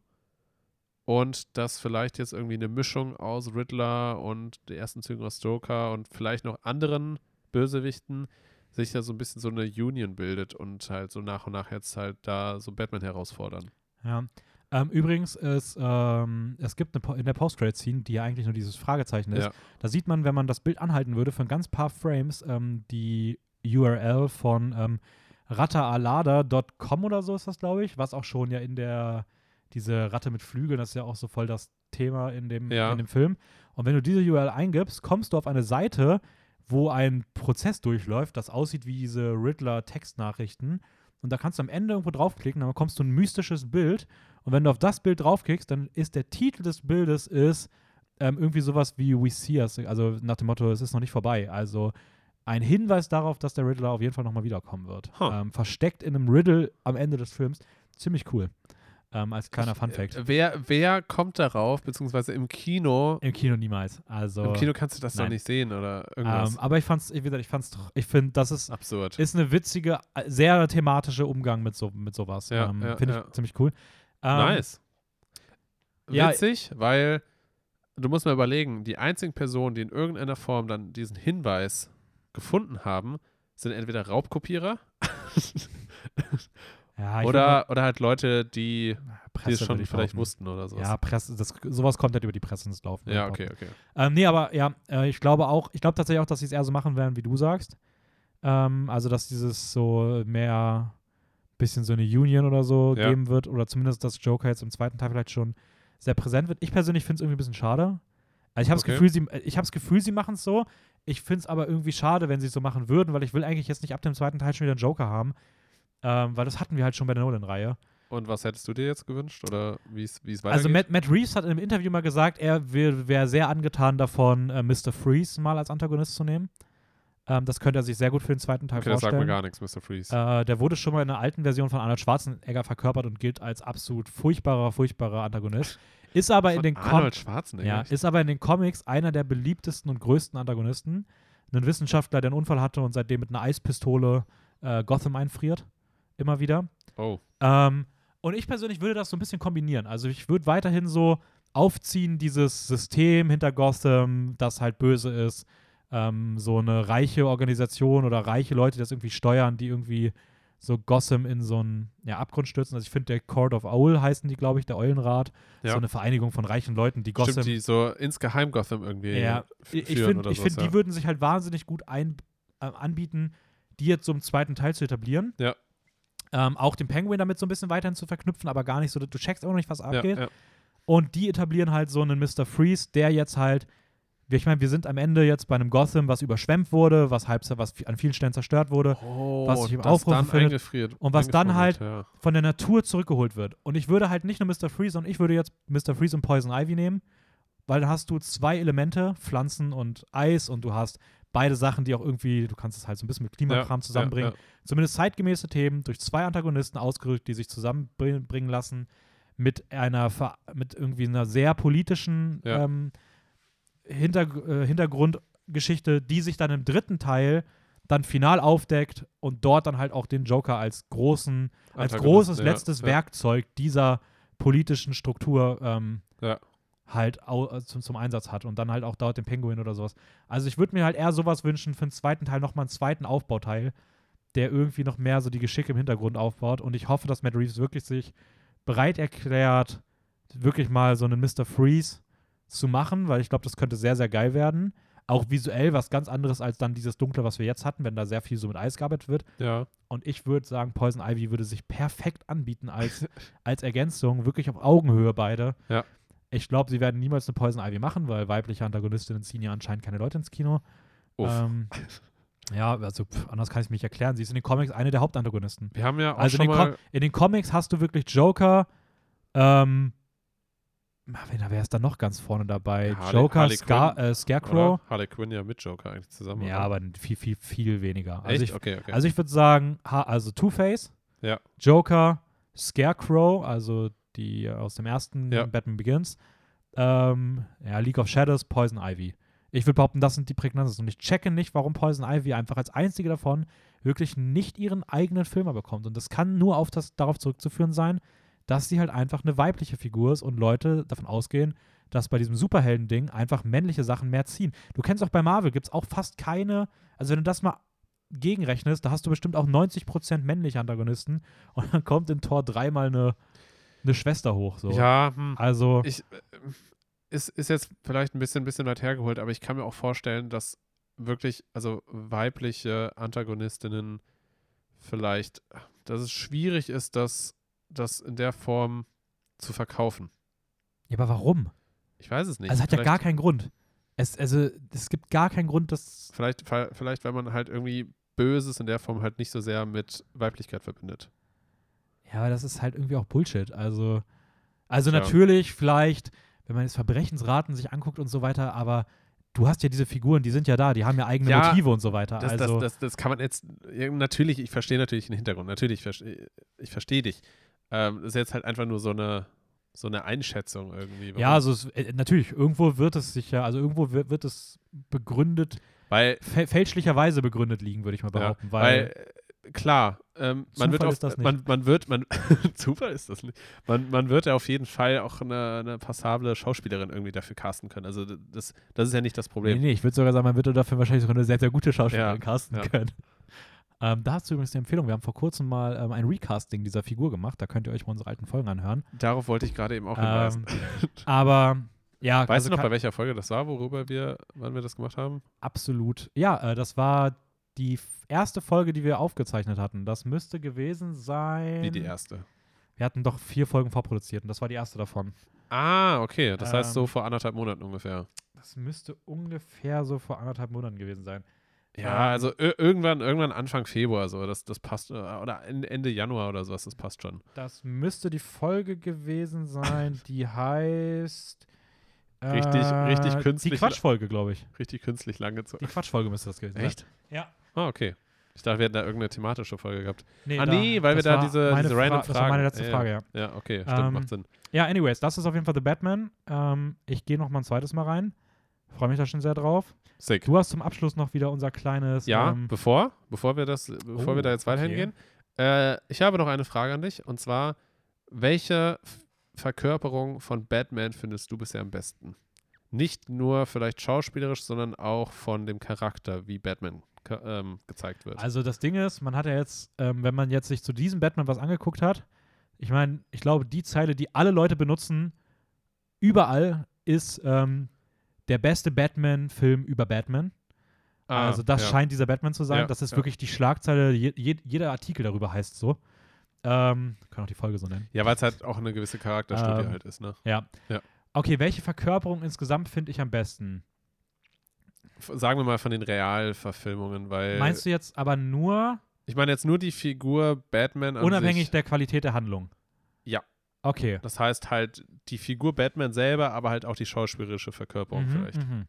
Und dass vielleicht jetzt irgendwie eine Mischung aus Riddler und der ersten Zügen aus Joker und vielleicht noch anderen Bösewichten sich da so ein bisschen so eine Union bildet und halt so nach und nach jetzt halt da so Batman herausfordern. Ja. Ähm, übrigens, es, ähm, es gibt eine, in der Post-Credit-Scene, die ja eigentlich nur dieses Fragezeichen ist, Ja. da sieht man, wenn man das Bild anhalten würde, für ein ganz paar Frames ähm, die URL von ähm, rattaalada.com oder so ist das, glaube ich, was auch schon ja in der, diese Ratte mit Flügeln, das ist ja auch so voll das Thema in dem, Ja. in dem Film. Und wenn du diese URL eingibst, kommst du auf eine Seite, wo ein Prozess durchläuft, das aussieht wie diese Riddler-Textnachrichten. Und da kannst du am Ende irgendwo draufklicken, dann bekommst du ein mystisches Bild. Und wenn du auf das Bild draufklickst, dann ist der Titel des Bildes ist ähm, irgendwie sowas wie We See Us, also nach dem Motto, es ist noch nicht vorbei. Also ein Hinweis darauf, dass der Riddler auf jeden Fall nochmal wiederkommen wird. Huh. Ähm, versteckt in einem Riddle am Ende des Films. Ziemlich cool. Ähm, als kleiner Funfact. äh, Wer, wer kommt darauf, beziehungsweise im Kino? Im Kino niemals. Also, Im Kino kannst du das doch nein. nicht sehen oder irgendwas. ähm, aber ich fand's, wie gesagt, ich fand's doch, ich finde, das ist, Absurd. ist eine witzige, äh, sehr thematische Umgang mit, so, mit sowas. Ja, ähm, ja, finde ich ja. ziemlich cool. Ähm, nice. Witzig, weil du musst mal überlegen, die einzigen Personen, die in irgendeiner Form dann diesen Hinweis gefunden haben, sind entweder Raubkopierer Ja, oder, oder halt Leute, die, find, die Presse es schon vielleicht behaupten. wussten oder sowas. Ja, Presse, das, sowas kommt halt über die Presse ins Laufen. Ja, okay, okay. Ähm, nee, aber ja, äh, ich glaube auch, ich glaube tatsächlich auch, dass sie es eher so machen werden, wie du sagst. Ähm, also, dass dieses so mehr bisschen so eine Union oder so Ja. geben wird oder zumindest, dass Joker jetzt im zweiten Teil vielleicht schon sehr präsent wird. Ich persönlich finde es irgendwie ein bisschen schade. Also ich habe das Okay. Gefühl, sie, äh, ich habe das Gefühl, sie machen es so. Ich finde es aber irgendwie schade, wenn sie es so machen würden, weil ich will eigentlich jetzt nicht ab dem zweiten Teil schon wieder einen Joker haben, ähm, weil das hatten wir halt schon bei der Nolan-Reihe. Und was hättest du dir jetzt gewünscht oder wie es es Also weitergeht? Matt, Matt Reeves hat in einem Interview mal gesagt, er wäre sehr angetan davon, äh, Mr. Freeze mal als Antagonist zu nehmen. Ähm, das könnte er sich sehr gut für den zweiten Teil okay, das sagt vorstellen. mir gar nichts, Mr. Freeze. Äh, der wurde schon mal in einer alten Version von Arnold Schwarzenegger verkörpert und gilt als absolut furchtbarer, furchtbarer Antagonist. Ist aber in den Com ja, ist aber in den Comics einer der beliebtesten und größten Antagonisten. Ein Wissenschaftler, der einen Unfall hatte und seitdem mit einer Eispistole äh, Gotham einfriert. Immer wieder. oh, Ähm, und ich persönlich würde das so ein bisschen kombinieren. Also ich würde weiterhin so aufziehen, dieses System hinter Gotham, das halt böse ist. Ähm, so eine reiche Organisation oder reiche Leute, die das irgendwie steuern, die irgendwie so Gotham in so einen ja, Abgrund stürzen. Also ich finde, der Court of Owl heißen die, glaube ich, der Eulenrat. Ja. So eine Vereinigung von reichen Leuten, die Gotham stimmt, die so insgeheim Gotham irgendwie ja, ich finde, ich find, ja. die würden sich halt wahnsinnig gut ein, äh, anbieten, die jetzt so im zweiten Teil zu etablieren. Ja. Ähm, auch den Penguin damit so ein bisschen weiterhin zu verknüpfen, aber gar nicht so, du checkst auch noch nicht, was ja, abgeht. ja. Und die etablieren halt so einen Mr. Freeze, der jetzt halt, ich meine, wir sind am Ende jetzt bei einem Gotham, was überschwemmt wurde, was halb, was an vielen Stellen zerstört wurde, Oh, was sich im Aufruf eingefriert, und was dann halt- eingefroren von der Natur zurückgeholt wird. Und ich würde halt nicht nur Mr. Freeze, sondern ich würde jetzt Mr. Freeze und Poison Ivy nehmen, weil dann hast du zwei Elemente, Pflanzen und Eis und du hast beide Sachen, die auch irgendwie, du kannst es halt so ein bisschen mit ja. Klimakram ja, zusammenbringen. Ja, Zumindest zeitgemäße Themen durch zwei Antagonisten ausgerückt, die sich zusammenbringen lassen mit einer, mit irgendwie einer sehr politischen Ja. ähm, Hinter, äh, Hintergrundgeschichte, die sich dann im dritten Teil dann final aufdeckt und dort dann halt auch den Joker als großen, als großes ja, letztes ja. Werkzeug dieser politischen Struktur ähm, Ja. halt äh, zum, zum Einsatz hat und dann halt auch dort den Penguin oder sowas. Also ich würde mir halt eher sowas wünschen für den zweiten Teil, nochmal einen zweiten Aufbauteil, der irgendwie noch mehr so die Geschicke im Hintergrund aufbaut und ich hoffe, dass Matt Reeves wirklich sich bereit erklärt, wirklich mal so einen Mr. Freeze zu machen, weil ich glaube, das könnte sehr, sehr geil werden. Auch visuell was ganz anderes als dann dieses Dunkle, was wir jetzt hatten, wenn da sehr viel so mit Eis gearbeitet wird. ja. Und ich würde sagen, Poison Ivy würde sich perfekt anbieten als, als Ergänzung, wirklich auf Augenhöhe beide. Ja. Ich glaube, sie werden niemals eine Poison Ivy machen, weil weibliche Antagonistinnen ziehen ja anscheinend keine Leute ins Kino. Uff. Ähm, ja, also pff, anders kann ich es mir nicht erklären. Sie ist in den Comics eine der Hauptantagonisten. Wir haben ja auch Also in schon den, Com mal. in den Comics hast du wirklich Joker, ähm, na, wer wer ist da noch ganz vorne dabei? Ja, Harley- Joker, Harley Scar Quinn, äh, Scarecrow. Oder? Harley Quinn ja mit Joker eigentlich zusammen. Ja, aber viel, viel, viel weniger. Echt? Also ich, okay, okay. also ich würde sagen, also Two-Face, Ja. Joker, Scarecrow, also die aus dem ersten Ja. Batman Begins, ähm, ja, League of Shadows, Poison Ivy. Ich würde behaupten, das sind die prägnantesten. Und ich checke nicht, warum Poison Ivy einfach als einzige davon wirklich nicht ihren eigenen Film bekommt. Und das kann nur auf das, darauf zurückzuführen sein, dass sie halt einfach eine weibliche Figur ist und Leute davon ausgehen, dass bei diesem Superhelden-Ding einfach männliche Sachen mehr ziehen. Du kennst auch bei Marvel, gibt es auch fast keine, also wenn du das mal gegenrechnest, da hast du bestimmt auch 90% männliche Antagonisten und dann kommt in Tor dreimal eine, eine Schwester hoch. So. ja, hm. Also, ich, äh, ist, ist jetzt vielleicht ein bisschen, bisschen weit hergeholt, aber ich kann mir auch vorstellen, dass wirklich, also weibliche Antagonistinnen vielleicht, dass es schwierig ist, das, das in der Form zu verkaufen. ja, aber warum? Ich weiß es nicht. Also, es hat ja vielleicht, gar keinen Grund. Es, also, es gibt gar keinen Grund, dass. vielleicht, vielleicht, weil man halt irgendwie Böses in der Form halt nicht so sehr mit Weiblichkeit verbindet. Ja, aber das ist halt irgendwie auch Bullshit. Also, also Tja. natürlich, vielleicht, wenn man jetzt Verbrechensraten sich anguckt und so weiter, aber du hast ja diese Figuren, die sind ja da, die haben ja eigene Ja, Motive und so weiter. Das, also, das, das, das kann man jetzt, ja, natürlich, ich verstehe natürlich den Hintergrund, natürlich, ich verstehe ich versteh dich, Ähm, ist jetzt halt einfach nur so eine, so eine Einschätzung irgendwie. Ja, also es, äh, natürlich, irgendwo wird es sicher, also irgendwo wird, wird es begründet, weil, fä fälschlicherweise begründet liegen, würde ich mal ja, behaupten. weil, weil, äh, klar, ähm, man wird auf, das man, man wird, man, Zufall ist das nicht. Man, man wird ja auf jeden Fall auch eine, eine passable Schauspielerin irgendwie dafür casten können. Also das, das ist ja nicht das nee, Problem. nee, ich würde sogar sagen, man würde dafür wahrscheinlich sogar eine sehr, sehr gute Schauspielerin Ja, casten ja. können. Ähm, da hast du übrigens die Empfehlung, wir haben vor kurzem mal ähm, ein Recasting dieser Figur gemacht, da könnt ihr euch mal unsere alten Folgen anhören. Darauf wollte ich gerade eben auch hinweisen. Ähm, aber ja, weißt also du noch, bei welcher Folge das war, worüber wir, wann wir das gemacht haben? Absolut. Ja, äh, das war die erste Folge, die wir aufgezeichnet hatten. Das müsste gewesen sein. Wie die erste. Wir hatten doch vier Folgen vorproduziert und das war die erste davon. Ah, okay. Das heißt so Ähm, vor anderthalb Monaten ungefähr. Das müsste ungefähr so vor anderthalb Monaten gewesen sein. Ja, also ir- irgendwann, irgendwann Anfang Februar so, das, das passt, äh, oder Ende Januar oder sowas, das passt schon. Das müsste die Folge gewesen sein, die heißt. Richtig- äh, richtig Die künstlich- Quatschfolge, glaube ich. Richtig künstlich lange zu. Die Quatschfolge müsste das gewesen Echt? sein. Ja. Ah, okay. Ich dachte, wir hätten da irgendeine thematische Folge gehabt. Nee, Ah, nee, weil wir da diese- diese random Fra- Das war meine Fragen- letzte ja, Frage, ja. Ja, okay, stimmt, Ähm, macht Sinn. Ja, anyways, das ist auf jeden Fall The Batman. Ähm, ich gehe noch mal ein zweites Mal rein. Freue mich da schon sehr drauf. Sick. Du hast zum Abschluss noch wieder unser kleines. Ja, Ähm, bevor, bevor wir das, bevor Oh, wir da jetzt weiterhin okay. gehen. Äh, ich habe noch eine Frage an dich und zwar, welche Verkörperung von Batman findest du bisher am besten? Nicht nur vielleicht schauspielerisch, sondern auch von dem Charakter, wie Batman ähm, gezeigt wird. also das Ding ist, man hat ja jetzt, ähm, wenn man jetzt sich zu diesem Batman was angeguckt hat, ich meine, ich glaube, die Zeile, die alle Leute benutzen, überall, ist ähm, der beste Batman-Film über Batman. Ah, also das ja. scheint dieser Batman zu sein. Ja, das ist ja. wirklich die Schlagzeile, je, je, jeder Artikel darüber heißt so. Ähm, kann auch die Folge so nennen. Ja, weil es halt auch eine gewisse Charakterstudie Ähm, halt ist, ne? Ja. Okay, welche Verkörperung insgesamt finde ich am besten? Sagen wir mal von den Realverfilmungen, weil Meinst du jetzt aber nur ich meine jetzt nur die Figur Batman an unabhängig sich. der Qualität der Handlung? Okay. Das heißt halt die Figur Batman selber, aber halt auch die schauspielerische Verkörperung Mhm, vielleicht. mhm.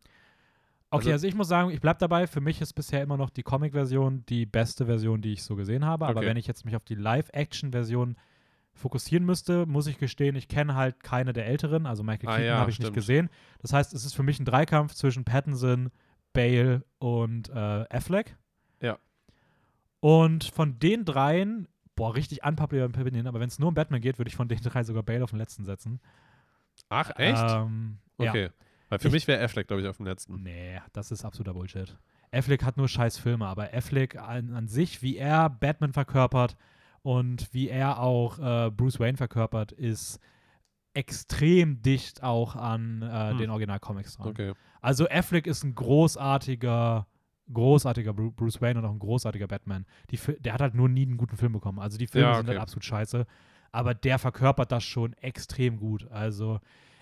Okay, Also- also, ich muss sagen, ich bleibe dabei. Für mich ist bisher immer noch die Comic-Version die beste Version, die ich so gesehen habe. Aber Okay. wenn ich jetzt mich auf die Live-Action-Version fokussieren müsste, muss ich gestehen, ich kenne halt keine der älteren. Also Michael Ah, Keaton ja, habe ich stimmt. nicht gesehen. Das heißt, es ist für mich ein Dreikampf zwischen Pattinson, Bale und äh, Affleck. Ja. Und von den dreien, boah, richtig unpopular Opinion, aber wenn es nur um Batman geht, würde ich von den drei sogar Bale auf den letzten setzen. Ach, echt? Ähm, Ja. okay. Weil für Ich- mich wäre Affleck, glaube ich, auf dem letzten. Nee, das ist absoluter Bullshit. Affleck hat nur scheiß Filme, aber Affleck an, an sich, wie er Batman verkörpert und wie er auch äh, Bruce Wayne verkörpert, ist extrem dicht auch an äh, Hm. den Original-Comics dran. Okay. Also Affleck ist ein großartiger, großartiger Bru- Bruce Wayne und auch ein großartiger Batman. Die, der hat halt nur nie einen guten Film bekommen. Also die Filme Ja, sind okay. halt absolut scheiße. Aber der verkörpert das schon extrem gut. Also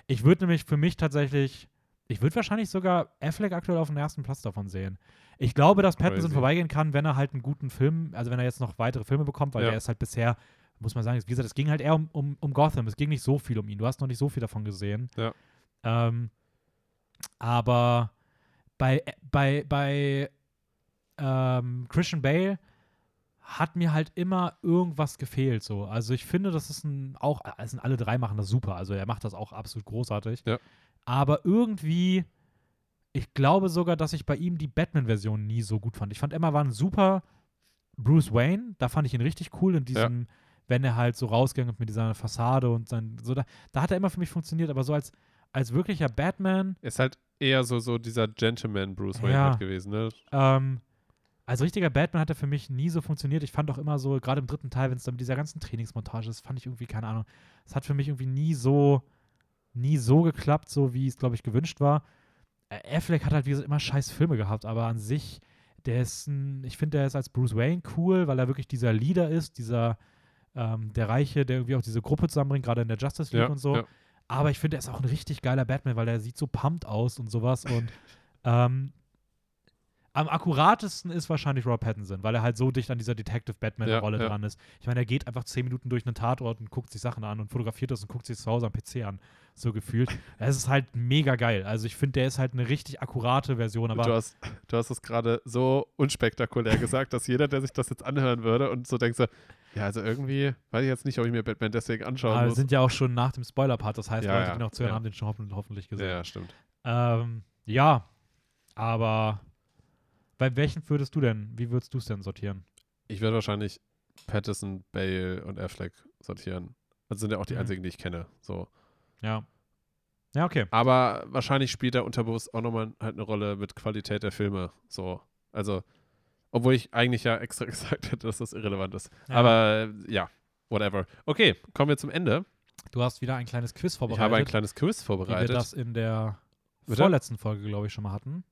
ich würde nämlich für mich tatsächlich, ich würde wahrscheinlich sogar Affleck aktuell auf den ersten Platz davon sehen. Ich glaube, dass Pattinson vorbeigehen kann, wenn er halt einen guten Film, also wenn er jetzt noch weitere Filme bekommt, weil Ja. der ist halt bisher, muss man sagen, wie gesagt, es ging halt eher um, um, um Gotham. Es ging nicht so viel um ihn. Du hast noch nicht so viel davon gesehen. Ja. Ähm, aber bei, bei, bei ähm, Christian Bale hat mir halt immer irgendwas gefehlt. So. Also ich finde, das ist ein, auch, also alle drei machen das super. Also er macht das auch absolut großartig. Ja. Aber irgendwie, ich glaube sogar, dass ich bei ihm die Batman-Version nie so gut fand. Ich fand Emma war ein super Bruce Wayne. Da fand ich ihn richtig cool in diesem, wenn er halt so rausgegangen ist mit dieser Fassade und sein, so da, da hat er immer für mich funktioniert. Aber so als, als wirklicher Batman Ist halt eher so, so dieser Gentleman Bruce Wayne Ja. halt gewesen, ne? Ähm, als richtiger Batman hat er für mich nie so funktioniert. Ich fand auch immer so, gerade im dritten Teil, wenn es dann mit dieser ganzen Trainingsmontage ist, fand ich irgendwie, keine Ahnung, es hat für mich irgendwie nie so, nie so geklappt, so wie es, glaube ich, gewünscht war. Äh, Affleck hat halt, wie gesagt, immer scheiß Filme gehabt, aber an sich, der ist ein, ich finde, der ist als Bruce Wayne cool, weil er wirklich dieser Leader ist, dieser, ähm, der Reiche, der irgendwie auch diese Gruppe zusammenbringt, gerade in der Justice League Ja, und so. ja. Aber ich finde, er ist auch ein richtig geiler Batman, weil er sieht so pumped aus und sowas. Und ähm, am akkuratesten ist wahrscheinlich Rob Pattinson, weil er halt so dicht an dieser Detective Batman-Rolle Ja, ja. dran ist. Ich meine, er geht einfach zehn Minuten durch einen Tatort und guckt sich Sachen an und fotografiert das und guckt sich zu Hause am PC an. So gefühlt. Es ist halt mega geil. Also ich finde, der ist halt eine richtig akkurate Version, aber du hast, du hast es gerade so unspektakulär gesagt, dass jeder, der sich das jetzt anhören würde und so denkt so, Ja, also irgendwie weiß ich jetzt nicht, ob ich mir Batman deswegen anschauen Aber wir muss. sind ja auch schon nach dem Spoiler-Part, das heißt, Ja, Leute, die noch zuhören, ja. haben den schon hoffen, hoffentlich gesehen. ja, stimmt. Ähm, ja, aber bei welchen würdest du denn, wie würdest du es denn sortieren? Ich werde wahrscheinlich Patterson, Bale und Affleck sortieren. Das sind ja auch die Mhm. einzigen, die ich kenne. So. Ja. Ja, okay. Aber wahrscheinlich spielt da unterbewusst auch nochmal halt eine Rolle mit Qualität der Filme. So. Also, obwohl ich eigentlich ja extra gesagt hätte, dass das irrelevant ist. Ja. Aber äh, ja, whatever. Okay, kommen wir zum Ende. Du hast wieder ein kleines Quiz Ich vorbereitet, habe ein kleines Quiz wie wir vorbereitet. das in der Bitte? vorletzten Folge, glaube ich, schon mal hatten.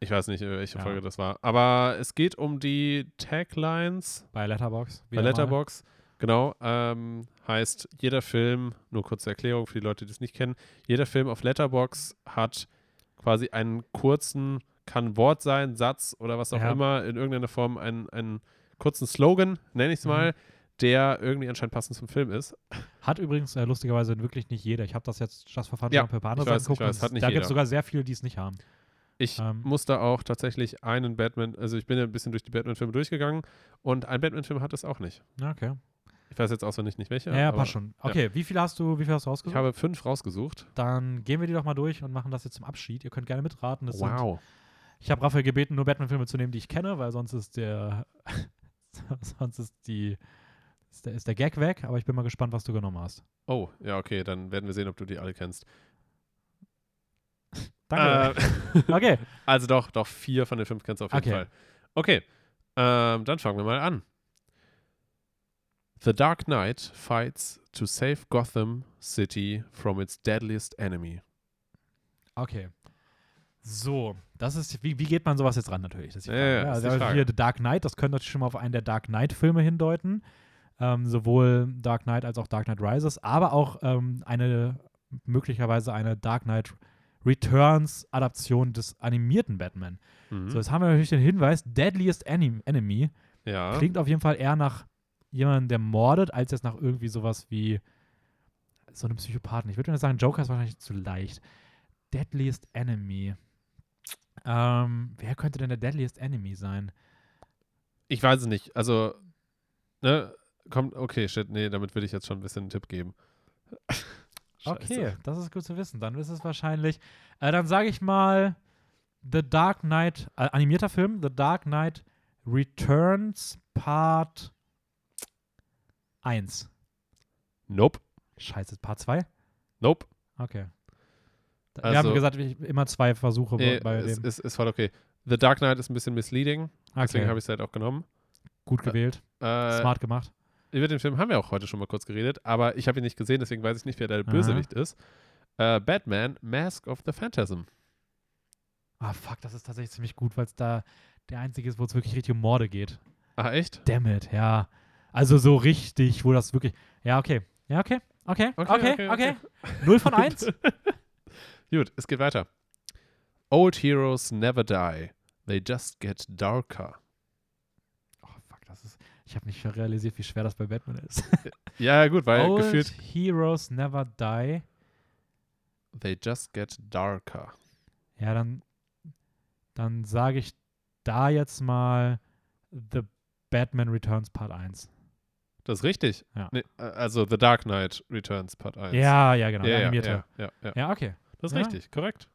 Ich weiß nicht, welche Ja. Folge das war. Aber es geht um die Taglines Bei Letterbox. bei Letterbox. Genau, ähm, heißt jeder Film, nur kurze Erklärung für die Leute, die es nicht kennen, jeder Film auf Letterbox hat quasi einen kurzen, kann Wort sein, Satz oder was auch Ja. immer, in irgendeiner Form einen, einen kurzen Slogan, nenne ich es Mhm. mal, der irgendwie anscheinend passend zum Film ist. Hat übrigens äh, lustigerweise wirklich nicht jeder. Ich habe das jetzt fun Ja, schon ein paar andere ich Sachen ich geguckt. da gibt es sogar sehr viele, die es nicht haben. Ich Ähm. musste auch tatsächlich einen Batman, also ich bin ja ein bisschen durch die Batman-Filme durchgegangen und ein Batman-Film hat es auch nicht. Ja, okay. Ich weiß jetzt auswendig nicht welche. Ja, ja, aber passt schon. Okay, wie viele hast du, wie viel hast du Ich ausgesucht? habe fünf rausgesucht. Dann gehen wir die doch mal durch und machen das jetzt zum Abschied. Ihr könnt gerne mitraten. Das Sind, Wow. Ich habe Raphael gebeten, nur Batman-Filme zu nehmen, die ich kenne, weil sonst ist der sonst ist die ist der, ist der Gag weg, aber ich bin mal gespannt, was du genommen hast. Oh, ja, okay, dann werden wir sehen, ob du die alle kennst. Danke. Äh, okay. also doch, doch, vier von den fünf kennst du auf jeden Okay. Fall. Okay, ähm, dann fangen wir mal an. The Dark Knight fights to save Gotham City from its deadliest enemy. Okay. So, das ist, wie, wie geht man sowas jetzt ran natürlich? Das Ja, ja, ist die also Frage. hier The Dark Knight, das könnte natürlich schon mal auf einen der Dark Knight-Filme hindeuten. Ähm, sowohl Dark Knight als auch Dark Knight Rises, aber auch ähm, eine, möglicherweise eine Dark Knight Returns-Adaption des animierten Batman. Mhm. So, jetzt haben wir natürlich den Hinweis, Deadliest Enem- Enemy. ja. Klingt auf jeden Fall eher nach jemandem, der mordet, als jetzt nach irgendwie sowas wie so einem Psychopathen. Ich würde sagen, Joker ist wahrscheinlich zu leicht. Deadliest Enemy. Ähm, wer könnte denn der Deadliest Enemy sein? Ich weiß es nicht. Also, ne, kommt, okay, shit, nee, damit würde ich jetzt schon ein bisschen einen Tipp geben. Okay, das ist gut zu wissen. Dann ist es wahrscheinlich. Äh, dann sage ich mal The Dark Knight, äh, animierter Film, The Dark Knight Returns Part 1. Nope, Scheiße, Part 2? nope. Okay. Also- wir haben gesagt, ich, immer zwei Versuche Nee, bei ist, dem. ist, ist voll okay. The Dark Knight ist ein bisschen misleading, deswegen Okay, habe ich es halt auch genommen. gut gewählt. Äh, Smart gemacht. Über den Film haben wir auch heute schon mal kurz geredet, aber ich habe ihn nicht gesehen, deswegen weiß ich nicht, wer der Aha. Bösewicht ist. Äh, Batman, Mask of the Phantasm. Ah, fuck, das ist tatsächlich ziemlich gut, weil es da der einzige ist, wo es wirklich richtig um Morde geht. Ah, echt? Damn it, ja. Also so richtig, wo das wirklich. Ja, okay. Ja, okay. Okay, okay, Okay, okay. okay, Null von eins? Gut, es geht weiter. Old heroes never die. They just get darker. Oh, fuck, das ist. Ich habe nicht realisiert, wie schwer das bei Batman ist. Ja, gut, weil Old gefühlt Heroes Never Die. they just get darker. Ja, dann, dann sage ich da jetzt mal The Batman Returns Part 1. Das ist richtig. Ja. Nee, äh, also The Dark Knight Returns Part 1. Ja, ja, genau. ja, ja, ja, ja. Ja, okay. Das ist Ja. richtig, korrekt.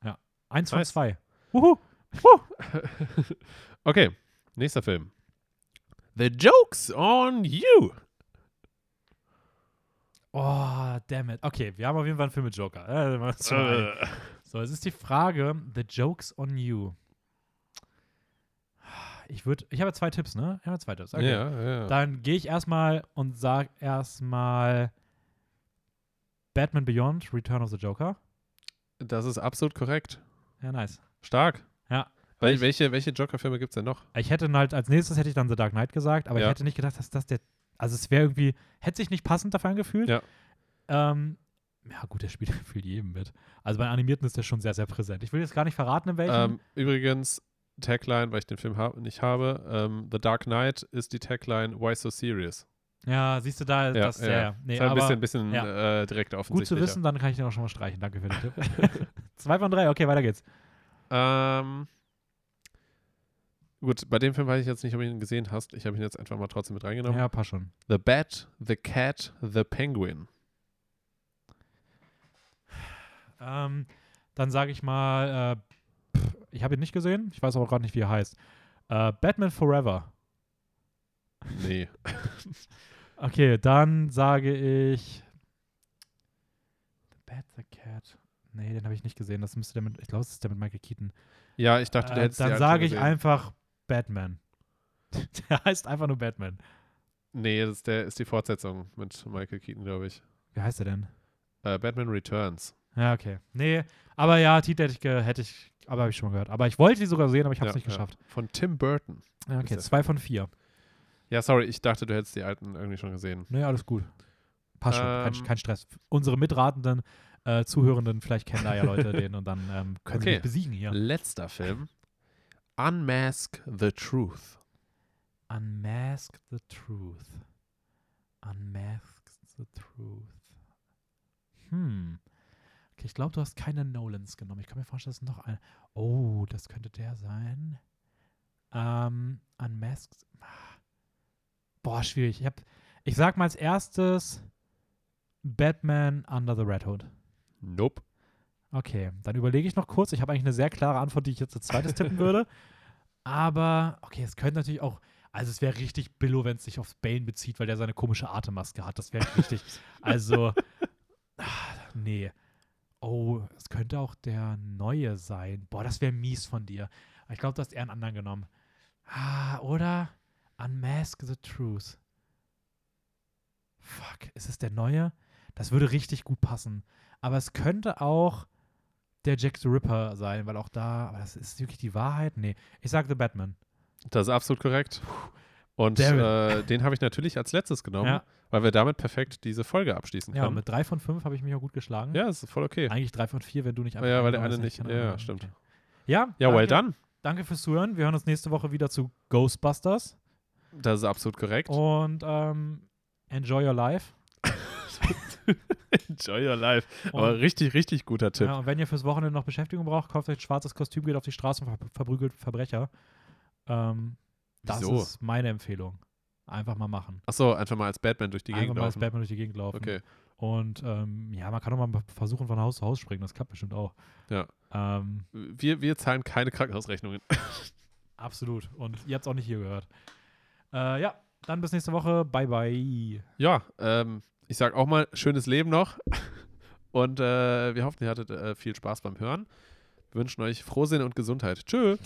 Eins von zwei. Wuhu. okay, nächster Film. The joke's on you. Oh, damn it. Okay, wir haben auf jeden Fall einen Film mit Joker. Äh. Äh, So, es ist die Frage, The Joke's on You. Ich würde, ich habe zwei Tipps, ne? Ich habe zwei Tipps. Okay. Ja, ja. Dann gehe ich erstmal und sage erstmal Batman Beyond, Return of the Joker. Das ist absolut korrekt. Ja, nice. Stark. Ja. Wel Ich- welche welche Joker-Filme gibt es denn noch? Ich hätte halt, als nächstes hätte ich dann The Dark Knight gesagt, aber Ja. ich hätte nicht gedacht, dass das der, also es wäre irgendwie, hätte sich nicht passend dafür angefühlt. Ja. Ähm, ja gut, der spielt gefühlt jedem mit. Also bei Animierten ist der schon sehr, sehr präsent. Ich will jetzt gar nicht verraten, in welchem. Ähm, übrigens, Tagline, weil ich den Film ha nicht habe, ähm, The Dark Knight ist die Tagline Why So Serious? Ja, siehst du da, Ja, das, ja, ja. Nee, ist halt ein bisschen, bisschen ja. äh, direkt gut offensichtlich. zu wissen, dann kann ich den auch schon mal streichen. Danke für den Tipp. Zwei von drei, okay, weiter geht's. Ähm, Gut, bei dem Film weiß ich jetzt nicht, ob du ihn gesehen hast. Ich habe ihn jetzt einfach mal trotzdem mit reingenommen. Ja, passt schon. The Bat, The Cat, The Penguin. Ähm, dann sage ich mal, äh, pff, ich habe ihn nicht gesehen, ich weiß aber gerade nicht, wie er heißt. Äh, Batman Forever. Nee. Okay, dann sage ich The Bat, The Cat. Nee, den habe ich nicht gesehen. Das müsste der mit, ich glaube, das ist der mit Michael Keaton. Ja, ich dachte, du Äh, hättest die dann sage ich gesehen. einfach Batman. der heißt einfach nur Batman. Nee, das ist, der ist die Fortsetzung mit Michael Keaton, glaube ich. Wie heißt er denn? Äh, Batman Returns. Ja, okay. Nee, aber ja, Titel hätte ich, hätte ich aber habe ich schon mal gehört. Aber ich wollte die sogar sehen, aber ich habe es Ja, nicht ja. geschafft. Von Tim Burton. Ja, okay, der zwei von vier. Ja, sorry, ich dachte, du hättest die alten irgendwie schon gesehen. Nee, alles gut. Passt schon, kein, Ähm. kein Stress. Unsere mitratenden äh, Zuhörenden, vielleicht kennen da ja Leute den und dann ähm, können sie Okay. mich besiegen hier. Letzter Film. Unmask the Truth. Unmask the Truth. Unmask the Truth. Hm. Okay, ich glaube, du hast keine Nolans genommen. Ich kann mir vorstellen, dass noch ein. Oh, das könnte der sein. Ähm, Unmasked. Ah. Boah, schwierig. Ich, hab, ich sag mal als erstes Batman Under the Red Hood. Nope. Okay, dann überlege ich noch kurz. Ich habe eigentlich eine sehr klare Antwort, die ich jetzt als zweites tippen würde. Aber, okay, es könnte natürlich auch. Also, es wäre richtig Billo, wenn es sich auf Bane bezieht, weil der seine komische Atemmaske hat. Das wäre richtig. also, ah, nee. Oh, es könnte auch der neue sein. Boah, das wäre mies von dir. Ich glaube, du hast eher einen anderen genommen. Ah, oder? Unmask the Truth. Fuck, ist es der neue? Das würde richtig gut passen. Aber es könnte auch der Jack the Ripper sein, weil auch da, aber das ist wirklich die Wahrheit? Nee, ich sag The Batman. Das ist absolut korrekt. Und äh, den habe ich natürlich als letztes genommen, Ja. weil wir damit perfekt diese Folge abschließen Ja, können. mit drei von fünf habe ich mich auch gut geschlagen. Ja, ist voll okay. Eigentlich drei von vier, wenn du nicht Ja, weil der eine nicht. Ja, Ahnung. stimmt. Okay. Ja, Ja, well danke, done. Danke fürs Zuhören. Wir hören uns nächste Woche wieder zu Ghostbusters. Das ist absolut korrekt. Und ähm, enjoy your life. Enjoy your life. Und, Aber richtig, richtig guter Tipp. ja, und wenn ihr fürs Wochenende noch Beschäftigung braucht, kauft euch ein schwarzes Kostüm, geht auf die Straße und ver verprügelt Verbrecher. Ähm, das Wieso? ist meine Empfehlung. Einfach mal machen. Achso, einfach mal als Batman durch die Einfach Gegend mal als laufen. Batman durch die Gegend laufen. Okay. Und ähm, ja, man kann auch mal versuchen, von Haus zu Haus springen. Das klappt bestimmt auch. Ja. Ähm, Wir, wir zahlen keine Krankenhausrechnungen. absolut. Und ihr habt es auch nicht hier gehört. Äh, ja, dann bis nächste Woche. Bye, bye. Ja, ähm, ich sag auch mal, schönes Leben noch. Und äh, wir hoffen, ihr hattet äh, viel Spaß beim Hören. Wir wünschen euch Frohsinn und Gesundheit. Tschö.